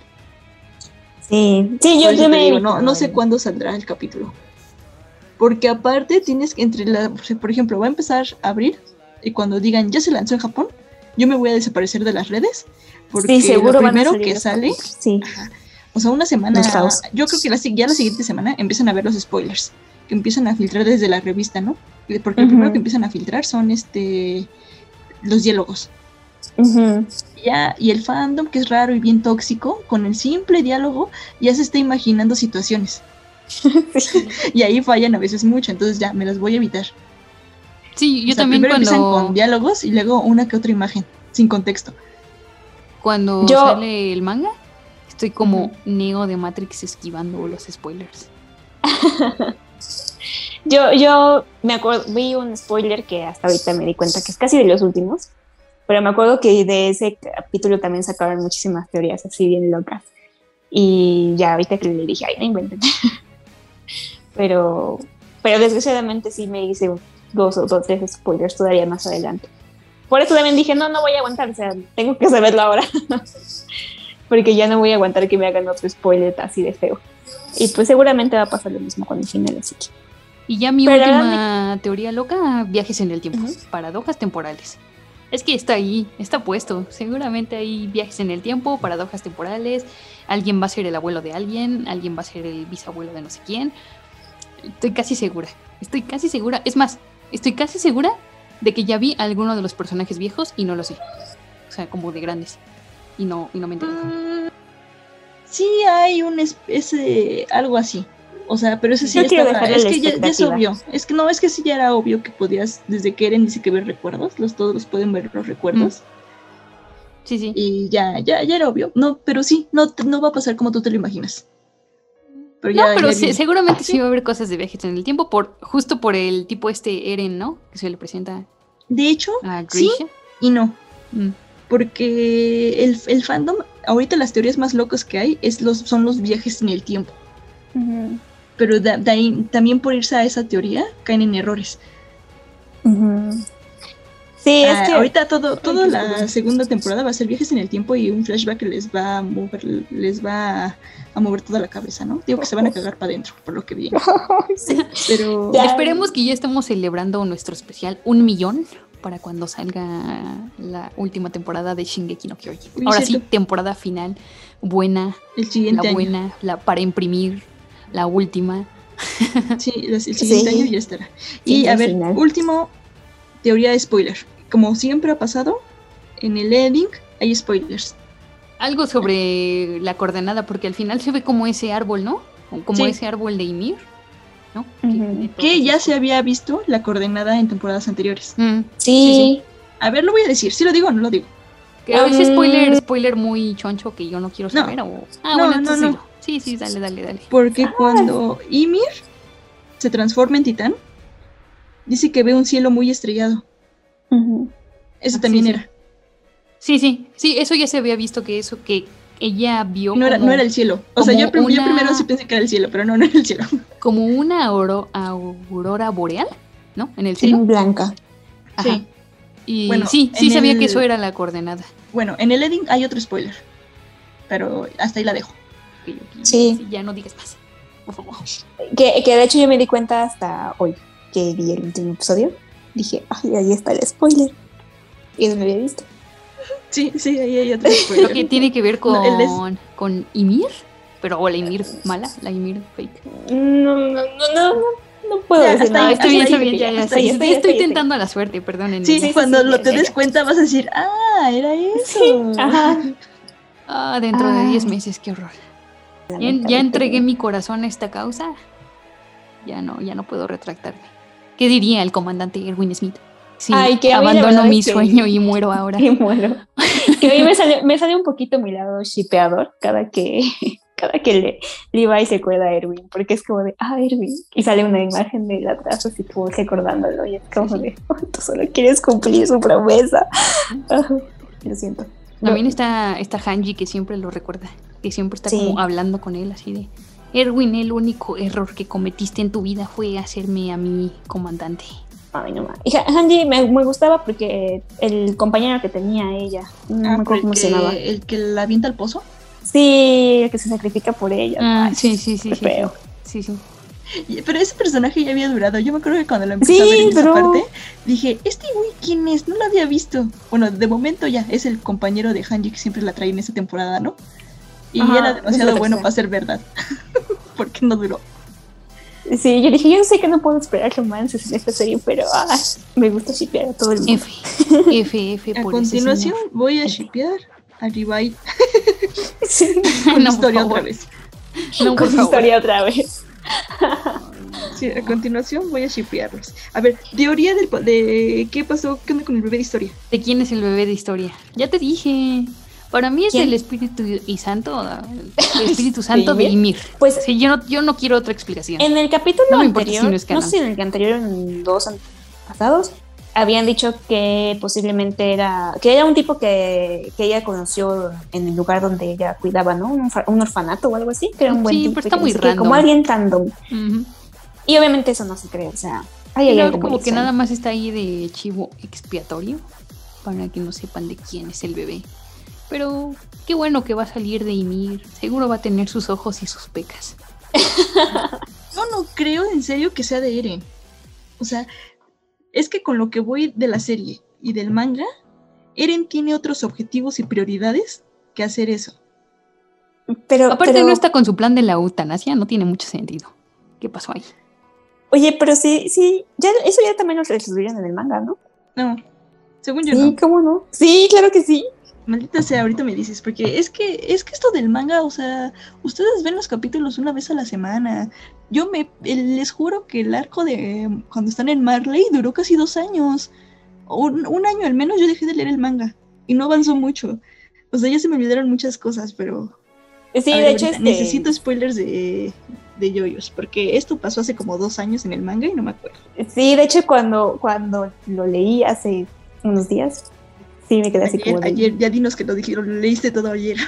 Speaker 6: Sí, sí, yo, yo me
Speaker 5: digo, no, no sé cuándo saldrá el capítulo. Porque aparte tienes que entre la, por ejemplo, va a empezar a abrir y cuando digan ya se lanzó en Japón, yo me voy a desaparecer de las redes porque
Speaker 6: Sí, seguro
Speaker 5: lo
Speaker 6: van a
Speaker 5: primero que sale,
Speaker 6: Sí.
Speaker 5: o sea, una semana, yo creo que la, ya la siguiente semana empiezan a ver los spoilers que empiezan a filtrar desde la revista, ¿no? Porque lo primero que empiezan a filtrar son este los diálogos. Ya, y el fandom, que es raro y bien tóxico, con el simple diálogo ya se está imaginando situaciones. y ahí fallan a veces mucho, entonces ya me las voy a evitar.
Speaker 4: Sí, yo
Speaker 5: O sea,
Speaker 4: también
Speaker 5: primero empiezan
Speaker 4: cuando,
Speaker 5: con diálogos y luego una que otra imagen, sin contexto.
Speaker 4: cuando
Speaker 6: Yo-
Speaker 4: sale el manga, estoy como Neo de Matrix esquivando los spoilers.
Speaker 6: Yo, yo me acuerdo, vi un spoiler que hasta ahorita me di cuenta que es casi de los últimos, pero me acuerdo que de ese capítulo también sacaron muchísimas teorías así bien locas. Y ya ahorita que le dije, ay, no inventen. pero, pero desgraciadamente sí me hice dos o dos, tres spoilers todavía más adelante. Por eso también dije, no, no voy a aguantar, o sea, tengo que saberlo ahora. Porque ya no voy a aguantar que me hagan otro spoiler así de feo. Y pues seguramente va a pasar lo mismo con el final, así que.
Speaker 4: Y ya mi
Speaker 6: Pero
Speaker 4: última teoría loca, viajes en el tiempo, paradojas temporales. Es que está ahí, está puesto. Seguramente hay viajes en el tiempo, paradojas temporales. Alguien va a ser el abuelo de alguien, alguien va a ser el bisabuelo de no sé quién. Estoy casi segura. Estoy casi segura. Es más, estoy casi segura de que ya vi a alguno de los personajes viejos y no lo sé. O sea, como de grandes. Y no, y no me entero.
Speaker 5: Sí hay un es- ese algo así. O sea, pero ese sí ya estaba- Es que ya, ya es obvio. Es que no, es que sí ya era obvio que podías, desde que Eren dice que ver recuerdos, los todos los pueden ver los recuerdos.
Speaker 4: Sí, sí.
Speaker 5: Y ya, ya, ya era obvio. No, pero sí, no, no va a pasar como tú te lo imaginas. Pero
Speaker 4: No,
Speaker 5: ya,
Speaker 4: pero
Speaker 5: ya
Speaker 4: sí-
Speaker 5: vi.
Speaker 4: seguramente sí va a haber cosas de viajes en el tiempo, por, justo por el tipo este Eren, ¿no? Que se le presenta
Speaker 5: De hecho,
Speaker 4: a
Speaker 5: sí y no.
Speaker 4: Mm.
Speaker 5: Porque el, el fandom, ahorita las teorías más locas que hay es los, son los viajes en el tiempo. Pero de, de ahí, también por irse a esa teoría caen en errores.
Speaker 6: Sí,
Speaker 5: Ah,
Speaker 6: es que
Speaker 5: ahorita todo, toda la segunda temporada va a ser viajes en el tiempo y un flashback que les va a mover, les va a, a mover toda la cabeza, ¿no? Digo que se van a cagar para adentro, por lo que vi. Pero
Speaker 4: Esperemos que ya estemos celebrando nuestro especial un millón para cuando salga la última temporada de Shingeki no Kyojin. Ahora sí, temporada final, buena,
Speaker 5: el siguiente
Speaker 4: la
Speaker 5: año.
Speaker 4: buena, la para imprimir, la última.
Speaker 5: Sí, el siguiente
Speaker 6: Sí.
Speaker 5: año ya estará.
Speaker 6: Sí,
Speaker 5: Y a ver,
Speaker 6: final.
Speaker 5: último teoría de spoiler. Como siempre ha pasado, en el ending hay spoilers.
Speaker 4: Algo sobre la coordenada, porque al final se ve como ese árbol, ¿no? Como
Speaker 5: Sí.
Speaker 4: ese árbol de Ymir, ¿no?
Speaker 5: Que ya se había visto la coordenada en temporadas anteriores.
Speaker 4: Mm,
Speaker 6: Sí.
Speaker 5: A ver, lo voy a decir. ¿Sí lo digo o no lo digo?
Speaker 4: Que a veces
Speaker 6: Um,
Speaker 4: spoiler, spoiler muy choncho que yo no quiero
Speaker 5: No.
Speaker 4: saber. O... Ah,
Speaker 5: No,
Speaker 4: bueno,
Speaker 5: no,
Speaker 4: entonces
Speaker 5: no.
Speaker 4: dilo. Sí, sí, dale, dale, dale.
Speaker 5: Porque cuando Ymir se transforma en titán, dice que ve un cielo muy estrellado. Eso
Speaker 4: Ah,
Speaker 5: también
Speaker 4: sí, sí.
Speaker 5: era.
Speaker 4: Sí, sí, sí, eso ya se había visto que eso que ella vio
Speaker 5: No era,
Speaker 4: como,
Speaker 5: no era el cielo. O sea, yo, prim- yo
Speaker 4: una-
Speaker 5: primero sí pensé que era el cielo, pero no, no era el cielo.
Speaker 4: como una auro- aurora boreal, ¿no? En el cielo.
Speaker 6: blanca.
Speaker 4: Ajá.
Speaker 5: Sí.
Speaker 4: Y
Speaker 5: Bueno,
Speaker 4: sí, sí sabía
Speaker 5: el-
Speaker 4: que eso era la coordenada.
Speaker 5: Bueno, en el ending hay otro spoiler. Pero hasta ahí la dejo.
Speaker 4: Ok,
Speaker 6: Sí.
Speaker 4: ya no digas más. Por favor.
Speaker 6: Que, que de hecho yo me di cuenta hasta hoy que vi el último episodio. Dije, ay, ahí está el spoiler. Y no me había visto.
Speaker 5: Sí, sí, ahí hay otro spoiler.
Speaker 4: que tiene que ver con,
Speaker 5: No, es-
Speaker 4: con Ymir, pero o la Ymir mala, la Ymir fake.
Speaker 6: No, no, no, no, no, no puedo
Speaker 5: Ya,
Speaker 6: decir nada.
Speaker 4: Está bien,
Speaker 5: ahí,
Speaker 4: bien, ya, sí, sí, estoy
Speaker 5: ahí.
Speaker 4: tentando la suerte, perdonen.
Speaker 5: Sí,
Speaker 6: sí,
Speaker 5: cuando
Speaker 6: sí,
Speaker 5: lo te des cuenta vas a decir, ah, era eso.
Speaker 6: Ajá.
Speaker 4: Ah, dentro de
Speaker 6: Ay.
Speaker 4: 10 meses, qué horror. Ya, ya entregué mi corazón a esta causa. Ya no, ya no puedo retractarme. ¿Qué diría el comandante Erwin Smith? Sí,
Speaker 6: Ay, que
Speaker 4: abandono mi
Speaker 6: que-
Speaker 4: sueño y muero ahora.
Speaker 6: Y muero. Que mí me salió, me salió un poquito mi lado shipeador cada que, cada que le, Levi se acuerda a Erwin, porque es como de, ah, Erwin. Y sale una imagen de él atrás así como recordándolo y es como de, "Oh, tú solo quieres cumplir su promesa. Ajá, Lo siento.
Speaker 4: También está, está Hanji que siempre lo recuerda, que siempre está
Speaker 6: Sí.
Speaker 4: como hablando con él así de, Erwin, el único error que cometiste en tu vida fue hacerme a mi comandante.
Speaker 6: Ay, no más. Hija, Hanji me, me gustaba porque el compañero que tenía ella, no
Speaker 5: Ah,
Speaker 6: me acuerdo cómo
Speaker 5: el
Speaker 6: se
Speaker 5: que-
Speaker 6: llamaba.
Speaker 5: El que la avienta al pozo.
Speaker 6: Sí, el que se sacrifica por ella.
Speaker 4: Ah,
Speaker 6: Ay,
Speaker 4: sí, sí, sí,
Speaker 6: feo.
Speaker 4: Sí, sí.
Speaker 5: Pero ese personaje ya había durado. Yo me acuerdo que cuando lo empecé
Speaker 6: Sí,
Speaker 5: a ver en
Speaker 6: pero-
Speaker 5: esa parte, dije, ¿este güey quién es? No lo había visto. Bueno, de momento ya es el compañero de Hanji que siempre la trae en esa temporada, ¿no? Y
Speaker 6: Ajá,
Speaker 5: era demasiado bueno para ser verdad. Porque no duró.
Speaker 6: Sí, yo dije, yo sé que no puedo esperar romances en esta serie, pero ah, me gusta shipear a todo el mundo.
Speaker 4: F, F, F
Speaker 5: A continuación voy a shipear a Ribai
Speaker 6: Sí,
Speaker 5: con
Speaker 4: No,
Speaker 5: historia otra vez.
Speaker 4: No,
Speaker 6: con historia otra vez.
Speaker 5: Sí, a continuación voy a shipearlos. A ver, teoría del, po- de qué pasó, qué onda con el bebé de historia.
Speaker 4: ¿De quién es el bebé de historia? Ya te dije. Para mí es
Speaker 6: ¿Quién?
Speaker 4: el Espíritu y Santo, el Espíritu Santo
Speaker 6: ¿Sí?
Speaker 4: de Ymir.
Speaker 6: Pues-
Speaker 4: sí, yo no, yo no quiero otra explicación.
Speaker 6: En el capítulo
Speaker 4: No si
Speaker 6: anterior,
Speaker 4: no es
Speaker 6: no,
Speaker 4: canon.
Speaker 6: sé si en el anterior en dos pasados, habían dicho que posiblemente era, que era un tipo que, que ella conoció en el lugar donde ella cuidaba, ¿no? Un, orfa- un orfanato o algo así, que era un buen
Speaker 4: Sí,
Speaker 6: tipo.
Speaker 4: pero está
Speaker 6: que
Speaker 4: muy random.
Speaker 6: Como alguien random. Y obviamente eso no se cree, o sea, hay algo
Speaker 4: como que nada más está ahí de chivo expiatorio para que no sepan de quién es el bebé. Pero qué bueno que va a salir de Ymir. Seguro va a tener sus ojos y sus pecas.
Speaker 5: Yo no creo en serio que sea de Eren. O sea, es que con lo que voy de la serie y del manga, Eren tiene otros objetivos y prioridades que hacer eso.
Speaker 6: Pero,
Speaker 4: Aparte
Speaker 6: pero-
Speaker 4: no está con su plan de la eutanasia, no tiene mucho sentido. ¿Qué pasó ahí?
Speaker 6: Oye, pero sí, sí, ya, eso ya también lo resolvieron en el manga, ¿no?
Speaker 5: No, según yo
Speaker 6: Sí,
Speaker 5: no.
Speaker 6: ¿cómo no? Sí, claro que sí.
Speaker 5: Maldita sea, ahorita me dices, porque es que es que esto del manga, o sea, ustedes ven los capítulos una vez a la semana. Yo me el- les juro que el arco de cuando están en Marley duró casi dos años. Un, un año al menos yo dejé de leer el manga y no avanzó mucho. O sea, ya se me olvidaron muchas cosas, pero
Speaker 6: Sí, de hecho, este,
Speaker 5: necesito spoilers de de yoyos, porque esto pasó hace como dos años en el manga y no me acuerdo.
Speaker 6: Sí, de hecho, cuando, cuando lo leí hace unos días, sí me quedé así
Speaker 5: Ayer,
Speaker 6: como de...
Speaker 5: ayer, ya dinos que lo dijeron, lo leíste todo ayer.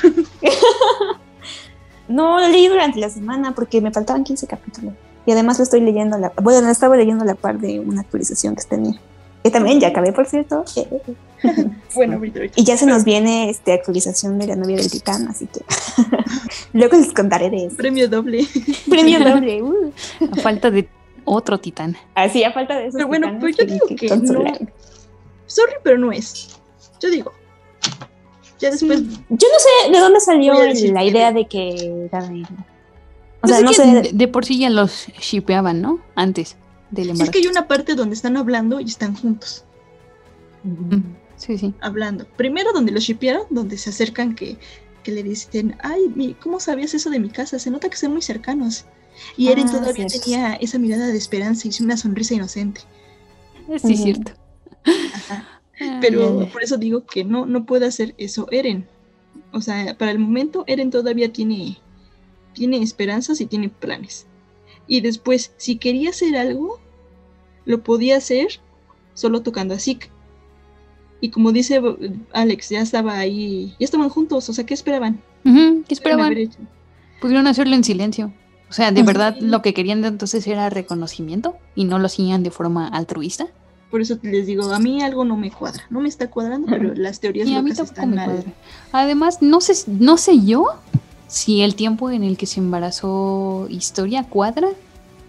Speaker 6: No, lo leí durante la semana porque me faltaban 15 capítulos. Y además lo estoy leyendo, la, bueno, lo estaba leyendo a la par de una actualización que tenía. Que también ya acabé, por cierto.
Speaker 5: bueno, ahorita, ahorita.
Speaker 6: Y ya se nos viene este actualización de la novia del titán, así que luego les contaré de eso.
Speaker 5: Premio doble.
Speaker 6: Premio doble. uh.
Speaker 4: A falta de otro titán.
Speaker 6: Así, a falta de eso.
Speaker 5: Pero bueno, pues yo digo que no. Sorry, pero no es. Yo digo. Ya después.
Speaker 6: Yo no sé de dónde salió la idea de que O
Speaker 4: Pues
Speaker 6: sea,
Speaker 4: es
Speaker 6: no
Speaker 4: que
Speaker 6: sé.
Speaker 4: de, de por sí ya los shipeaban, ¿no? Antes del
Speaker 5: Es
Speaker 4: embarazo.
Speaker 5: que hay una parte donde están hablando y están juntos.
Speaker 4: Sí, sí.
Speaker 5: Hablando. Primero donde los shipearon, donde se acercan que, que le dicen, ay, mi, ¿cómo sabías eso de mi casa? Se nota que son muy cercanos. Y Eren
Speaker 6: Ah,
Speaker 5: todavía
Speaker 6: cierto.
Speaker 5: tenía esa mirada de esperanza y una sonrisa inocente.
Speaker 4: Sí, cierto.
Speaker 5: Pero por eso digo que no, no puede hacer eso Eren. O sea, para el momento Eren todavía tiene, tiene esperanzas y tiene planes. Y después, si quería hacer algo, lo podía hacer solo tocando a Zeke. Y como dice eh, Alex, ya estaba ahí, ya estaban juntos, o sea, ¿qué esperaban?
Speaker 4: ¿Qué esperaban? Pudieron hacerlo en silencio. O sea, de verdad lo que querían entonces era reconocimiento y no lo hacían de forma altruista.
Speaker 5: Por eso les digo, a mí algo no me cuadra. No me está cuadrando, pero las teorías
Speaker 4: Y a mí tampoco
Speaker 5: están
Speaker 4: me
Speaker 5: mal.
Speaker 4: cuadra. Además, no sé, no sé yo si el tiempo en el que se embarazó Historia cuadra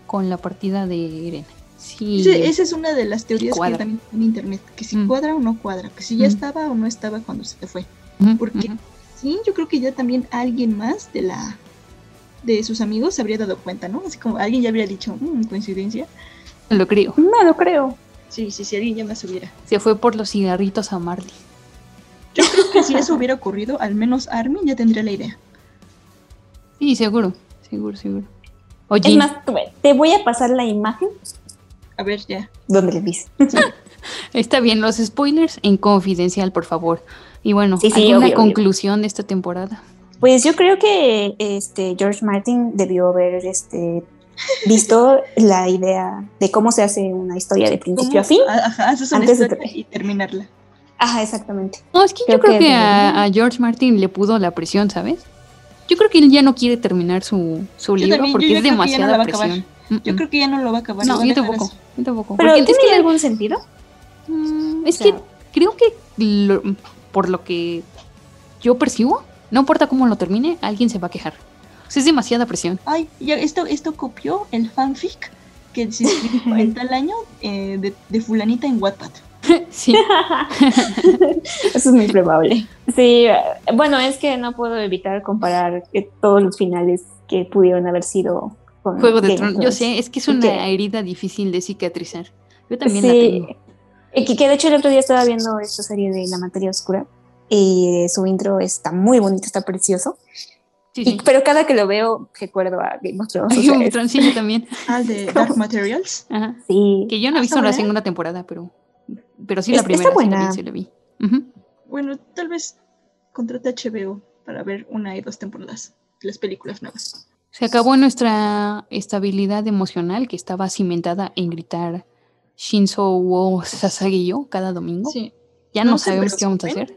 Speaker 4: con la partida de Eren. Sí,
Speaker 5: Ese- esa es una de las teorías
Speaker 4: cuadra.
Speaker 5: que también en internet, que si
Speaker 4: Mm.
Speaker 5: cuadra o no cuadra, que si ya
Speaker 4: Mm.
Speaker 5: estaba o no estaba cuando se te fue. Porque sí, yo creo que ya también alguien más de la de sus amigos se habría dado cuenta, ¿no? Así como alguien ya habría dicho, "Mm, coincidencia.
Speaker 4: Lo creo.
Speaker 6: No lo creo.
Speaker 5: Sí, sí, sí, alguien ya más hubiera.
Speaker 4: Se fue por los cigarritos a Marley.
Speaker 5: Yo creo que si eso hubiera ocurrido, al menos Armin ya tendría la idea.
Speaker 4: Sí, seguro, seguro, seguro. Oye,
Speaker 6: Es más, te voy a pasar la imagen
Speaker 5: A ver, ya.
Speaker 6: donde le dice.
Speaker 4: está bien, los spoilers en confidencial, por favor. Y bueno,
Speaker 6: Sí, sí,
Speaker 4: ¿alguna
Speaker 6: obvio, obvio.
Speaker 4: conclusión de esta temporada?
Speaker 6: Pues yo creo que este George Martin debió haber este visto la idea de cómo se hace una historia de principio
Speaker 5: ¿Cómo?
Speaker 6: a fin.
Speaker 5: A- Ajá, haces una
Speaker 6: antes de-
Speaker 5: historia y terminarla.
Speaker 6: Ajá, exactamente.
Speaker 4: No, es que
Speaker 6: Creo
Speaker 4: yo creo
Speaker 6: que
Speaker 4: que, a, George Martin le pudo la presión, ¿sabes? Yo creo que él ya no quiere terminar su, su libro
Speaker 5: también,
Speaker 4: porque
Speaker 5: yo
Speaker 4: es
Speaker 5: no
Speaker 4: demasiada presión.
Speaker 5: Yo creo que ya no lo va a acabar.
Speaker 4: No, yo tampoco. Yo tampoco.
Speaker 6: ¿Pero
Speaker 4: Porque es
Speaker 6: tiene
Speaker 4: que-
Speaker 6: algún sentido?
Speaker 4: Mm, es que creo que lo- por lo que yo percibo, no importa cómo lo termine, alguien se va a quejar. O sea, es demasiada presión.
Speaker 5: Ay, ya esto, esto copió el fanfic que se escribió en tal año eh, de, de fulanita en Wattpad.
Speaker 4: sí.
Speaker 6: Eso es muy probable. Sí, eh, bueno, es que no puedo evitar comparar eh, todos los finales que pudieron haber sido con
Speaker 4: Juego de Tronos. Yo sé, es que es una
Speaker 6: que-
Speaker 4: herida difícil de cicatrizar. Yo también la
Speaker 6: sí,
Speaker 4: tengo.
Speaker 6: y que, que de hecho el otro día estaba viendo esta serie de La Materia Oscura y su intro está muy bonito, está precioso. Y- pero cada que lo veo recuerdo a Game of Thrones. o sea,
Speaker 4: Game of
Speaker 6: es-
Speaker 4: Thrones, sí, yo también.
Speaker 5: Ah, de Dark Materials.
Speaker 4: Ajá.
Speaker 6: Sí.
Speaker 4: Que yo no he
Speaker 5: Ah,
Speaker 4: visto la segunda temporada, pero, pero sí
Speaker 6: Es-
Speaker 4: la primera.
Speaker 6: está
Speaker 4: sí la vi,
Speaker 6: buena.
Speaker 4: sí la vi. Ujú.
Speaker 5: Bueno, tal vez contrate HBO para ver una y dos temporadas de las películas nuevas.
Speaker 4: Se acabó nuestra estabilidad emocional que estaba cimentada en gritar Shinzo wo Sasage yo cada domingo. Ya no,
Speaker 17: No
Speaker 4: sabemos qué vamos a hacer.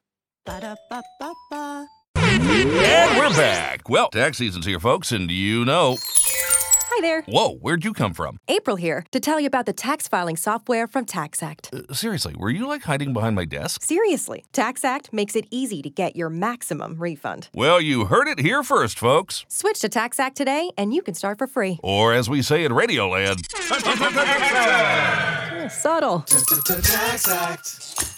Speaker 17: Ba-da-ba-ba-ba.
Speaker 18: And we're back. Well, tax season's here, folks, and you know.
Speaker 19: Hi there.
Speaker 18: Whoa, where'd you come from?
Speaker 19: April here to tell you about the tax filing software from TaxAct.
Speaker 18: Uh, seriously, were you like hiding behind my desk?
Speaker 19: Seriously, TaxAct makes it easy to get your maximum refund.
Speaker 18: Well, you heard it here first, folks.
Speaker 19: Switch to TaxAct today and you can start for free.
Speaker 18: Or as we say in Radioland,
Speaker 19: Yeah, Subtle. TaxAct.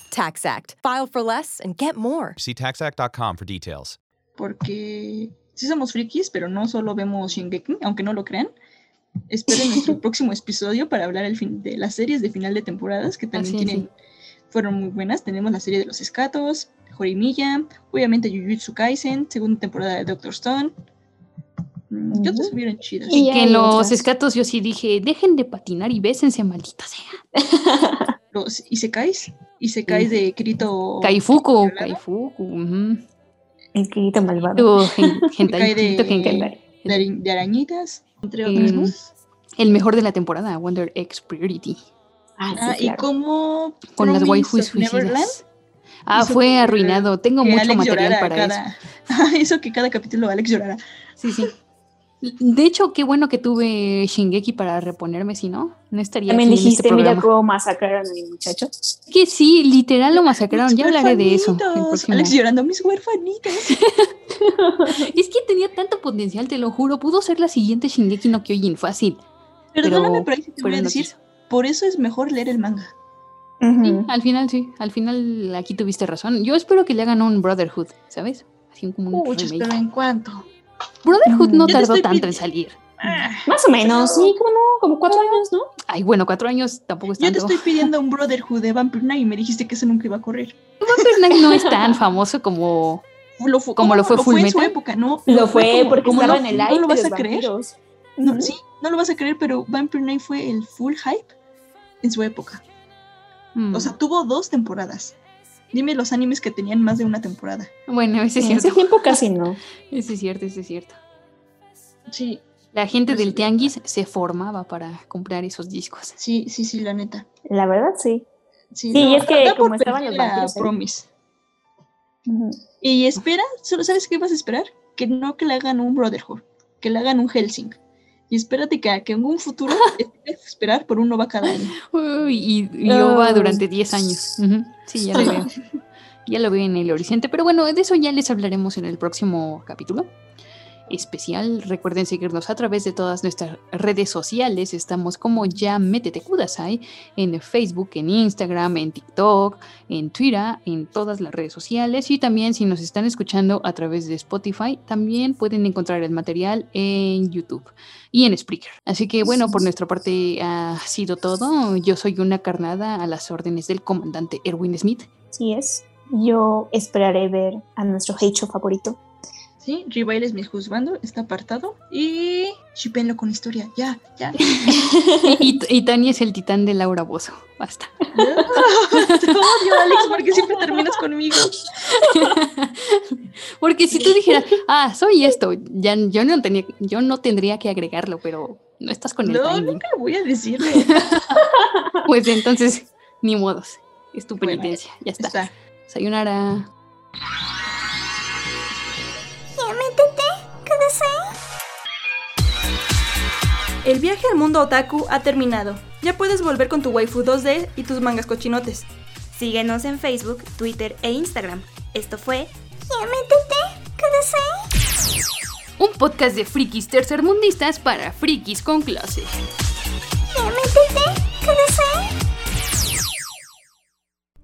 Speaker 19: File for less and get more.
Speaker 20: See taxact.com for details.
Speaker 5: Porque sí somos frikis, pero no solo vemos Shingeki, aunque no lo crean. Esperen nuestro próximo episodio para hablar al fin de las series de final de temporadas que también
Speaker 4: Así
Speaker 5: tienen, fueron muy buenas. Tenemos la serie de los escatos, Horimiya, obviamente Jujutsu Kaisen, segunda temporada de Doctor Stone. Mm, ¿Qué otras estuvieron chidas?
Speaker 4: Y que en los escatos yo sí dije, dejen de patinar y bésense, maldita sea.
Speaker 5: Los Isekais, Isekais de Kirito.
Speaker 4: Kaifuku, Kaifuku. ujú.
Speaker 6: El Kirito malvado.
Speaker 4: hentai, Kirito
Speaker 5: de, arañitas, entre otras
Speaker 4: Em,
Speaker 5: cosas.
Speaker 4: el mejor de la temporada, Wonder X Priority.
Speaker 5: Ah, y como
Speaker 4: Con las waifus suicidas. Ah, fue
Speaker 5: que-
Speaker 4: arruinado. Tengo mucho
Speaker 5: Alex
Speaker 4: material para
Speaker 5: cada-
Speaker 4: eso.
Speaker 5: Ah, eso que cada capítulo Alex llorara.
Speaker 4: Sí, sí. De hecho, qué bueno que tuve Shingeki para reponerme, si no, no estaría
Speaker 6: También
Speaker 4: aquí en este
Speaker 6: dijiste, mira cómo masacraron a mi muchacho.
Speaker 4: Que sí, literal lo masacraron. Ya hablaré de eso.
Speaker 5: Alex llorando, mis huerfanitos.
Speaker 4: Es que tenía tanto potencial, te lo juro. Pudo ser la siguiente Shingeki no Kyojin, fácil.
Speaker 5: Perdóname, pero, ahí te voy a decir, por eso es mejor leer el manga.
Speaker 4: Sí, al final sí, al final aquí tuviste razón. Yo espero que le hagan un Brotherhood, ¿sabes? Así como un remake.
Speaker 5: pero ¿en cuánto?
Speaker 4: Brotherhood no
Speaker 5: Yo te
Speaker 4: tardó tanto en salir.
Speaker 6: Más o menos, sí, como no, como cuatro años, ¿no?
Speaker 4: Ay, bueno, cuatro años tampoco es
Speaker 5: Yo te
Speaker 4: tanto.
Speaker 5: estoy pidiendo un Brotherhood de Vampire Knight y me dijiste que eso nunca iba a correr.
Speaker 4: Vampire Knight no es tan famoso como,
Speaker 5: Lo fu-
Speaker 4: como
Speaker 5: ¿cómo
Speaker 4: lo fue
Speaker 5: lo
Speaker 4: Full
Speaker 5: en su época, ¿no?
Speaker 6: Lo fue
Speaker 5: como-
Speaker 6: porque
Speaker 5: como
Speaker 6: estaba
Speaker 5: no-
Speaker 6: en el
Speaker 5: no
Speaker 6: hype
Speaker 5: lo vas a creer. No, sí, no lo vas a creer, pero Vampire Knight fue el full hype en su época.
Speaker 4: Mm.
Speaker 5: O sea, tuvo dos temporadas. Dime los animes que tenían más de una temporada.
Speaker 4: Bueno, ese es
Speaker 6: En
Speaker 4: cierto.
Speaker 6: ese tiempo casi no.
Speaker 4: Ese es cierto, ese es cierto.
Speaker 5: Sí,
Speaker 4: La gente del tianguis se formaba para comprar esos discos.
Speaker 5: sí, sí, sí, la neta.
Speaker 6: La verdad, sí.
Speaker 5: Sí,
Speaker 6: Sí,
Speaker 5: no,
Speaker 6: y es que
Speaker 5: por
Speaker 6: como estaban los vampiros ahí.
Speaker 5: Promise. Y espera, solo sabes qué vas a esperar? Que no que le hagan un Brotherhood, que le hagan un Helsing. Y espérate que, en un futuro a esperar por uno va cada año.
Speaker 4: Uy, y, y yo va
Speaker 6: Ah.
Speaker 4: durante 10 años. Sí, ya lo veo. Ya lo veo en el horizonte. Pero bueno, de eso ya les hablaremos en el próximo capítulo especial. Recuerden seguirnos a través de todas nuestras redes sociales. Estamos como ya Métete Kudasai en Facebook, en Instagram, en TikTok, en Twitter, en todas las redes sociales. Y también si nos están escuchando a través de Spotify, también pueden encontrar el material en YouTube y en Spreaker. Así que bueno, por nuestra parte ha sido todo. Yo soy una carnada a las órdenes del comandante Erwin Smith.
Speaker 6: Sí es. Yo esperaré ver a nuestro Heicho favorito
Speaker 5: Sí, Rivale es mi juzgando, está apartado. Y shipenlo con historia, ya, ya.
Speaker 4: y, y, es el titán de Laura Bozo. Basta.
Speaker 5: Te odio, Alex, porque siempre terminas conmigo.
Speaker 4: porque si tú dijeras, ah, soy esto, ya yo no tenía, yo no tendría que agregarlo, pero no estás con el
Speaker 5: No,
Speaker 4: timing.
Speaker 5: nunca lo voy a decirle.
Speaker 4: Pues entonces, ni modos. Es tu penitencia. ya está.
Speaker 5: está.
Speaker 4: Sayonara.
Speaker 7: El viaje al mundo otaku ha terminado. Ya puedes volver con tu waifu 2D y tus mangas cochinotes.
Speaker 21: Síguenos en Facebook, Twitter e Instagram. Esto fue
Speaker 4: Un podcast de frikis tercermundistas para frikis con clase.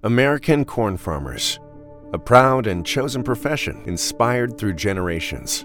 Speaker 22: American Corn Farmers. A proud and chosen profession inspired through generations.